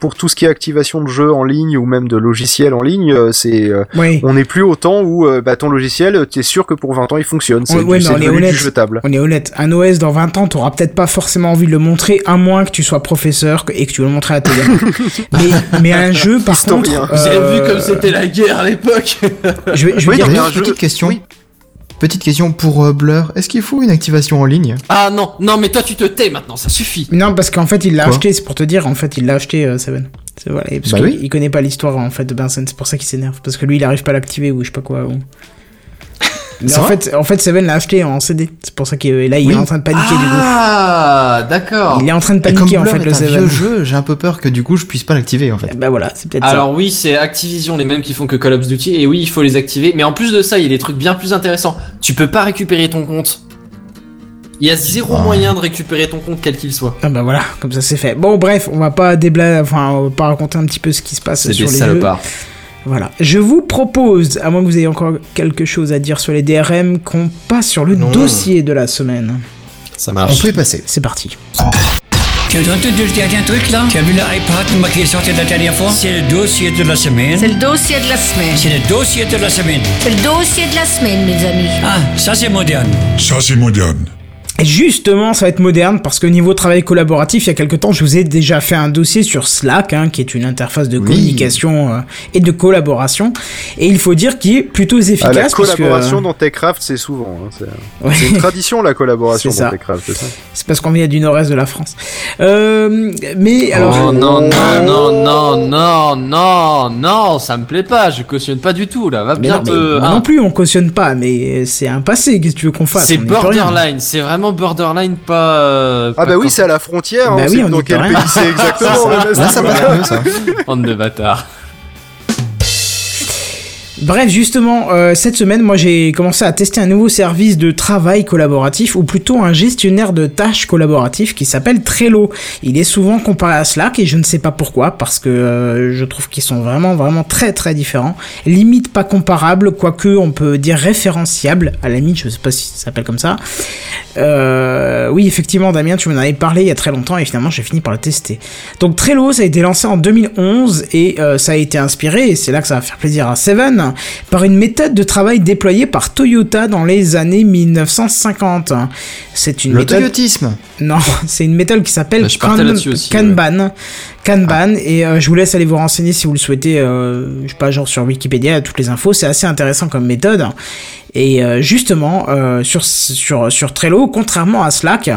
pour tout ce qui est activation de jeux en ligne ou même de logiciels en ligne, euh, c'est euh, Oui. on n'est plus au temps où euh, bah, ton logiciel, t'es sûr que pour 20 ans il fonctionne. C'est Ouais, on est du honnête. jetable. On est honnête, un OS dans 20 ans, t'auras peut-être pas forcément envie de le montrer, à moins que tu sois professeur et que tu veux le montrer à tes gamins. mais, mais un jeu, par Historien. contre. Vous avez vu comme c'était la guerre à l'époque Je vais, je vais Oui, dire non, mais D'ailleurs, un jeu- petite question. oui. Petite question pour euh, Blur. Est-ce qu'il faut une activation en ligne? Ah non, non mais toi tu te tais maintenant, ça suffit. Non, parce qu'en fait, il l'a Quoi? acheté, c'est pour te dire, en fait, il l'a acheté, euh, Seven. C'est voilà, et parce Bah qu'il oui. il connaît pas l'histoire, en fait, de Benson, c'est pour ça qu'il s'énerve. Parce que lui, il arrive pas à l'activer ou je sais pas quoi. ou- en fait, en fait, Seven l'a acheté en CD. C'est pour ça qu'il est là, il Oui. est en train de paniquer, Ah, d'accord. du coup. Il est en train de paniquer, en fait, est le un Seven. vieux jeu, j'ai un peu peur que du coup je puisse pas l'activer en fait. Bah voilà, c'est peut-être ça. Alors oui, c'est Activision, les mêmes qui font que Call of Duty, et oui, il faut les activer. Mais en plus de ça, il y a des trucs bien plus intéressants. Tu peux pas récupérer ton compte. Il y a zéro Ah. moyen de récupérer ton compte, quel qu'il soit. Ah bah voilà, comme ça c'est fait. Bon bref, on va pas débla... enfin on va pas raconter un petit peu ce qui se passe C'est sur des les salopards. jeux. Voilà. Je vous propose, à moins que vous ayez encore quelque chose à dire sur les DRM, qu'on passe sur le Non. dossier de la semaine. Ça On marche. peut y passer. C'est parti. Tu as entendu le dernier truc là Tu as vu l'iPad qui est sorti la dernière fois? C'est le dossier de la semaine. C'est le dossier de la semaine. C'est le dossier de la semaine. C'est le dossier de la semaine, mes amis. Ah, ça c'est moderne. Ça, c'est moderne. Et justement, ça va être moderne parce que niveau travail collaboratif, il y a quelque temps, je vous ai déjà fait un dossier sur Slack, hein, qui est une interface de Oui. communication euh, et de collaboration. Et il faut dire qu'il est plutôt efficace. Ah, la parce que, collaboration euh, dans Techcraft, c'est souvent. hein, c'est ouais. une tradition la collaboration dans Techcraft, c'est ça C'est parce qu'on vient du nord-est de la France. Euh, mais alors. Oh non, non, non, non, non, non, non, ça me plaît pas, je cautionne pas du tout là, va mais bien non, te. hein. non plus, on cautionne pas, mais c'est un passé. Qu'est-ce que tu veux qu'on fasse C'est borderline, c'est vraiment borderline, pas. euh, Ah pas bah oui, c'est à la frontière. Bah hein, oui, on dans quel rien. pays c'est exactement Là, ça passe mieux, ça. Bande de bâtards. Bref, justement, euh, cette semaine, moi j'ai commencé à tester un nouveau service de travail collaboratif, ou plutôt un gestionnaire de tâches collaboratif qui s'appelle Trello. Il est souvent comparé à Slack et je ne sais pas pourquoi, parce que euh, je trouve qu'ils sont vraiment, vraiment très, très différents. Limite pas comparables, quoique on peut dire référentiables, à la limite, je sais pas si ça s'appelle comme ça. Euh, oui, effectivement, Damien, tu m'en avais parlé il y a très longtemps et finalement j'ai fini par le tester. Donc Trello, ça a été lancé en 2011 et ça a été inspiré, et c'est là que ça va faire plaisir à Seven, par une méthode de travail déployée par Toyota dans les années 1950. C'est une Le méthode... toyotisme. Non, c'est une méthode qui s'appelle Bah, je partais Kan- là-dessus aussi, Kanban. Et euh, je vous laisse aller vous renseigner si vous le souhaitez, euh, je sais pas, genre sur Wikipédia, toutes les infos, c'est assez intéressant comme méthode. Et euh, justement, euh, sur, sur, sur Trello, contrairement à Slack,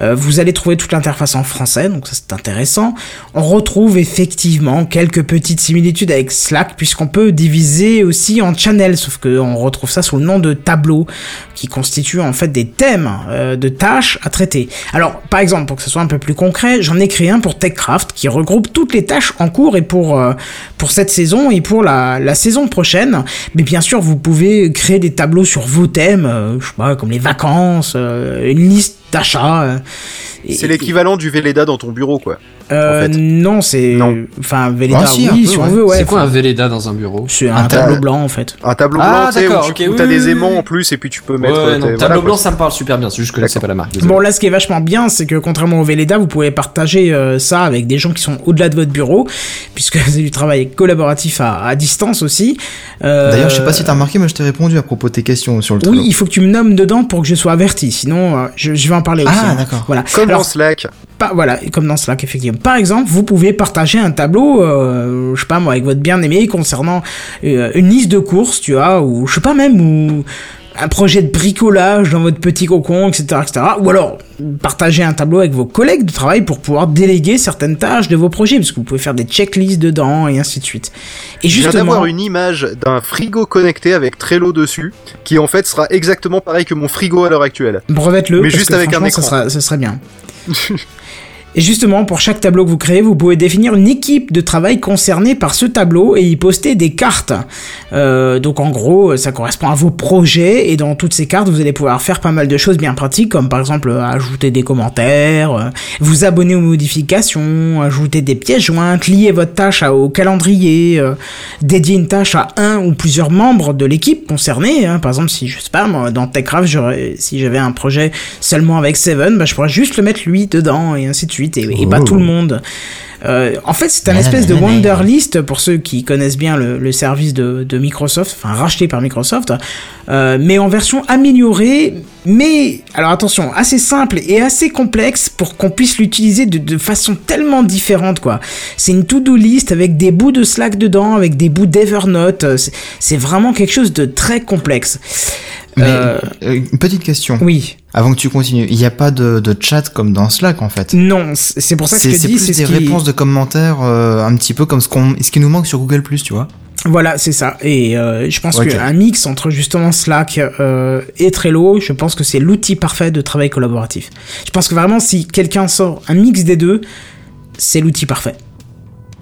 vous allez trouver toute l'interface en français, donc ça c'est intéressant. On retrouve effectivement quelques petites similitudes avec Slack, puisqu'on peut diviser aussi en channels, sauf qu'on retrouve ça sous le nom de tableau, qui constituent en fait des thèmes de tâches à traiter. Alors, par exemple, pour que ce soit un peu plus concret, j'en ai créé un pour TechCraft, qui regroupe toutes les tâches en cours et pour, euh, pour cette saison et pour la, la saison prochaine. Mais bien sûr, vous pouvez créer des tableaux sur vos thèmes, euh, je sais pas, comme les vacances, euh, une liste d'achats. C'est l'équivalent du Véleda dans ton bureau, quoi. Euh, en fait. Non, c'est. Non. Enfin, Véleda, Ah, si, un oui, peu, si on ouais. veut, ouais. c'est quoi un Véleda dans un bureau? C'est un Un tableau ta- blanc en fait. Un tableau Ah, blanc, tu où tu ok, où t'as oui, des aimants oui. en plus et puis tu peux mettre. ouais, euh, non, tableau voilà, blanc, quoi. ça me parle super bien, c'est juste que je connaissais pas la marque. désolé. Bon là ce qui est vachement bien c'est que contrairement au Véleda vous pouvez partager euh, ça avec des gens qui sont au-delà de votre bureau puisque c'est du travail collaboratif à, à distance aussi. Euh, D'ailleurs, je sais pas si t'as remarqué, mais je t'ai répondu à propos de tes questions sur le Trello. Oui il faut que tu me nommes dedans pour que je sois averti sinon je, vais en parler aussi. Ah, d'accord. Voilà. Comme dans Slack. pas, voilà, comme dans Slack, effectivement. Par exemple, vous pouvez partager un tableau, euh, je sais pas moi, avec votre bien-aimé concernant euh, une liste de courses, tu vois, ou je sais pas même, ou un projet de bricolage dans votre petit cocon, etc., etc. Ou alors, partager un tableau avec vos collègues de travail pour pouvoir déléguer certaines tâches de vos projets, parce que vous pouvez faire des checklists dedans, et ainsi de suite. Et Je viens justement... d'avoir une image d'un frigo connecté avec Trello dessus, qui en fait sera exactement pareil que mon frigo à l'heure actuelle. Brevette-le, Mais parce juste que avec un franchement, ça, écran. sera- ça serait bien. Et justement, pour chaque tableau que vous créez, vous pouvez définir une équipe de travail concernée par ce tableau et y poster des cartes. Euh, donc en gros, ça correspond à vos projets et dans toutes ces cartes, vous allez pouvoir faire pas mal de choses bien pratiques, comme par exemple euh, ajouter des commentaires, euh, vous abonner aux modifications, ajouter des pièces jointes, lier votre tâche au calendrier, euh, dédier une tâche à un ou plusieurs membres de l'équipe concernée. hein. Par exemple, si je sais pas, moi, dans TechCraft, si j'avais un projet seulement avec Seven, bah, je pourrais juste le mettre lui dedans et ainsi de suite, et, et pas Oh. tout le monde. Euh, en fait, c'est un espèce de Wonderlist pour ceux qui connaissent bien le, le service de, de Microsoft, enfin racheté par Microsoft, euh, mais en version améliorée, mais alors attention, assez simple et assez complexe pour qu'on puisse l'utiliser de, de façon tellement différente quoi. C'est une to-do list avec des bouts de Slack dedans, avec des bouts d'Evernote. C'est vraiment quelque chose de très complexe. Mais Euh, euh, une petite question. oui, Avant que tu continues, il n'y a pas de, de chat comme dans Slack en fait. non, c'est pour ça que je C'est te c'est dis, plus c'est des ce qui... réponses de commentaires euh, un petit peu comme ce, qu'on, ce qui nous manque sur Google tu vois. Voilà, c'est ça. Et euh, je pense qu'un mix entre justement Slack euh, et Trello, je pense que c'est l'outil parfait de travail collaboratif. Je pense que vraiment, si quelqu'un sort un mix des deux, c'est l'outil parfait.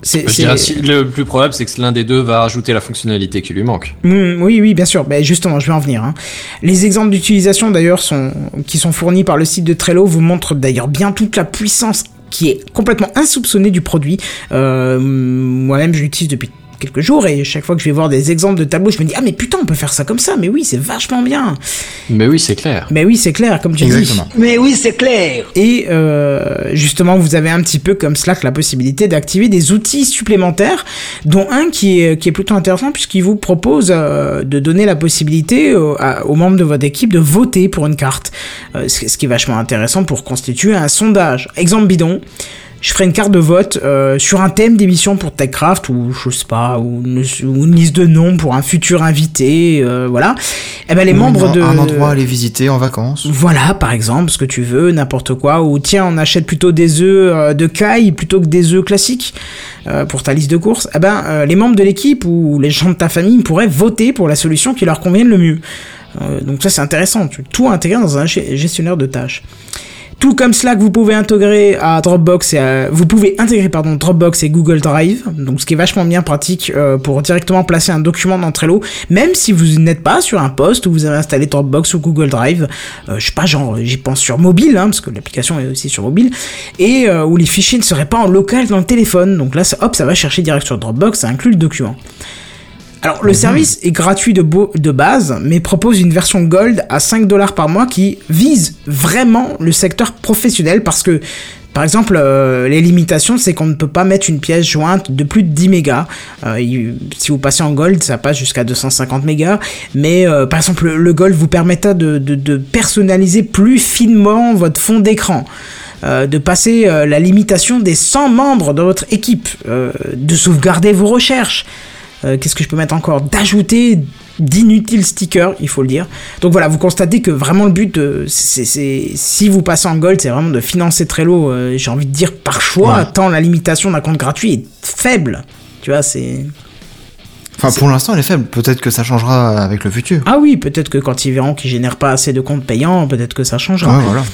Dirais le plus probable, c'est que l'un des deux va rajouter la fonctionnalité qui lui manque. Mm, oui, oui, bien sûr. Ben justement, je vais en venir. hein. Les exemples d'utilisation d'ailleurs sont qui sont fournis par le site de Trello vous montrent d'ailleurs bien toute la puissance qui est complètement insoupçonnée du produit. Euh, Moi-même, je l'utilise depuis quelques jours et chaque fois que je vais voir des exemples de tableaux, je me dis ah mais putain, on peut faire ça comme ça. Mais oui, c'est vachement bien. Mais oui, c'est clair. Mais oui, c'est clair, comme tu Exactement. dis. Mais oui, c'est clair. Et euh, justement, vous avez un petit peu comme Slack la possibilité d'activer des outils supplémentaires, dont un qui est, qui est plutôt intéressant puisqu'il vous propose euh, de donner la possibilité aux, à- aux membres de votre équipe de voter pour une carte. Euh, ce, ce qui est vachement intéressant pour constituer un sondage. Exemple bidon. Je ferai une carte de vote euh, sur un thème d'émission pour TechCraft ou je sais pas ou une, ou une liste de noms pour un futur invité, euh, voilà. Et ben les Ou membres un- de Un endroit à aller visiter en vacances. voilà, par exemple, ce que tu veux, n'importe quoi. Ou tiens, on achète plutôt des œufs euh, de caille plutôt que des œufs classiques euh, pour ta liste de courses. Eh ben, les membres de l'équipe ou les gens de ta famille pourraient voter pour la solution qui leur convienne le mieux. Donc ça, c'est intéressant. Tu tout intégrer dans un ge- gestionnaire de tâches. Tout comme Slack, vous pouvez intégrer à Dropbox et à- vous pouvez intégrer pardon Dropbox et Google Drive, donc ce qui est vachement bien pratique euh, pour directement placer un document dans Trello, même si vous n'êtes pas sur un poste où vous avez installé Dropbox ou Google Drive, euh, je sais pas genre j'y pense sur mobile, hein, parce que l'application est aussi sur mobile, et euh, où les fichiers ne seraient pas en local dans le téléphone, donc là ça, hop ça va chercher direct sur Dropbox, ça inclut le document. Alors, le service est gratuit de, base, mais propose une version Gold à 5 dollars par mois qui vise vraiment le secteur professionnel parce que, par exemple, euh, les limitations, c'est qu'on ne peut pas mettre une pièce jointe de plus de 10 mégas. Euh, si vous passez en Gold, ça passe jusqu'à 250 mégas. Mais, euh, par exemple, le, le Gold vous permettra de, de- de personnaliser plus finement votre fond d'écran. euh, de passer euh, la limitation des 100 membres de votre équipe, euh, de sauvegarder vos recherches, euh, Qu'est-ce que je peux mettre encore D'ajouter d'inutiles stickers, il faut le dire. Donc voilà, vous constatez que vraiment le but, euh, c'est c'est- si vous passez en gold, c'est vraiment de financer Trello, euh, j'ai envie de dire par choix, Ouais. tant la limitation d'un compte gratuit est faible. Tu vois, c'est... Enfin, pour l'instant, elle est faible. Peut-être que ça changera avec le futur. Ah oui, peut-être que quand ils verront qu'ils génèrent pas assez de comptes payants, peut-être que ça changera. Ouais, voilà.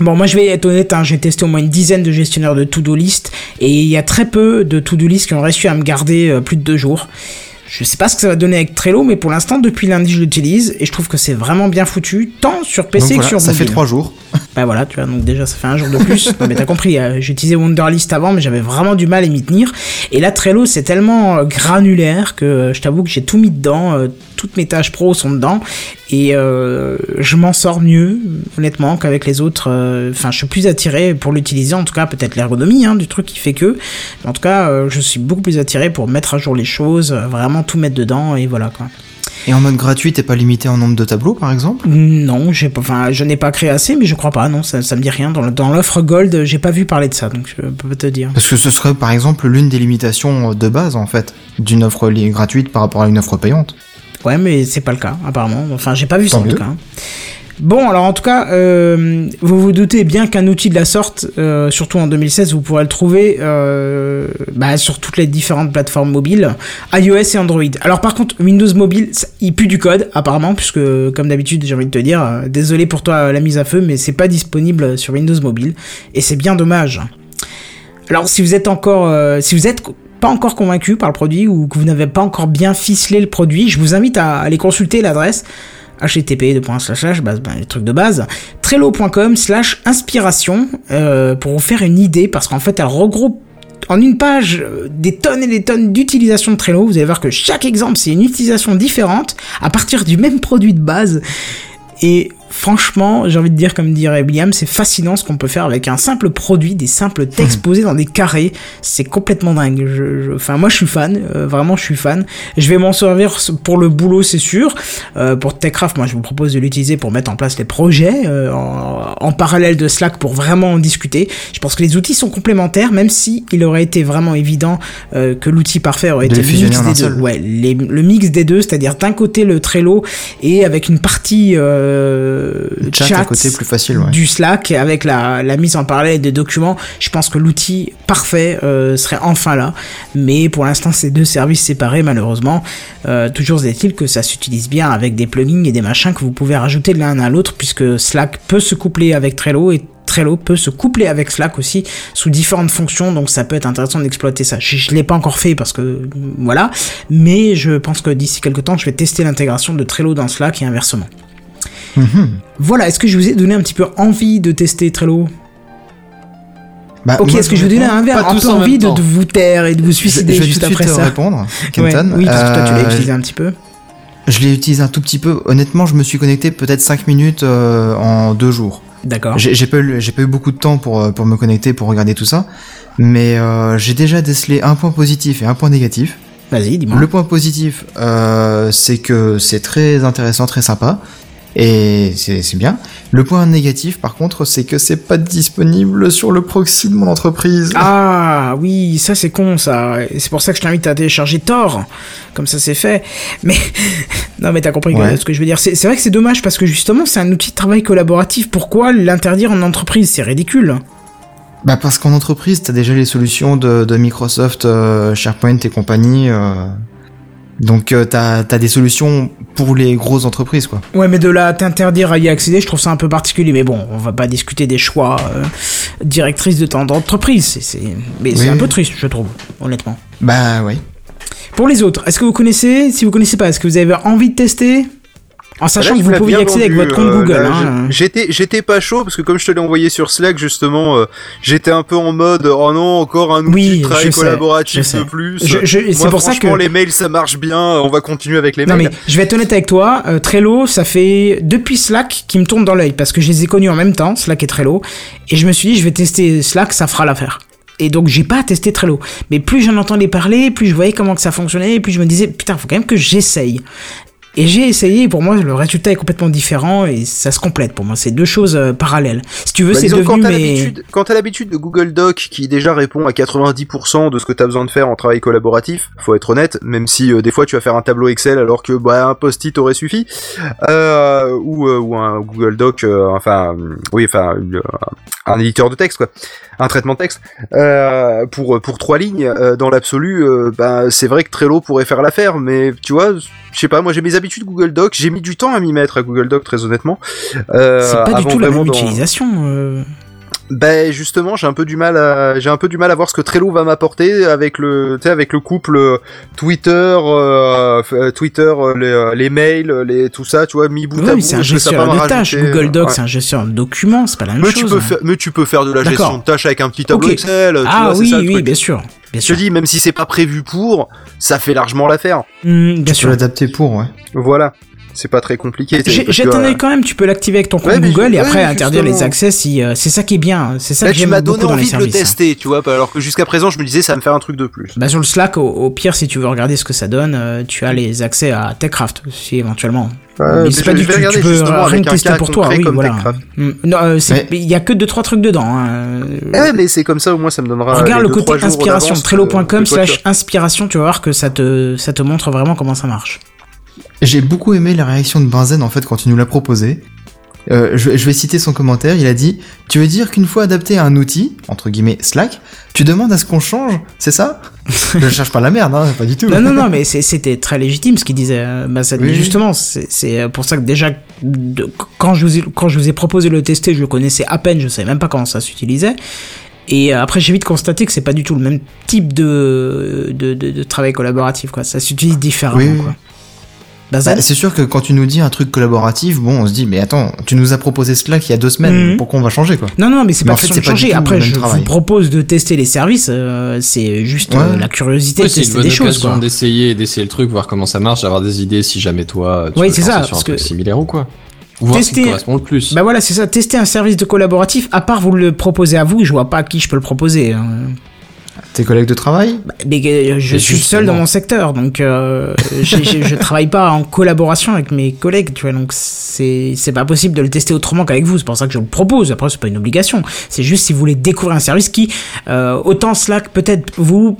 Bon, moi je vais être honnête, hein, j'ai testé au moins une dizaine de gestionnaires de to-do list et il y a très peu de to-do list qui ont réussi à me garder euh, plus de deux jours. Je sais pas ce que ça va donner avec Trello, mais pour l'instant, depuis lundi, je l'utilise et je trouve que c'est vraiment bien foutu, tant sur PC que sur ça fait mobile. trois jours. Bah voilà, tu vois, donc déjà ça fait un jour de plus. non mais t'as compris, euh, j'utilisais Wonderlist avant, mais j'avais vraiment du mal à m'y tenir. Et là, Trello, c'est tellement euh, granulaire que euh, je t'avoue que j'ai tout mis dedans. toutes mes tâches pro sont dedans. Et euh, je m'en sors mieux, honnêtement, qu'avec les autres. Enfin, je suis plus attiré pour l'utiliser, en tout cas, peut-être l'ergonomie hein, du truc qui fait que. En tout cas, je suis beaucoup plus attiré pour mettre à jour les choses, vraiment tout mettre dedans, et voilà quoi. Et en mode gratuit, t'es pas limité en nombre de tableaux, par exemple? Non, j'ai pas, enfin, je n'ai pas créé assez, mais je crois pas, non, ça, ça me dit rien. Dans, l'offre Gold, j'ai pas vu parler de ça, donc je peux pas te dire. Parce que ce serait, par exemple, l'une des limitations de base, en fait, d'une offre gratuite par rapport à une offre payante. Ouais, mais c'est pas le cas, apparemment. Enfin, j'ai pas vu ça en tout cas. Bon, alors en tout cas, euh, vous vous doutez bien qu'un outil de la sorte, euh, surtout en 2016, vous pourrez le trouver euh, bah, sur toutes les différentes plateformes mobiles, iOS et Android. Alors par contre, Windows Mobile, il pue du code apparemment, puisque comme d'habitude, j'ai envie de te dire, euh, désolé pour toi la mise à feu, mais c'est pas disponible sur Windows Mobile, et c'est bien dommage. Alors si vous êtes encore, si vous êtes pas encore convaincu par le produit ou que vous n'avez pas encore bien ficelé le produit, je vous invite à aller consulter l'adresse http bah, les trucs de base trello.com slash inspiration euh, pour vous faire une idée parce qu'en fait elle regroupe en une page euh, des tonnes et des tonnes d'utilisation de Trello. Vous allez voir que chaque exemple c'est une utilisation différente à partir du même produit de base. Et franchement, j'ai envie de dire, comme dirait William, c'est fascinant ce qu'on peut faire avec un simple produit, des simples textes posés dans des carrés. C'est complètement dingue. Je, je- enfin, moi, je suis fan. euh, vraiment, je suis fan. Je vais m'en servir pour le boulot, c'est sûr. Euh, pour Techcraft, moi, je vous propose de l'utiliser pour mettre en place les projets euh, en, en parallèle de Slack pour vraiment en discuter. Je pense que les outils sont complémentaires, même si il aurait été vraiment évident que l'outil parfait aurait De été le mix des deux. Ouais, les- le mix des deux, c'est-à-dire d'un côté le Trello et avec une partie euh, Chat à côté, plus facile, ouais. du Slack avec la, la mise en parallèle des documents, je pense que l'outil parfait euh, serait enfin là. Mais pour l'instant, c'est deux services séparés malheureusement. Euh, toujours est-il que ça s'utilise bien avec des plugins et des machins que vous pouvez rajouter l'un à l'autre puisque Slack peut se coupler avec Trello et Trello peut se coupler avec Slack aussi sous différentes fonctions, donc ça peut être intéressant d'exploiter ça. Je, je l'ai pas encore fait parce que voilà, mais je pense que d'ici quelques temps, je vais tester l'intégration de Trello dans Slack et inversement. Voilà, est-ce que je vous ai donné un petit peu envie de tester Trello? Bah, Ok, est-ce que je vous ai donné un, verre un peu en envie de, vous taire et de vous je, je suicider vais tout juste suite après ça? répondre, Ouais, Kenton. Oui, parce que toi tu l'as Euh, utilisé un petit peu. Je l'ai utilisé un tout petit peu. Honnêtement, je me suis connecté peut-être 5 minutes euh, en deux jours. D'accord. J'ai pas, eu, j'ai pas eu beaucoup de temps pour, euh, pour me connecter, pour regarder tout ça. Mais euh, j'ai déjà décelé un point positif et un point négatif. Vas-y, dis-moi. Le point positif, c'est que c'est très intéressant, très sympa. Et c'est bien. Le point négatif, par contre, c'est que c'est pas disponible sur le proxy de mon entreprise. Ah oui, ça c'est con ça. C'est pour ça que je t'invite à télécharger Tor. Comme ça c'est fait. Mais non mais t'as compris Ouais. ce que je veux dire. C'est c'est vrai que c'est dommage parce que justement c'est un outil de travail collaboratif. Pourquoi l'interdire en entreprise? C'est ridicule. Bah parce qu'en entreprise, t'as déjà les solutions de, de Microsoft, euh, SharePoint et compagnie. euh, donc euh, t'as as des solutions pour les grosses entreprises, quoi. Ouais mais de là t'interdire à y accéder, je trouve ça un peu particulier. Mais bon, on va pas discuter des choix euh, directrices de ton entreprise. C'est- c'est- Mais c'est un peu triste, je trouve, honnêtement. Bah oui. Pour les autres, est-ce que vous connaissez Si vous connaissez pas, est-ce que vous avez envie de tester? En sachant Là, que vous pouvez y accéder avec votre compte euh, Google. là, hein. J'étais, j'étais pas chaud parce que comme je te l'ai envoyé sur Slack justement, euh, j'étais un peu en mode oh non encore un outil Oui, de travail collaboratif de plus. Je- je- Moi, c'est pour ça que- les mails ça marche bien. On va continuer avec les Non mails. mais je vais être honnête avec toi, euh, Trello, ça fait depuis Slack qui me tourne dans l'œil parce que je les ai connus en même temps, Slack et Trello, et je me suis dit je vais tester Slack, ça fera l'affaire. Et donc j'ai pas testé Trello. Mais plus j'en entendais parler, plus je voyais comment que ça fonctionnait, plus je me disais putain faut quand même que j'essaye. Et j'ai essayé pour moi le résultat est complètement différent et ça se complète pour moi. C'est deux choses euh, parallèles. Si tu veux Bah, c'est quand devenu t'as mais... quand t'as l'habitude de Google Doc qui déjà répond à 90% de ce que t'as besoin de faire en travail collaboratif, faut être honnête, même si euh, des fois tu vas faire un tableau Excel alors que bah un post-it aurait suffi, euh, ou, euh, ou un Google Doc, euh, enfin euh, oui, enfin une- un éditeur de texte quoi, un traitement de texte euh, pour pour trois lignes euh, dans l'absolu, euh, bah c'est vrai que Trello pourrait faire l'affaire, mais tu vois, je sais pas, moi j'ai mes habitudes Google Doc, j'ai mis du temps à m'y mettre à Google Doc très honnêtement. Euh, C'est pas du tout la même d'en- utilisation. euh. Ben justement, j'ai un peu du mal à j'ai un peu du mal à voir ce que Trello va m'apporter avec le tu sais avec le couple euh, Twitter euh, euh, Twitter euh, les, les mails, les tout ça, tu vois, mis bout Ouais, à bout. c'est un gestionnaire de tâches. Google Docs, ouais. c'est un gestionnaire de documents, c'est pas la même mais chose. tu peux faire mais tu peux faire de la gestion de tâches avec un petit tableau Ok. Excel, tu ah vois, oui, ça oui, truc. bien sûr. Bien Je te dis même si c'est pas prévu pour, ça fait largement l'affaire. Hmm, bien Tu sûr. l'adapter pour, ouais. Voilà. C'est pas très compliqué. que, un euh, œil quand même, tu peux l'activer avec ton compte Ouais, mais Google je- et après ouais, interdire les accès si euh, c'est ça qui est bien, c'est ça Là, que tu j'aime m'as beaucoup donné dans les envie de le services. hein. tester, tu vois, alors que jusqu'à présent je me disais ça va me faire un truc de plus. Bah sur le Slack, au, au pire si tu veux regarder ce que ça donne, euh, tu as les accès à TechCraft si éventuellement. Ouais, mais c'est pas du tout, tu peux rien tester pour toi, oui voilà. Non, euh, Ouais. il y a que deux trois trucs dedans. hein. Eh, mais c'est comme ça au moins ça me donnera. Regarde le deux, trois côté jours inspiration, d'avance, euh, trello.com de slash voiture. inspiration, tu vas voir que ça te, ça te montre vraiment comment ça marche. J'ai beaucoup aimé la réaction de Benzen en fait quand il nous l'a proposé. Euh, je, je vais citer son commentaire, il a dit Tu veux dire qu'une fois adapté à un outil, entre guillemets Slack, tu demandes à ce qu'on change, c'est ça? Je cherche pas la merde, hein, pas du tout. Non, non, non, mais c'était très légitime ce qu'il disait. euh, Oui, justement, c'est c'est pour ça que déjà, de- quand, je vous ai, quand je vous ai proposé le tester, je le connaissais à peine, je savais même pas comment ça s'utilisait. Et euh, après, j'ai vite constaté que c'est pas du tout le même type de, de, de, de travail collaboratif, quoi. Ça s'utilise différemment, Oui, oui. quoi. Bah, c'est sûr que quand tu nous dis un truc collaboratif, bon, on se dit, mais attends, tu nous as proposé Slack il y a deux semaines, Mhm. pourquoi on va changer quoi Non, non, mais c'est pas en fait, question de c'est pas du changer. tout Après, le même je travail. vous propose de tester les services. euh, c'est juste Ouais. euh, la curiosité Oui, de c'est une tester bonne des choses, quoi. d'essayer, d'essayer le truc, voir comment ça marche, d'avoir des idées si jamais toi, tu Oui, veux c'est ça, sur parce un truc que- similaire ou quoi. Ou voir ce qui Tester- te correspond le plus. Bah voilà, c'est ça. Tester un service de collaboratif, à part vous le proposer à vous, je vois pas à qui je peux le proposer. hein. Tes collègues de travail? Mais euh, je suis seul dans mon secteur, donc euh, j'ai- je travaille pas en collaboration avec mes collègues, tu vois, donc c'est c'est pas possible de le tester autrement qu'avec vous. C'est pour ça que je le propose. Après, c'est pas une obligation. C'est juste si vous voulez découvrir un service qui, euh, autant Slack peut-être vous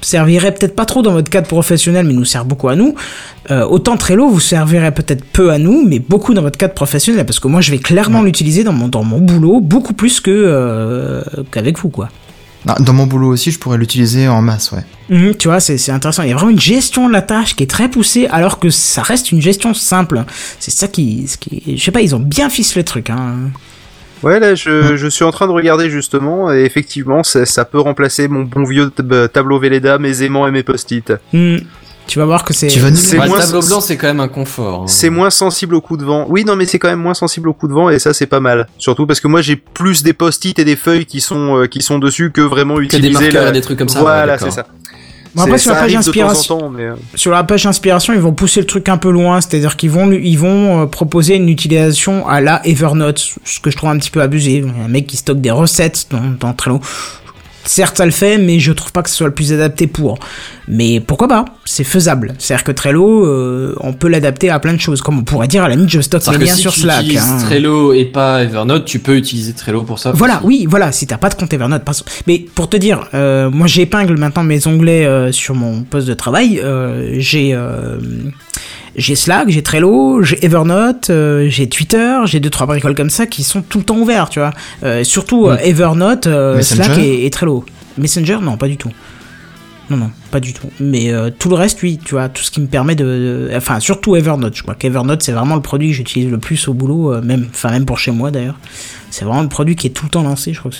servirait peut-être pas trop dans votre cadre professionnel, mais nous sert beaucoup à nous. Euh, autant Trello vous servirait peut-être peu à nous, mais beaucoup dans votre cadre professionnel, parce que moi je vais clairement l'utiliser dans mon dans mon boulot beaucoup plus que euh, qu'avec vous, quoi. Dans mon boulot aussi, je pourrais l'utiliser en masse, ouais. Mhm, tu vois, c'est c'est intéressant. Il y a vraiment une gestion de la tâche qui est très poussée, alors que ça reste une gestion simple. C'est ça qui, ce qui, je sais pas, ils ont bien ficelé le truc. Hein. Ouais, là, je, je suis en train de regarder justement, et effectivement, ça, ça peut remplacer mon bon vieux tab- tableau Velleda, mes aimants et mes post-it. Mhm. Tu vas voir que c'est. Tu vas nous- C'est moins- le tableau blanc, c'est quand même un confort. hein. C'est moins sensible au coup de vent. Oui, non, mais c'est quand même moins sensible au coup de vent, et ça, c'est pas mal. Surtout parce que moi, j'ai plus des post-it et des feuilles qui sont euh, qui sont dessus que vraiment Que utiliser des marqueurs la- et des trucs comme ça. Voilà, ouais, c'est ça. Bon, après, la page inspiration, temps, mais, sur la page inspiration, ils vont pousser le truc un peu loin, c'est-à-dire qu'ils vont, ils vont euh, proposer une utilisation à la Evernote, ce que je trouve un petit peu abusé. Il y a un mec qui stocke des recettes dans, dans Trello. Certes ça le fait, mais je trouve pas que ce soit le plus adapté pour. Mais pourquoi pas? C'est faisable. C'est-à-dire que Trello, euh, on peut l'adapter à plein de choses. Comme on pourrait dire, à la limite, je stocke que liens si sur tu Slack. utilises hein. Trello et pas Evernote, tu peux utiliser Trello pour ça. Voilà, oui, voilà, si t'as pas de compte Evernote. Mais pour te dire, euh, moi j'épingle maintenant mes onglets euh, sur mon poste de travail. J'ai j'ai Slack, j'ai Trello, j'ai Evernote, euh, j'ai Twitter, j'ai deux trois bricoles comme ça qui sont tout le temps ouverts, tu vois. Euh, surtout euh, Evernote, euh, Messenger Slack et, et Trello. Messenger, non, pas du tout. Non, non, pas du tout. Mais tout le reste, oui, tu vois, tout ce qui me permet de... de- Enfin, surtout Evernote, je crois qu'Evernote, c'est vraiment le produit que j'utilise le plus au boulot, même, enfin, même pour chez moi d'ailleurs. C'est vraiment le produit qui est tout le temps lancé, je crois que.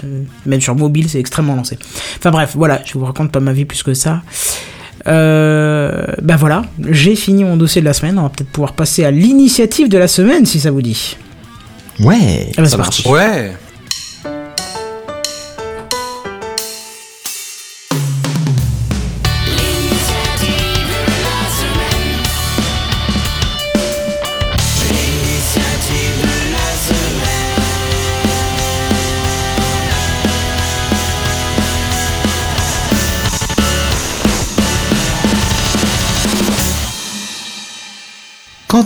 Même sur mobile, c'est extrêmement lancé. Enfin bref, voilà, je vous raconte pas ma vie plus que ça. Euh, ben voilà, j'ai fini mon dossier de la semaine, on va peut-être pouvoir passer à l'initiative de la semaine, si ça vous dit. Ouais. Ah ben, c'est Ça parti. Ouais.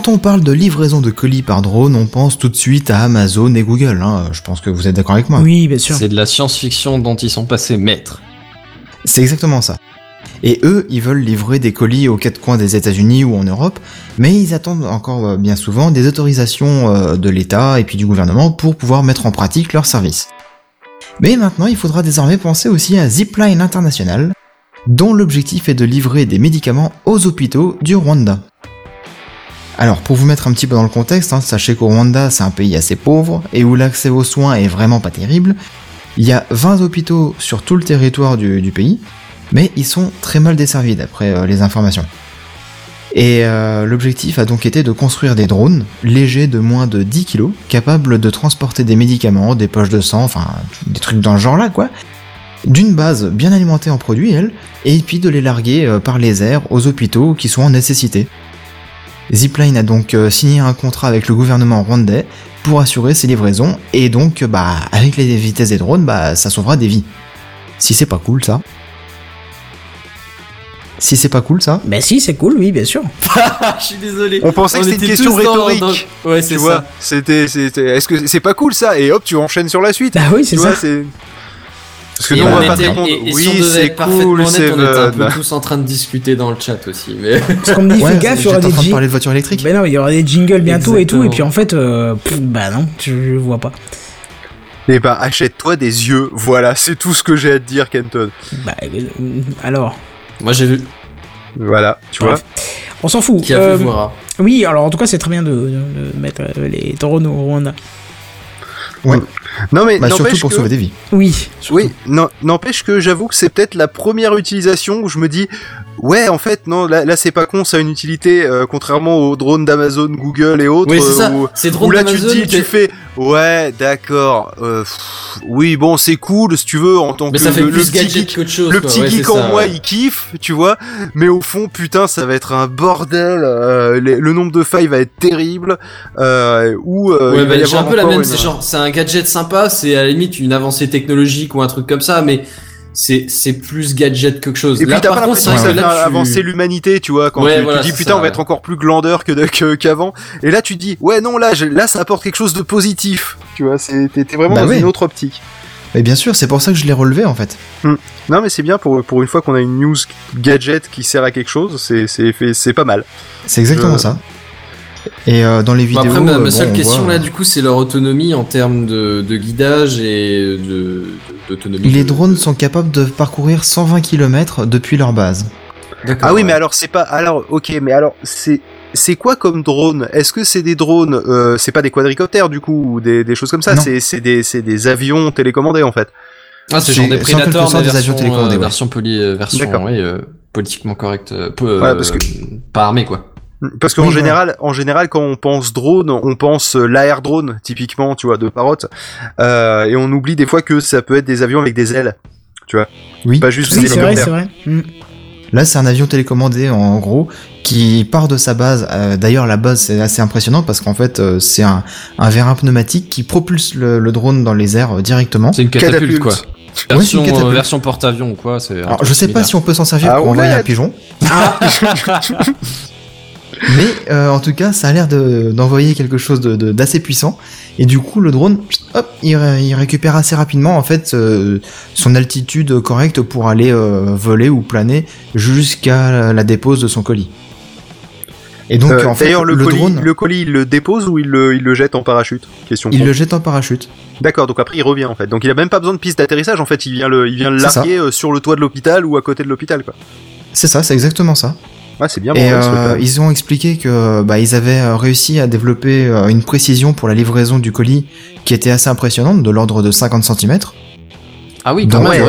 Quand on parle de livraison de colis par drone, on pense tout de suite à Amazon et Google. Hein. Je pense que vous êtes d'accord avec moi. Oui, bien sûr. C'est de la science-fiction dont ils sont passés maîtres. C'est exactement ça. Et eux, ils veulent livrer des colis aux quatre coins des États-Unis ou en Europe, mais ils attendent encore euh, bien souvent des autorisations euh, de l'État et puis du gouvernement pour pouvoir mettre en pratique leur service. Mais maintenant, il faudra désormais penser aussi à Zipline International, dont l'objectif est de livrer des médicaments aux hôpitaux du Rwanda. Alors, pour vous mettre un petit peu dans le contexte, hein, sachez qu'au Rwanda, c'est un pays assez pauvre et où l'accès aux soins est vraiment pas terrible. Il y a 20 hôpitaux sur tout le territoire du, pays, mais ils sont très mal desservis d'après euh, les informations. Et euh, l'objectif a donc été de construire des drones légers de moins de 10 kg, capables de transporter des médicaments, des poches de sang, enfin des trucs dans le genre là quoi, d'une base bien alimentée en produits elle, et puis de les larguer euh, par les airs aux hôpitaux qui sont en nécessité. Zipline a donc euh, signé un contrat avec le gouvernement rwandais pour assurer ces livraisons, et donc bah avec les vitesses des drones, bah ça sauvera des vies. Si c'est pas cool ça. Si c'est pas cool ça. Ben si, c'est cool, oui, bien sûr. Je suis désolé. On pensait que c'était une question rhétorique. dans- Ouais, Tu c'est vois, ça. c'était, c'était, est-ce que c'est pas cool ça? Et hop, tu enchaînes sur la suite. Bah oui, c'est tu ça. vois, c'est. Parce que Et nous, on on va pas était- répondre. et- et oui, si c'est cool, honnête, c'est on était un peu tous en train de discuter dans le chat aussi. Mais Parce qu'on me dit, Ouais, fais gaffe, il y aura j'étais en des train de jingles. parler de voiture électrique. Ben non, il y aura des jingles bientôt et tout, et puis en fait, euh, pff, bah non, je, je vois pas. Eh ben, achète-toi des yeux. Voilà, c'est tout ce que j'ai à te dire, Kenton. Bah, euh, alors, moi j'ai vu. Voilà, tu Bref. on s'en fout. Qui a Euh, vu voir. oui, alors en tout cas, c'est très bien de, de- de mettre euh, les drones au Rwanda. Vois. Non mais Bah, surtout pour que- sauver des vies. Oui, Oui, non, n'empêche que j'avoue que c'est peut-être la première utilisation où je me dis, ouais, en fait, non, là, là c'est pas con, ça a une utilité, euh, contrairement aux drones d'Amazon, Google et autres. Oui, c'est ça. où- C'est Où drôle là tu te dis, tu fais, ouais, d'accord, euh, pff, oui, bon, c'est cool, si tu veux, en tant Mais que ça fait le, petit gadget geek, chose. le petit Ouais, geek en ça, moi, ouais. il kiffe, tu vois, mais au fond, putain, ça va être un bordel, euh, les- le nombre de failles va être terrible, euh, ou euh, Ouais, bah, un peu la même. une- C'est genre, c'est un gadget sympa. C'est à la limite une avancée technologique ou un truc comme ça, mais c'est c'est plus gadget que quelque chose. Et puis t'as pas l'impression que ça fait avancer l'humanité, tu vois, quand Ouais, tu, dis putain ça, on va être encore plus glandeur que qu'avant, et là tu dis ouais non là je- là ça apporte quelque chose de positif, tu vois, c'est t'es vraiment Bah dans ouais. une autre optique. Mais bien sûr, c'est pour ça que je l'ai relevé en fait. Non mais c'est bien pour pour une fois qu'on a une news gadget qui sert à quelque chose, c'est c'est fait- c'est pas mal. C'est exactement Je- ça. Et euh, dans les Bon, vidéos. après, ma, ma euh, bon, seule on question voit, là, du coup, c'est leur autonomie en termes de, de guidage et de d'autonomie. Les de- drones sont capables de parcourir 120 km depuis leur base. D'accord. Ah oui mais alors c'est pas alors ok mais alors c'est c'est quoi comme drone? Est-ce que c'est des drones euh, C'est pas des quadricoptères du coup ou des, des choses comme ça? Non. C'est c'est des c'est des avions télécommandés en fait. Ah, c'est c'est- genre des Predators, des avions version, télécommandés, euh, ouais. version poli, euh, version, oui, euh, politiquement correcte, euh, peu, Ouais, euh, parce que- pas armé quoi. Parce qu'en Oui, général, en général, quand on pense drone, on pense euh, l'air drone, typiquement, tu vois, de parotte, euh, et on oublie des fois que ça peut être des avions avec des ailes, tu vois. Oui. Pas juste oui des c'est vrai, c'est vrai. Mm. Là, c'est un avion télécommandé en gros qui part de sa base. Euh, D'ailleurs, la base c'est assez impressionnant parce qu'en fait, euh, c'est un, un vérin pneumatique qui propulse le, le drone dans les airs euh, directement. C'est une catapulte, quoi. Ouais, c'est Version, une catapulte. euh, version porte-avions ou quoi. Alors, je sais pas si on peut s'en servir Ah, pour envoyer un pigeon. Mais euh, en tout cas, ça a l'air de- d'envoyer quelque chose de- de- d'assez puissant. Et du coup, le drone, hop, il, ré- il récupère assez rapidement en fait euh, son altitude correcte pour aller euh, voler ou planer jusqu'à la, dépose de son colis. Et donc, en fait, le, le, colis, drone, le colis, il le dépose ou il le, il le jette en parachute? Question. il le jette en parachute. D'accord, donc après il revient en fait. Donc il a même pas besoin de piste d'atterrissage en fait. Il vient le, il vient le C'est ça. larguer sur le toit de l'hôpital ou à côté de l'hôpital quoi. C'est ça, c'est exactement ça. Ouais, c'est bien. Et bon, euh, ils ont expliqué que bah, ils avaient euh, réussi à développer euh, une précision pour la livraison du colis qui était assez impressionnante, de l'ordre de 50 cm. Ah oui, quand même.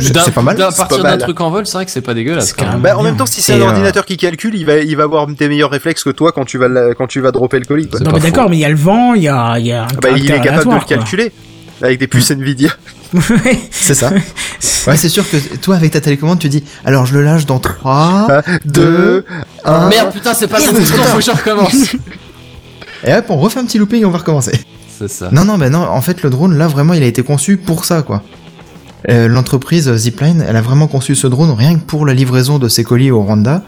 c'est- pas mal. À partir d'un truc en vol, c'est vrai que c'est pas dégueulasse. Quand même. Bah, en même temps, si c'est un euh, ordinateur qui calcule, il va, il va avoir des meilleurs réflexes que toi quand tu vas, la- quand tu vas dropper le colis. Non, mais d'accord, mais il y a le vent, il y a, il y a un Ah bah, il est capable de le calculer avec des puces Nvidia. C'est ça. Ouais, c'est sûr que toi, avec ta télécommande, tu dis alors je le lâche dans 3, 2, 1. Merde, putain, c'est pas bon, faut que je recommence. Et hop, on refait un petit looping et on va recommencer. C'est ça. Non, non, bah non, en fait, le drone, là, vraiment, il a été conçu pour ça, quoi. Euh, L'entreprise Zipline, elle a vraiment conçu ce drone rien que pour la livraison de ses colis au Rwanda.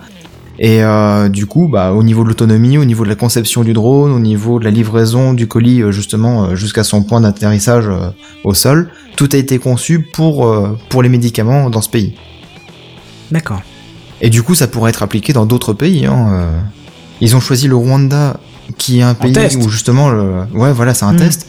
Et euh, du coup, bah, au niveau de l'autonomie, au niveau de la conception du drone, au niveau de la livraison du colis, euh, justement, euh, jusqu'à son point d'atterrissage au sol, tout a été conçu pour, pour les médicaments dans ce pays. D'accord. Et du coup, ça pourrait être appliqué dans d'autres pays. Hein. Ils ont choisi le Rwanda, qui est un pays test. où justement, le... ouais, voilà, c'est un Mm. test,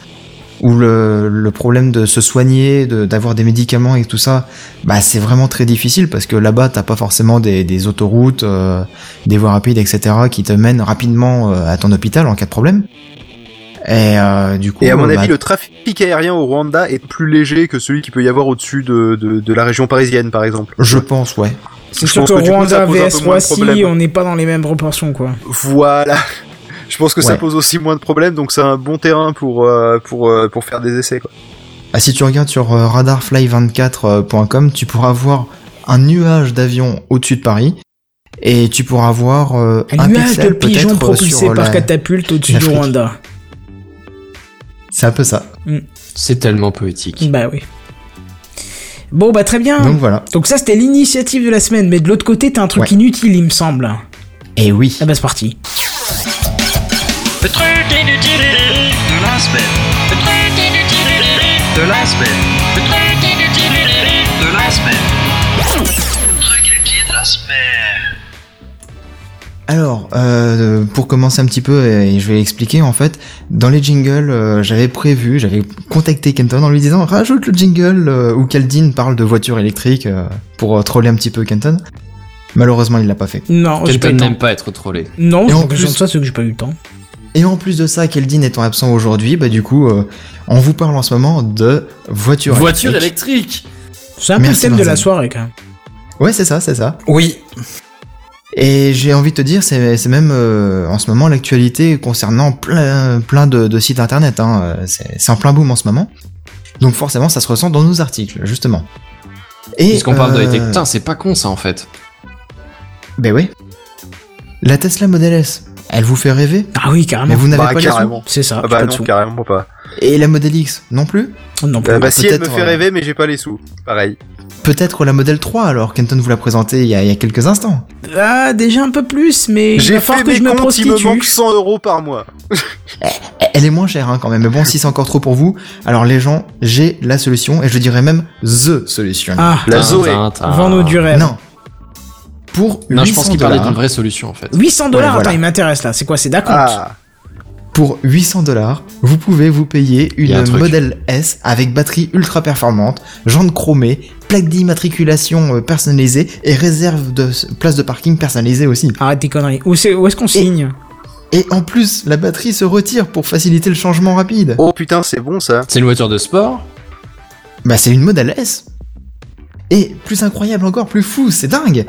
où le, le problème de se soigner, de- d'avoir des médicaments et tout ça, bah c'est vraiment très difficile parce que là-bas, t'as pas forcément des, des autoroutes, euh, des voies rapides, etc., qui te mènent rapidement euh, à ton hôpital en cas de problème. Et euh, du coup, Et à mon bah, avis, le trafic aérien au Rwanda est plus léger que celui qu'il peut y avoir au-dessus de, de, de la région parisienne, par exemple. je pense, ouais. C'est sûr que que coup, Rwanda un vs peu moins de Roissy, on n'est pas dans les mêmes proportions, quoi. Voilà. Je pense que ça pose aussi moins de problèmes, donc c'est un bon terrain pour euh, pour euh, pour faire des essais. Quoi. Ah, si tu regardes sur euh, radarfly24.com, tu pourras voir un nuage d'avions au-dessus de Paris. Et tu pourras voir euh, Un, un, nuage pixel de pigeons propulsés par la- catapulte au-dessus du. Rwanda. C'est un peu ça. C'est tellement poétique. Bah oui. Bon, bah très bien. Donc voilà. Donc ça, c'était l'initiative de la semaine. Mais de l'autre côté, t'as un truc Ouais. inutile, il me semble. Et oui. Ah bah c'est parti. Le truc inutile de la semaine. Le truc inutile de la semaine. Le truc inutile de la semaine. Le truc inutile de la semaine. Alors, euh, pour commencer un petit peu, et je vais expliquer, en fait, dans les jingles, euh, j'avais prévu, j'avais contacté Kenton en lui disant rajoute le jingle euh, où Kaldin parle de voiture électrique euh, pour troller un petit peu Kenton. Malheureusement, il l'a pas fait. Non, temps. n'aime pas être trollé. Non, en plus- ça, c'est que j'ai pas eu le temps. Et en plus de ça, Keldin étant absent aujourd'hui, bah du coup, euh, on vous parle en ce moment de voiture, Voiture électrique. électrique C'est un peu le thème de la soirée, quand même. Ouais, c'est ça, c'est ça. Oui. Et j'ai envie de te dire, c'est c'est même euh, en ce moment l'actualité concernant plein, plein de, de sites internet. Hein. C'est c'est en plein boom en ce moment. Donc forcément, ça se ressent dans nos articles, justement. Et Puisqu'on parle de euh. Putain, c'est pas con ça en fait. Ben oui. La Tesla Model S, elle vous fait rêver, Ah oui, carrément. mais vous n'avez Bah, pas les sous. carrément. C'est ça. Ah bah pas de non, sous. carrément pas. Et la Model X, non plus Non, plus. Euh, bah si elle me peut-être, fait euh, rêver, mais j'ai pas les sous. Pareil. Peut-être la Model 3, alors Kenton vous l'a présenté il y, a, il y a quelques instants. Ah, déjà un peu plus, mais J'ai fait que je me comptes, il me prostitue. manque 100 euros par mois. Elle est moins chère hein, quand même, mais bon, si c'est encore trop pour vous, alors les gens, j'ai la solution, et je dirais même THE solution. Ah, La Zoé. vends-nous du rêve. Non. Pour Non, je 800 pense qu'il parlait dollars- d'une vraie solution en fait. 800 dollars, Ouais, voilà. attends, il m'intéresse là. C'est quoi, c'est d'acompte Ah. Pour 800 dollars, vous pouvez vous payer un une. Model S avec batterie ultra performante, jantes chromées, plaque d'immatriculation euh, personnalisée et réserve de place de parking personnalisée aussi. Arrête tes conneries. Où, c'est- où est-ce qu'on signe? Et en plus, la batterie se retire pour faciliter le changement rapide. Oh putain, c'est bon ça. C'est une voiture de sport? Bah c'est une Model S. Et plus incroyable encore, plus fou, c'est dingue.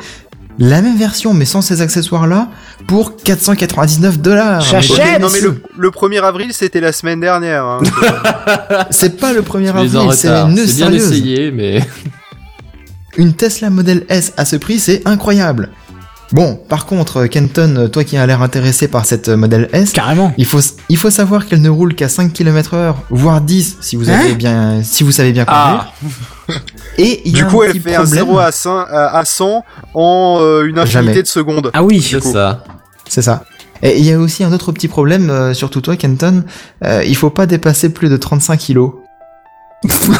La même version mais sans ces accessoires là pour 499 dollars. J'achète. non mais le, le 1er avril c'était la semaine dernière. hein. C'est pas le 1er Je les en avril, c'est une bien sérieuse. essayé, mais. Une Tesla Model S à ce prix, c'est incroyable. Bon, par contre, Kenton, toi qui as l'air intéressé par cette Model S, Carrément. il faut, il faut savoir qu'elle ne roule qu'à 5 km heure, voire 10 si vous avez Hein bien, si vous savez bien conduire. Ah Et il y a Du coup, un elle fait un problème. 0 à 100, à à 100 en euh, une infinité Jamais. de secondes. Ah oui. C'est ça. C'est ça. Et il y a aussi un autre petit problème, euh, surtout toi, Kenton. Euh, il faut pas dépasser plus de 35 kilos.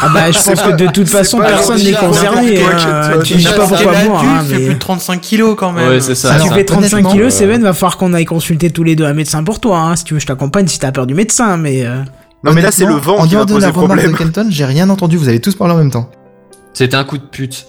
Ah bah je pense que de toute façon personne n'est concerné. hein. Kenton. Tu sais pas pourquoi moi, hein, fait mais- plus de 35 kilos quand même. Ouais, c'est ça. Si tu fais 35 honnêtement, kilos, euh, Seven, va falloir qu'on aille consulter tous les deux un médecin pour toi. Hein. Si tu veux, je t'accompagne si t'as peur du médecin, mais. euh, Non, mais là, c'est le vent En qui va dehors de poser la remarque problème. de Kenton, j'ai rien entendu. Vous avez tous parlé en même temps. C'était un coup de pute.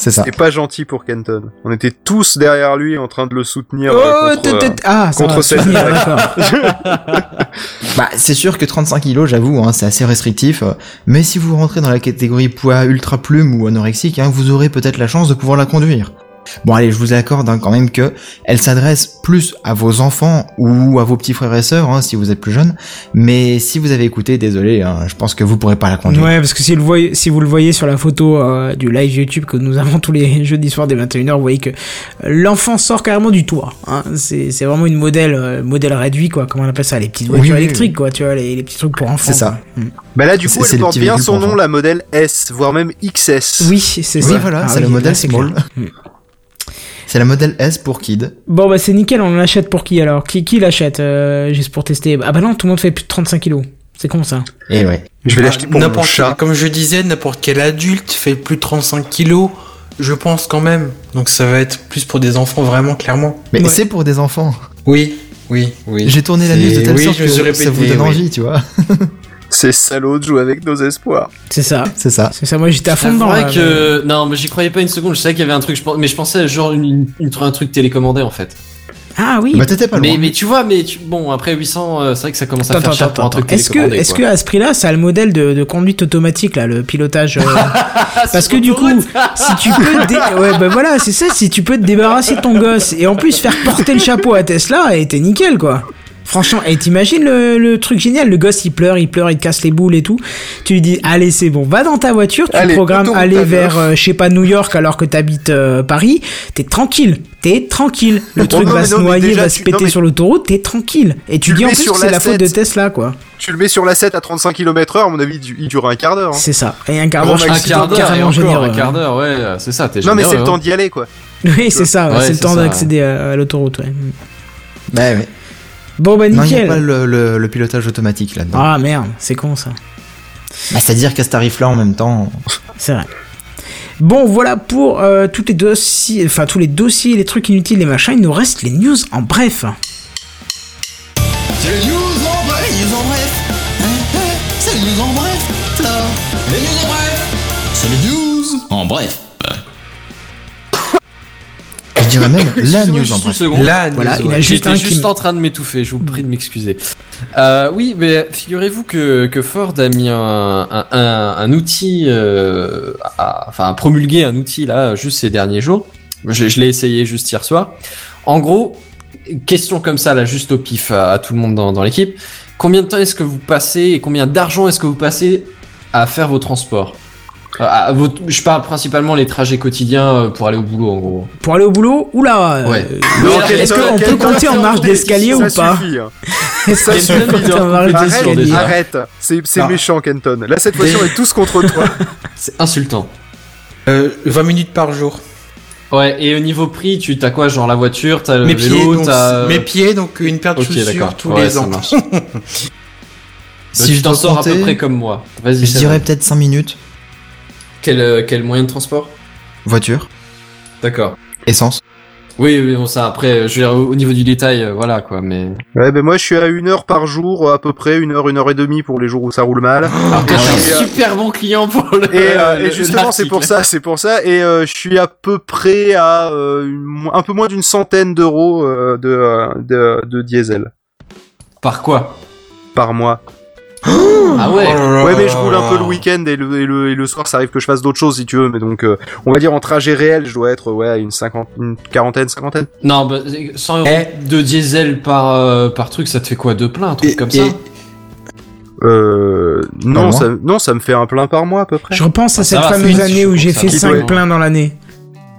C'est ça. C'était pas gentil pour Kenton. On était tous derrière lui en train de le soutenir. Oh, euh, contre, euh, tête. Ah, ça contre cette. Bah, c'est sûr que 35 kilos, j'avoue, hein, c'est assez restrictif. euh, Mais si vous rentrez dans la catégorie poids ultra plume ou anorexique, hein, vous aurez peut-être la chance de pouvoir la conduire. Bon, allez, je vous accorde hein, quand même que elle s'adresse plus à vos enfants ou à vos petits frères et sœurs, hein, si vous êtes plus jeune. Mais si vous avez écouté, désolé, hein, je pense que vous pourrez pas la conduire. Ouais, parce que si, le voyez, si vous le voyez sur la photo euh, du live YouTube que nous avons tous les jeudis soirs dès 21h, vous voyez que l'enfant sort carrément du toit. Hein. C'est c'est vraiment une modèle euh, modèle réduit, quoi. Comment on appelle ça? Les petites voitures Oui, oui, électriques, quoi. Tu vois, les, les petits trucs pour enfants. C'est ça. quoi. Mm. Bah là, du coup, c'est elle porte bien son nom, enfants. la modèle S, voire même XS. Oui, c'est Oui, ça. voilà, Ah c'est oui, le là, modèle c'est small. clair. Mm. C'est la modèle S pour Kid. Bon, bah c'est nickel, on l'achète pour qui alors? Qui, qui l'achète euh, juste pour tester? Ah bah non, tout le monde fait plus de 35 kilos. C'est con ça. Et ouais. Je vais Ah, l'acheter pour mon n'importe chat. Comme je disais, n'importe quel adulte fait plus de 35 kilos, je pense quand même. Donc ça va être plus pour des enfants vraiment clairement. Mais Ouais. c'est pour des enfants. Oui, oui, oui. J'ai tourné la C'est- news de telle oui, sorte je me suis que répété, ça vous donne oui. envie, tu vois. Ces salauds de jouer avec nos espoirs. C'est ça. C'est ça. C'est ça, moi j'étais à fond C'est dedans. vrai là, que non, mais j'y croyais pas une seconde. Je savais qu'il y avait un truc, je mais je pensais genre une, un truc télécommandé en fait. Ah oui. Bah t'étais pas loin. Mais, mais tu vois, mais tu- bon après 800, euh, c'est vrai que ça commence à Attends, faire cher attends, pour un truc. Est-ce que, est-ce que à ce prix-là, ça a le modèle de, de conduite automatique là, le pilotage euh, Parce que du coup, si tu peux, dé- ouais, bah voilà, c'est ça. Si tu peux te débarrasser de ton gosse et en plus faire porter le chapeau à Tesla, et t'es nickel quoi. Franchement, et t'imagines le, le truc génial, le gosse il pleure, il pleure, il te casse les boules et tout. Tu lui dis, allez c'est bon, va dans ta voiture, tu Allez, programmes aller vers, euh, je sais pas, New York alors que t'habites euh, Paris, t'es tranquille, t'es tranquille. Le Oh truc non, va se noyer, déjà, va tu- se péter non, mais- sur l'autoroute, t'es tranquille. Et tu, Tu dis en plus sur que c'est la la faute de 7. Tesla quoi. Tu le mets sur la 7 à 35 km heure, à mon avis, il du- il dure un quart d'heure. hein. C'est ça. Et un quart d'heure, je un quart d'heure un quart d'heure, ouais, c'est ça. T'es Non, mais c'est le temps hein. d'y aller, quoi. Oui, c'est ça, c'est le temps d'accéder à, à l'autoroute, ouais. Bah ouais. Bon, bah Non, il n'y a nickel. pas le, le- le pilotage automatique là-dedans. Ah merde, c'est con ça. Bah, C'est-à-dire qu'à ce tarif-là, en même temps, C'est vrai. Bon, voilà pour euh, tous les dossiers, enfin tous les dossiers, les trucs inutiles, les machins. Il nous reste les news en bref. C'est les news en bref, les news en bref. C'est les news en bref, là. Les news en bref. C'est les news en bref. Je dirais même la news juste en. Là, Voilà, news, il a ouais. juste un juste qui- en train de m'étouffer, je vous prie de m'excuser. Euh, oui, mais figurez-vous que, que Ford a mis un, un, un, un outil, euh, à- enfin a promulgué un outil là juste ces derniers jours. Je, je l'ai essayé juste hier soir. En gros, question comme ça là, juste au pif à, à tout le monde dans, dans l'équipe. Combien de temps est-ce que vous passez et combien d'argent est-ce que vous passez à faire vos transports? Euh, à vos- Je parle principalement les trajets quotidiens euh, pour aller au boulot en gros. Pour aller au boulot, oula. euh, Ouais. Est-ce qu'on peut Kenton, compter en marge d'escalier ou ça pas suffit, hein. Ça suffit, marge Arrête, Arrête, d'escalier déjà. arrête. C'est méchant, Kenton. Là, cette fois-ci, on est tous contre toi. C'est insultant. Euh, 20 minutes par jour. Ouais, et au niveau prix, tu t'as quoi Genre la voiture, t'as le mes vélo, pieds, t'as. mes pieds, donc une paire de Ok, chaussures d'accord. tous Ouais, les ans. marche. Si tu je t'en sors à peu près comme moi. Vas-y. je dirais peut-être 5 minutes. Quel, euh, quel moyen de transport Voiture, D'accord. essence. Oui, oui, bon, ça après, je veux dire, au au niveau du détail, euh, voilà quoi, mais. Ouais, ben moi, je suis à une heure par jour, à peu près, une heure, une heure et demie pour les jours où ça roule mal. Et, je suis euh, un super bon client pour le. Et, euh, le- et justement, c'est pour ça, c'est pour ça. Et euh, je suis à peu près à euh, une un peu moins d'une centaine d'euros euh, de, euh, de de diesel Par quoi? Par mois. Ah ouais. Ouais, mais je roule un peu le week-end et le, et le, et le soir, ça arrive que je fasse d'autres choses si tu veux. Mais donc, euh, on va dire en trajet réel, je dois être ouais une cinquante, une quarantaine, cinquantaine. Non, bah, 100 euros Eh. de diesel par, euh, par truc, ça te fait quoi Deux plein, un truc Et- comme et- ça Euh, non, ça, non, ça me fait un plein par mois à peu près. Je repense à Ah, ça cette va, fameuse année où j'ai fait va. 5 pleins dans l'année.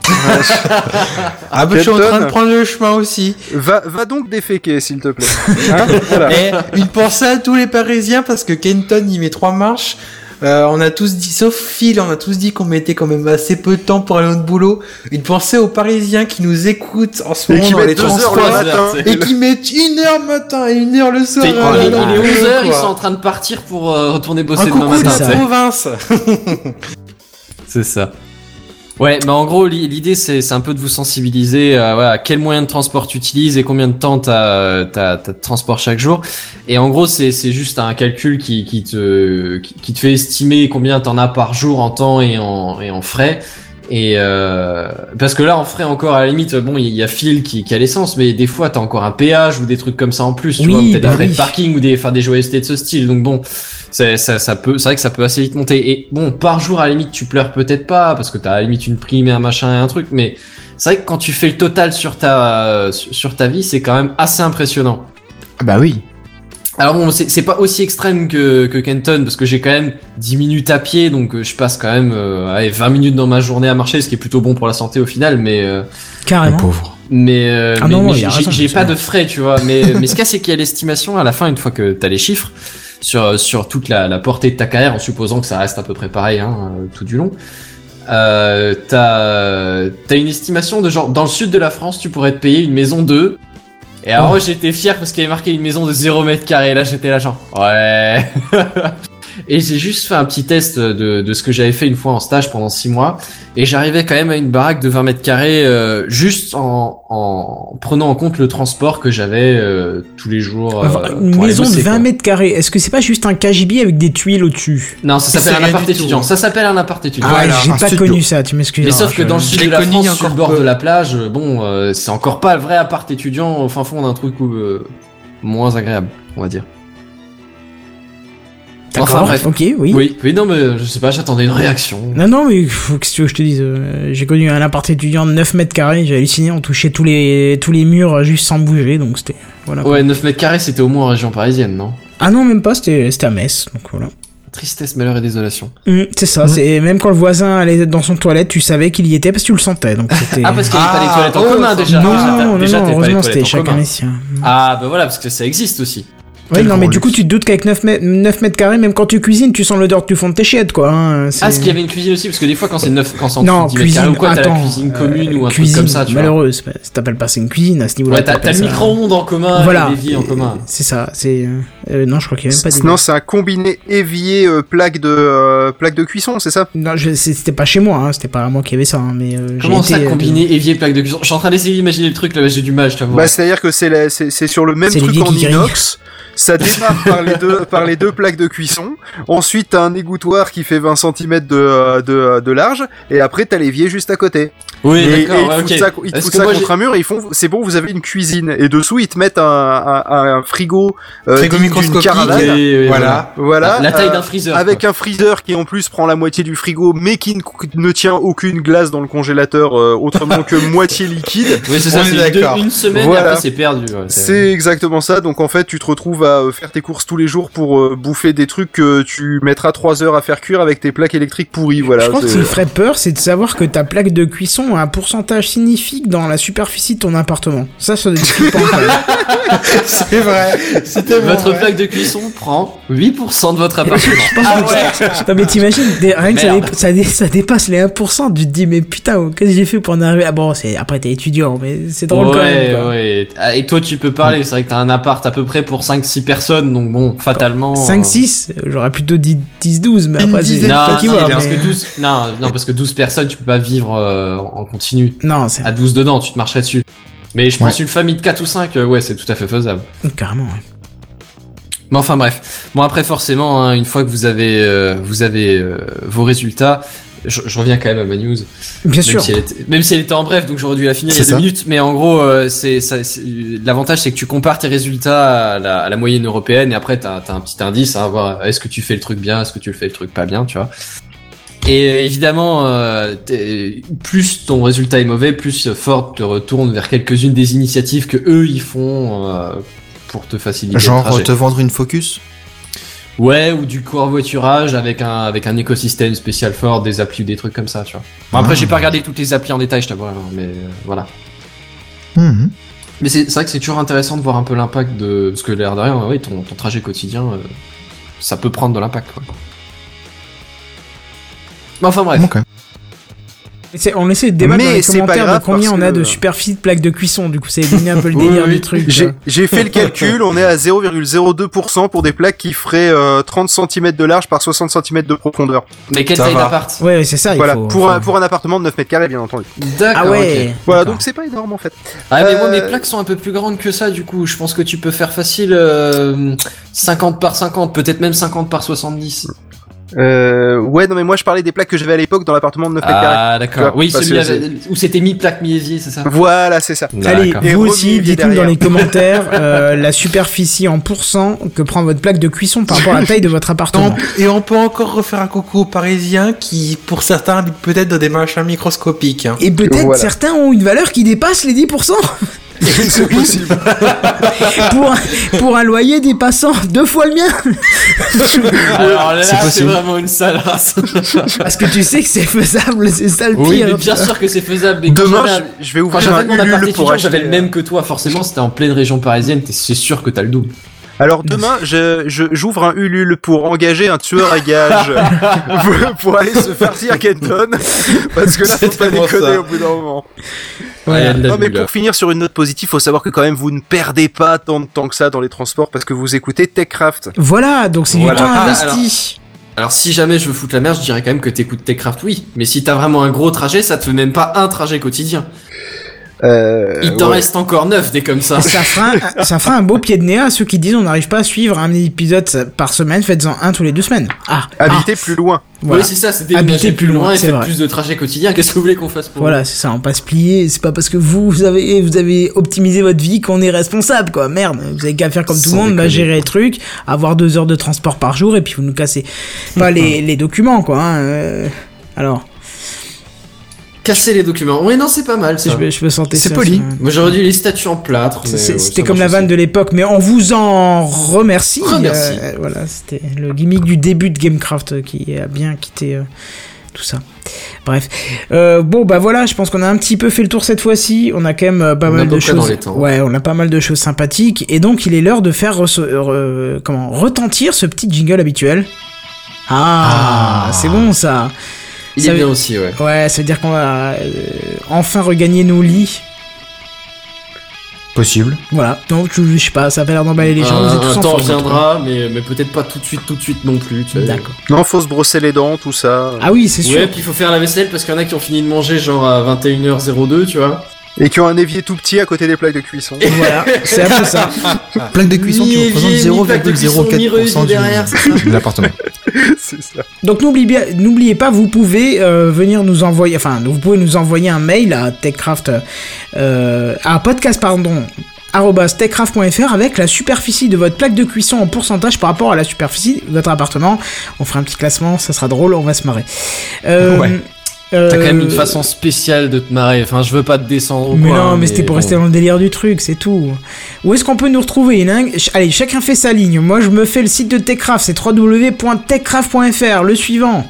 Ah bah je suis en train de prendre le chemin aussi. Va, va donc déféquer, s'il te plaît. Hein voilà. Et une pensée à tous les Parisiens parce que Kenton il met trois marches. Euh, on a tous dit, sauf Phil, on a tous dit qu'on mettait quand même assez peu de temps pour aller au boulot. Une pensée aux Parisiens qui nous écoutent en ce Et moment qui dans les heures transports le matin. et qui mettent une heure matin et une heure le soir. Ah il, est quoi. 11h, ils sont en train de partir pour euh, retourner bosser Un demain matin. sais. province. C'est ça. Ouais, mais en gros, l'i- l'idée, c'est un peu de vous sensibiliser à voilà, quel moyen de transport tu utilises et combien de temps t'as as, de transport chaque jour. Et en gros, c'est c'est juste un calcul qui, qui, te, qui, te fait estimer combien t'en as par jour en temps et en, et en frais. Et euh, parce que là, en frais encore, à la limite, bon, il y a Phil qui, qui a l'essence, mais des fois, t'as encore un péage ou des trucs comme ça en plus. Tu Oui, vois, t'as bah des frais oui. de parking ou des, enfin, des joyeusetés de ce style. Donc bon, ça, ça peut c'est vrai que ça peut assez vite monter et bon par jour à la limite tu pleures peut-être pas parce que t'as à la limite une prime et un machin et un truc mais c'est vrai que quand tu fais le total sur ta sur sur ta vie c'est quand même assez impressionnant Ah Bah oui. alors bon c'est c'est pas aussi extrême que que Kenton parce que j'ai quand même 10 minutes à pied donc euh, je passe quand même euh, allez, 20 minutes dans ma journée à marcher ce qui est plutôt bon pour la santé au final mais euh, Carrément. pauvre. mais, euh, Ah mais, non, mais il j'ai pas de frais, tu vois. Mais, mais ce qu'il y a, c'est qu'il y a l'estimation à la fin, une fois que t'as les chiffres, sur, sur toute la, la portée de ta carrière, en supposant que ça reste à peu près pareil hein, euh, tout du long. Euh, t'as une estimation de genre, dans le sud de la France, tu pourrais te payer une maison de... Et alors Oh. j'étais fier parce qu'il y avait marqué une maison de 0 mètre carré, là j'étais là genre, ouais... Et j'ai juste fait un petit test de, de ce que j'avais fait une fois en stage pendant 6 mois. Et j'arrivais quand même à une baraque de 20 mètres carrés euh, juste en, en prenant en compte le transport que j'avais euh, tous les jours. euh, Enfin, une maison de bosser, 20 quoi. mètres carrés, est-ce que c'est pas juste un KGB avec des tuiles au-dessus? Non, ça s'appelle un appart étudiant. Ça s'appelle un appart étudiant. Ah, j'ai un pas studio. connu ça, tu m'excuses. Mais hein, sauf que dans le sud de la France, sur le bord peu. de la plage, bon, euh, c'est encore pas le vrai appart étudiant au fin fond d'un truc où, euh, moins agréable, on va dire. D'accord, Enfin bref. ok, oui. Oui, oui, non, mais je sais pas, j'attendais une réaction. Non, non, mais faut que tu veux que je te dise, euh, j'ai connu un appart étudiant de 9 mètres carrés, j'ai halluciné, on touchait tous les, tous les murs juste sans bouger, donc c'était, voilà. Ouais, 9 mètres carrés, c'était au moins en région parisienne, non? Ah non, même pas, c'était, c'était à Metz, donc voilà. Tristesse, malheur et désolation. Hum, c'est ça, c'est, même quand le voisin allait dans son toilette, tu savais qu'il y était parce que tu le sentais, donc c'était... Ah, parce qu'il n'y avait pas les Ah, toilettes en oh, commun déjà. non, déjà, t'as- non, déjà, non, t'avais pas les heureusement, toilettes c'était en chacun les siens. Ah, bah voilà, parce que ça existe aussi. Oui, non, mais du coup, tu te doutes qu'avec 9 mètres, 9 mètres carrés, même quand tu cuisines, tu sens l'odeur du fond de tes chiottes, quoi. Hein, c'est- Ah, est-ce qu'il y avait une cuisine aussi Parce que des fois, quand c'est 9, quand c'est en Non, dessous de 10 mètres carrés cuisine, ou quoi, t'as la cuisine commune ou un cuisine, truc comme ça, tu vois. malheureux, c'est pas- ça t'appelles pas ça une cuisine à ce niveau-là. Ouais, t'as le ça- micro-ondes en commun Voilà. et l'évier en commun. C'est ça, c'est. euh, euh, non, je crois qu'il y avait même pas Non, c'est un combiné évier euh, plaque de euh, plaque de cuisson, c'est ça? Non, c'était pas chez moi, hein, c'était pas à moi qui avait ça, hein, mais. euh, j'ai Comment ça, été, euh, combiner évier, plaque de cuisson? Je suis en train d'essayer d'imaginer le truc, là, j'ai du mal, je t'avoue. Bah, c'est-à-dire que c'est la- c'est c'est sur le même truc en inox. Ça démarre par les deux par les deux plaques de cuisson. Ensuite, t'as un égouttoir qui fait 20 cm de, euh, de, euh, de large. Et après, t'as l'évier juste à côté. oui, et, et d'accord, ils ouais, te ok. foutent ça, ils te foutent ça moi, contre un mur et ils font, c'est bon, vous avez une cuisine. Et dessous, ils te mettent un, un, un frigo, euh, Frigo microscopique. Oui, oui, Voilà. Voilà. La taille euh, d'un freezer. Avec quoi. un freezer qui en plus prend la moitié du frigo, mais qui ne, ne tient aucune glace dans le congélateur euh, autrement que moitié liquide. Oui, c'est ça, est c'est deux- d'accord. une semaine Voilà. et après c'est perdu. ouais, C'est exactement ça. Donc en fait, tu te retrouves à euh, faire tes courses tous les jours pour euh, bouffer des trucs que tu mettras trois heures à faire cuire avec tes plaques électriques pourries. Voilà. je pense que ce c'est- qui ferait peur, c'est de savoir que ta plaque de cuisson a un pourcentage signifique dans la superficie de ton appartement. Ça, ça quand même. C'est vrai. C'était Votre ouais. plaque de cuisson prend 8% de votre appartement. Je pense que- Non, mais t'imagines, rien que ça, dé- ça, dé- ça dépasse les 1%, tu te dis, mais putain, qu'est-ce que j'ai fait pour en arriver? Ah bon, c'est, après t'es étudiant, mais c'est drôle quand même. ouais, quoi. ouais. Ah, Et toi, tu peux parler. C'est vrai que t'as un appart à peu près pour 5-6 personnes, donc bon, fatalement. 5, 6, j'aurais plutôt dit 10, 12, mais après, c'est. Non, non, vois, parce mais- que 12, non, non, parce que 12 personnes, tu peux pas vivre euh, en continu. Non, c'est À 12 dedans, tu te marcherais dessus. Mais je pense une famille de 4 ou 5, euh, ouais, c'est tout à fait faisable. carrément. ouais. Mais enfin bref. Bon après forcément, hein, une fois que vous avez euh, vous avez euh, vos résultats, je, je reviens quand même à ma news. Bien Même sûr. si, elle était, même si elle était en bref, donc j'aurais dû la finir il y a C'est deux minutes. Mais en gros, euh, c'est ça. c'est- L'avantage, c'est que tu compares tes résultats à la, à la moyenne européenne, et après t'as as un petit indice à voir. Est-ce que tu fais le truc bien, est-ce que tu le fais le truc pas bien, tu vois. Et évidemment, euh, plus ton résultat est mauvais, plus Ford te retourne vers quelques-unes des initiatives que eux ils font euh, pour te faciliter le Genre trajet. te vendre une Focus? Ouais, ou du covoiturage avec un avec un écosystème spécial fort, des applis ou des trucs comme ça, tu vois. Bon, après, Ah. j'ai pas regardé toutes les applis en détail, je t'avoue, mais euh, voilà. Mhm. Mais c'est c'est vrai que c'est toujours intéressant de voir un peu l'impact de parce que l'air de rien, ouais, ton, ton trajet quotidien, euh, ça peut prendre de l'impact. Quoi. Enfin bref. On essaie de débattre Mais dans les commentaires grave de combien on a que- de superficie de plaques de cuisson. Du coup, c'est donné un peu le délire oui. du truc. J'ai fait le calcul, on est à 0,02% pour des plaques qui feraient euh, 30 cm de large par 60 cm de profondeur. Mais quelle Ça taille d'appart? Ouais, c'est ça. il Voilà, faut- pour, faut- un, pour un appartement de 9 mètres carrés, bien entendu. D'accord. Ah ouais. Voilà, D'accord. donc c'est pas énorme en fait. Ah mais moi Euh, mes plaques sont un peu plus grandes que ça du coup. Je pense que tu peux faire facile euh, 50 par 50, peut-être même 50 par 70. Euh, ouais, non mais moi je parlais des plaques que j'avais à l'époque dans l'appartement de 9 mètres carrés. Ah d'accord. Oui, celui avec- où c'était mi-plaque mi-évier, c'est ça? Voilà, c'est ça. Allez. Et vous aussi, évier dites-nous dans les commentaires euh, la superficie en pourcent que prend votre plaque de cuisson par rapport à la taille de votre appartement. Et on peut encore refaire un coucou aux Parisiens qui, pour certains, habitent peut-être dans des machins microscopiques. hein. Et peut-être Voilà. certains ont une valeur qui dépasse les 10% c'est possible. pour, un, pour un loyer dépassant deux fois le mien. Alors là, C'est vraiment une sale race. Parce que tu sais que c'est faisable, c'est ça le oui, pire. mais bien sûr que c'est faisable. Mais Demain, j'avais- je, je vais ouvrir un mon appart Ulule pour étudiant, acheter. j'avais le euh, même que toi. Forcément, c'était en pleine région parisienne. C'est sûr que t'as le double. Alors demain, je je- j'ouvre un Ulule pour engager un tueur à gages pour, pour aller se farcir Kenton parce que là faut C'est pas déconner ça. au bout d'un moment. Ouais, il Non mais pour finir sur une note positive, faut savoir que quand même vous ne perdez pas tant de temps que ça dans les transports parce que vous écoutez TechCraft. Voilà, donc c'est Voilà. du temps Ah, investi. Alors si jamais je veux foutre la merde, je dirais quand même que t'écoutes Techcraft, oui. Mais si t'as vraiment un gros trajet, ça te fait même pas un trajet quotidien. Euh, Il t'en ouais. reste encore neuf des comme ça. Ça fera, un, ça fera un beau pied de nez à ceux qui disent on n'arrive pas à suivre un épisode par semaine, faites-en un tous les deux semaines. Ah, ah, Habitez plus loin. voilà. Oui, c'est ça, c'est Habiter plus plus loin, loin et c'est faire plus de trajets quotidiens. Qu'est-ce que vous voulez qu'on fasse pour Voilà, c'est ça, on passe plier, c'est pas parce que vous, vous avez, vous avez optimisé votre vie qu'on est responsable, quoi. Merde, vous avez qu'à faire comme tout le monde, bah, gérer les trucs, avoir deux heures de transport par jour et puis vous nous cassez pas les, les documents, quoi. hein, euh. Alors, Casser les documents. Oui, non, c'est pas mal ça. je, me- je me sentais C'est poli. Moi j'aurais dû les statues en plâtre. ouais, C'était comme la vanne de l'époque, mais on vous en remercie. Remercie. Euh, voilà, c'était le gimmick du début de Gamecraft qui a bien quitté euh, tout ça. Bref, Euh, bon bah voilà, je pense qu'on a un petit peu fait le tour cette fois-ci. On a quand même euh, pas On mal de choses. les temps. Ouais, on a pas mal de choses sympathiques et donc il est l'heure de faire euh, comment retentir ce petit jingle habituel. Ah, Ah. c'est bon ça. Il Ça est veut- bien aussi, ouais. Ouais, ça veut dire qu'on va euh, enfin regagner nos lits. Possible. Voilà, donc je, je sais pas, ça a pas l'air d'emballer les gens. Un, vous êtes tous un en temps forme, viendra, mais, mais peut-être pas tout de suite, tout de suite non plus. tu vois. D'accord. Non, faut se brosser les dents, tout ça. Ah oui, c'est sûr. Ouais, puis il faut faire la vaisselle parce qu'il y en a qui ont fini de manger genre à 21h02, tu vois. Et qui ont un évier tout petit à côté des plaques de cuisson. Voilà, c'est un peu ça. Plaque de cuisson qui Ni représente évier, ni plaque de cuisson, ni 0,04% reuse du- derrière, c'est ça de l'appartement. c'est ça. Donc n'oubliez pas, vous pouvez euh, venir nous envoyer, enfin, vous pouvez nous envoyer un mail à techcraft, euh, à podcast pardon techcraft.fr avec la superficie de votre plaque de cuisson en pourcentage par rapport à la superficie de votre appartement. On fera un petit classement, ça sera drôle, on va se marrer. Euh, Ouais. Euh, T'as quand même une façon spéciale de te marrer. Enfin, je veux pas te descendre Mais quoi, non, mais c'était pour bon. rester dans le délire du truc, c'est tout. Où est-ce qu'on peut nous retrouver? A Allez, chacun fait sa ligne. Moi, je me fais le site de Techcraft, c'est www.techcraft.fr. Le suivant.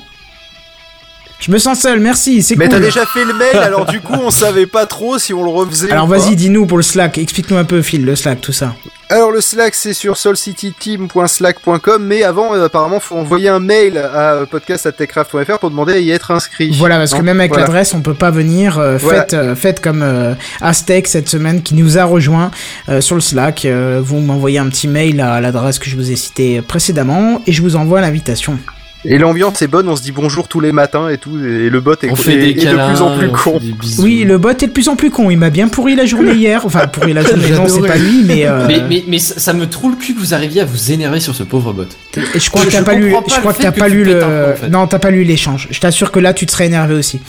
Je me sens seul, merci, c'est Mais cool. t'as déjà fait le mail, alors du coup on savait pas trop si on le refaisait. Alors vas-y, dis-nous pour le Slack, explique-nous un peu, Phil, le Slack, tout ça. Alors le Slack c'est sur soulcityteam.slack.com mais avant euh, apparemment faut envoyer un mail à podcast@techcraft.fr pour demander à y être inscrit. Voilà, parce que même avec Voilà. l'adresse, on peut pas venir. euh, Voilà. faites, euh, faites comme Aztec cette semaine qui nous a rejoint sur le Slack. Vous m'envoyez un petit mail à l'adresse que je vous ai citée précédemment et je vous envoie l'invitation. Et l'ambiance est bonne, on se dit bonjour tous les matins et tout et le bot est, On fait est- des est de plus en plus con. Oui, le bot est de plus en plus con. Il m'a bien pourri la journée hier. Enfin, pourri la journée, non, c'est pas lui, mais. euh, Mais, mais, mais ça, me trouve le cul que vous arriviez à vous énerver sur ce pauvre bot. et je crois que t'as pas lu. Je le crois que t'as pas tu lu le. Non, t'as pas lu l'échange. Je t'assure que là, tu te serais énervé aussi.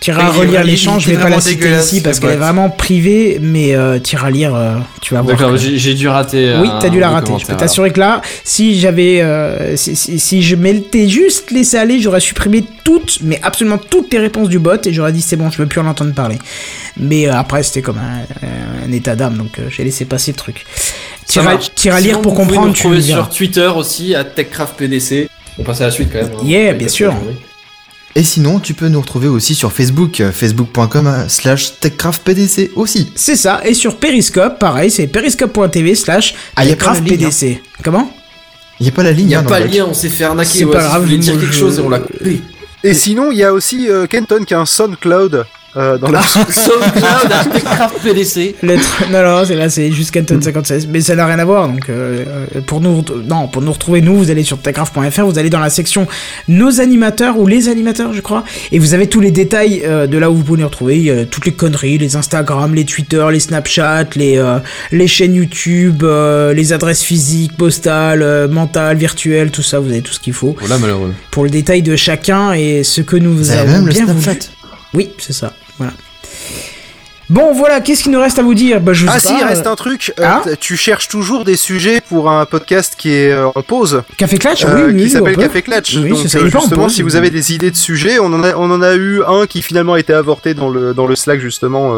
T'iras relire l'échange, je vais pas la citer ici parce ce qu'elle est vraiment privée, mais euh, t'iras lire, euh, tu vas voir. D'accord, j'ai dû rater. Oui, un- t'as dû la rater. Je peux t'assurer que là, si j'avais, euh, si, si, si je m'étais juste laissé aller, j'aurais supprimé toutes, mais absolument toutes les réponses du bot et j'aurais dit c'est bon, je veux plus en entendre parler. Mais euh, après, c'était comme un, un état d'âme, donc euh, j'ai laissé passer le truc. T'iras lire pour vous pouvez comprendre, nous tu retrouver sur Twitter aussi, à TechCraftPDC. On passe à la suite quand même. hein. Yeah, bien sûr. Et sinon, tu peux nous retrouver aussi sur Facebook, euh, facebook.com slash techcraftpdc aussi. C'est ça, et sur Periscope, pareil, c'est periscope.tv slash Ah, y a pas la ligne, PDC. Comment? Il n'y a pas la ligne, Il y a hein, pas le lien, on s'est fait arnaquer. C'est ouais, pas si grave, vous voulez dire quelque chose et on l'a coupé. Et sinon, il y a aussi euh, Kenton qui a un SoundCloud euh, dans la. SoundCloud, un Techcraft PDC. Le non, non, c'est là, c'est juste Canton 56. Mais ça n'a rien à voir. Donc, euh, euh, pour nous, non, pour nous retrouver, nous, vous allez sur techcraft.fr, vous allez dans la section Nos animateurs ou les animateurs, je crois, et vous avez tous les détails euh, de là où vous pouvez nous retrouver. Il y a toutes les conneries, les Instagram, les Twitter, les Snapchat, les, euh, les chaînes YouTube, euh, les adresses physiques, postales, euh, mentales, virtuelles, tout ça. Vous avez tout ce qu'il faut Voilà, malheureux. pour le détail de chacun et ce que nous Vous avez avons même le bien voulu. Oui, c'est ça. Voilà. Bon, voilà, qu'est-ce qu'il nous reste à vous dire? Bah, je Ah sais si, il reste euh, un truc. euh, Ah tu cherches toujours des sujets pour un podcast qui est euh, en pause, Café Clatch, euh, oui, oui, qui s'appelle. Café Clatch. Oui, Donc ça, justement, pause, si vous avez des idées de sujets, on en a, on en a eu un qui finalement a été avorté dans le dans le Slack justement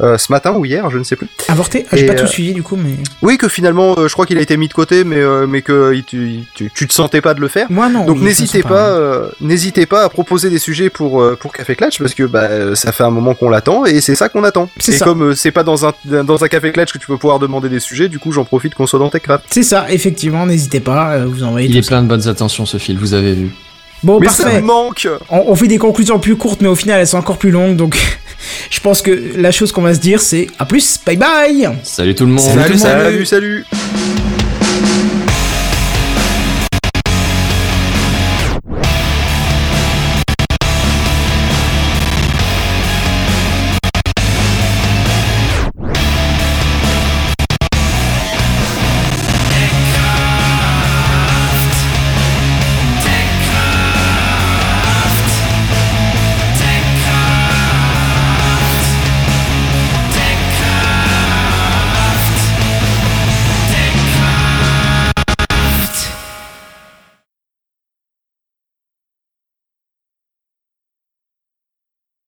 euh, euh, ce matin ou hier, je ne sais plus. Avorté Ah, J'ai pas euh, tout suivi du coup, mais. Oui, que finalement, euh, je crois qu'il a été mis de côté, mais euh, mais que il- tu, tu, tu te sentais pas de le faire. Moi non. Donc oui, n'hésitez ça, pas, euh, n'hésitez pas à proposer des sujets pour euh, pour Café Clatch parce que bah euh, ça fait un moment qu'on l'attend et c'est ça qu'on attend. C'est Et ça. comme euh, c'est pas dans un dans un Café Clatch que tu peux pouvoir demander des sujets, du coup j'en profite qu'on soit dans Techcraft. C'est ça, effectivement, n'hésitez pas, euh, vous envoyez Il est ça. plein de bonnes attentions, ce fil, vous avez vu. Bon, mais ça parfait. me manque. On, on fait des conclusions plus courtes, mais au final, elles sont encore plus longues, donc je pense que la chose qu'on va se dire, c'est à plus, bye bye Salut tout le monde. Salut tout le monde. Salut salut.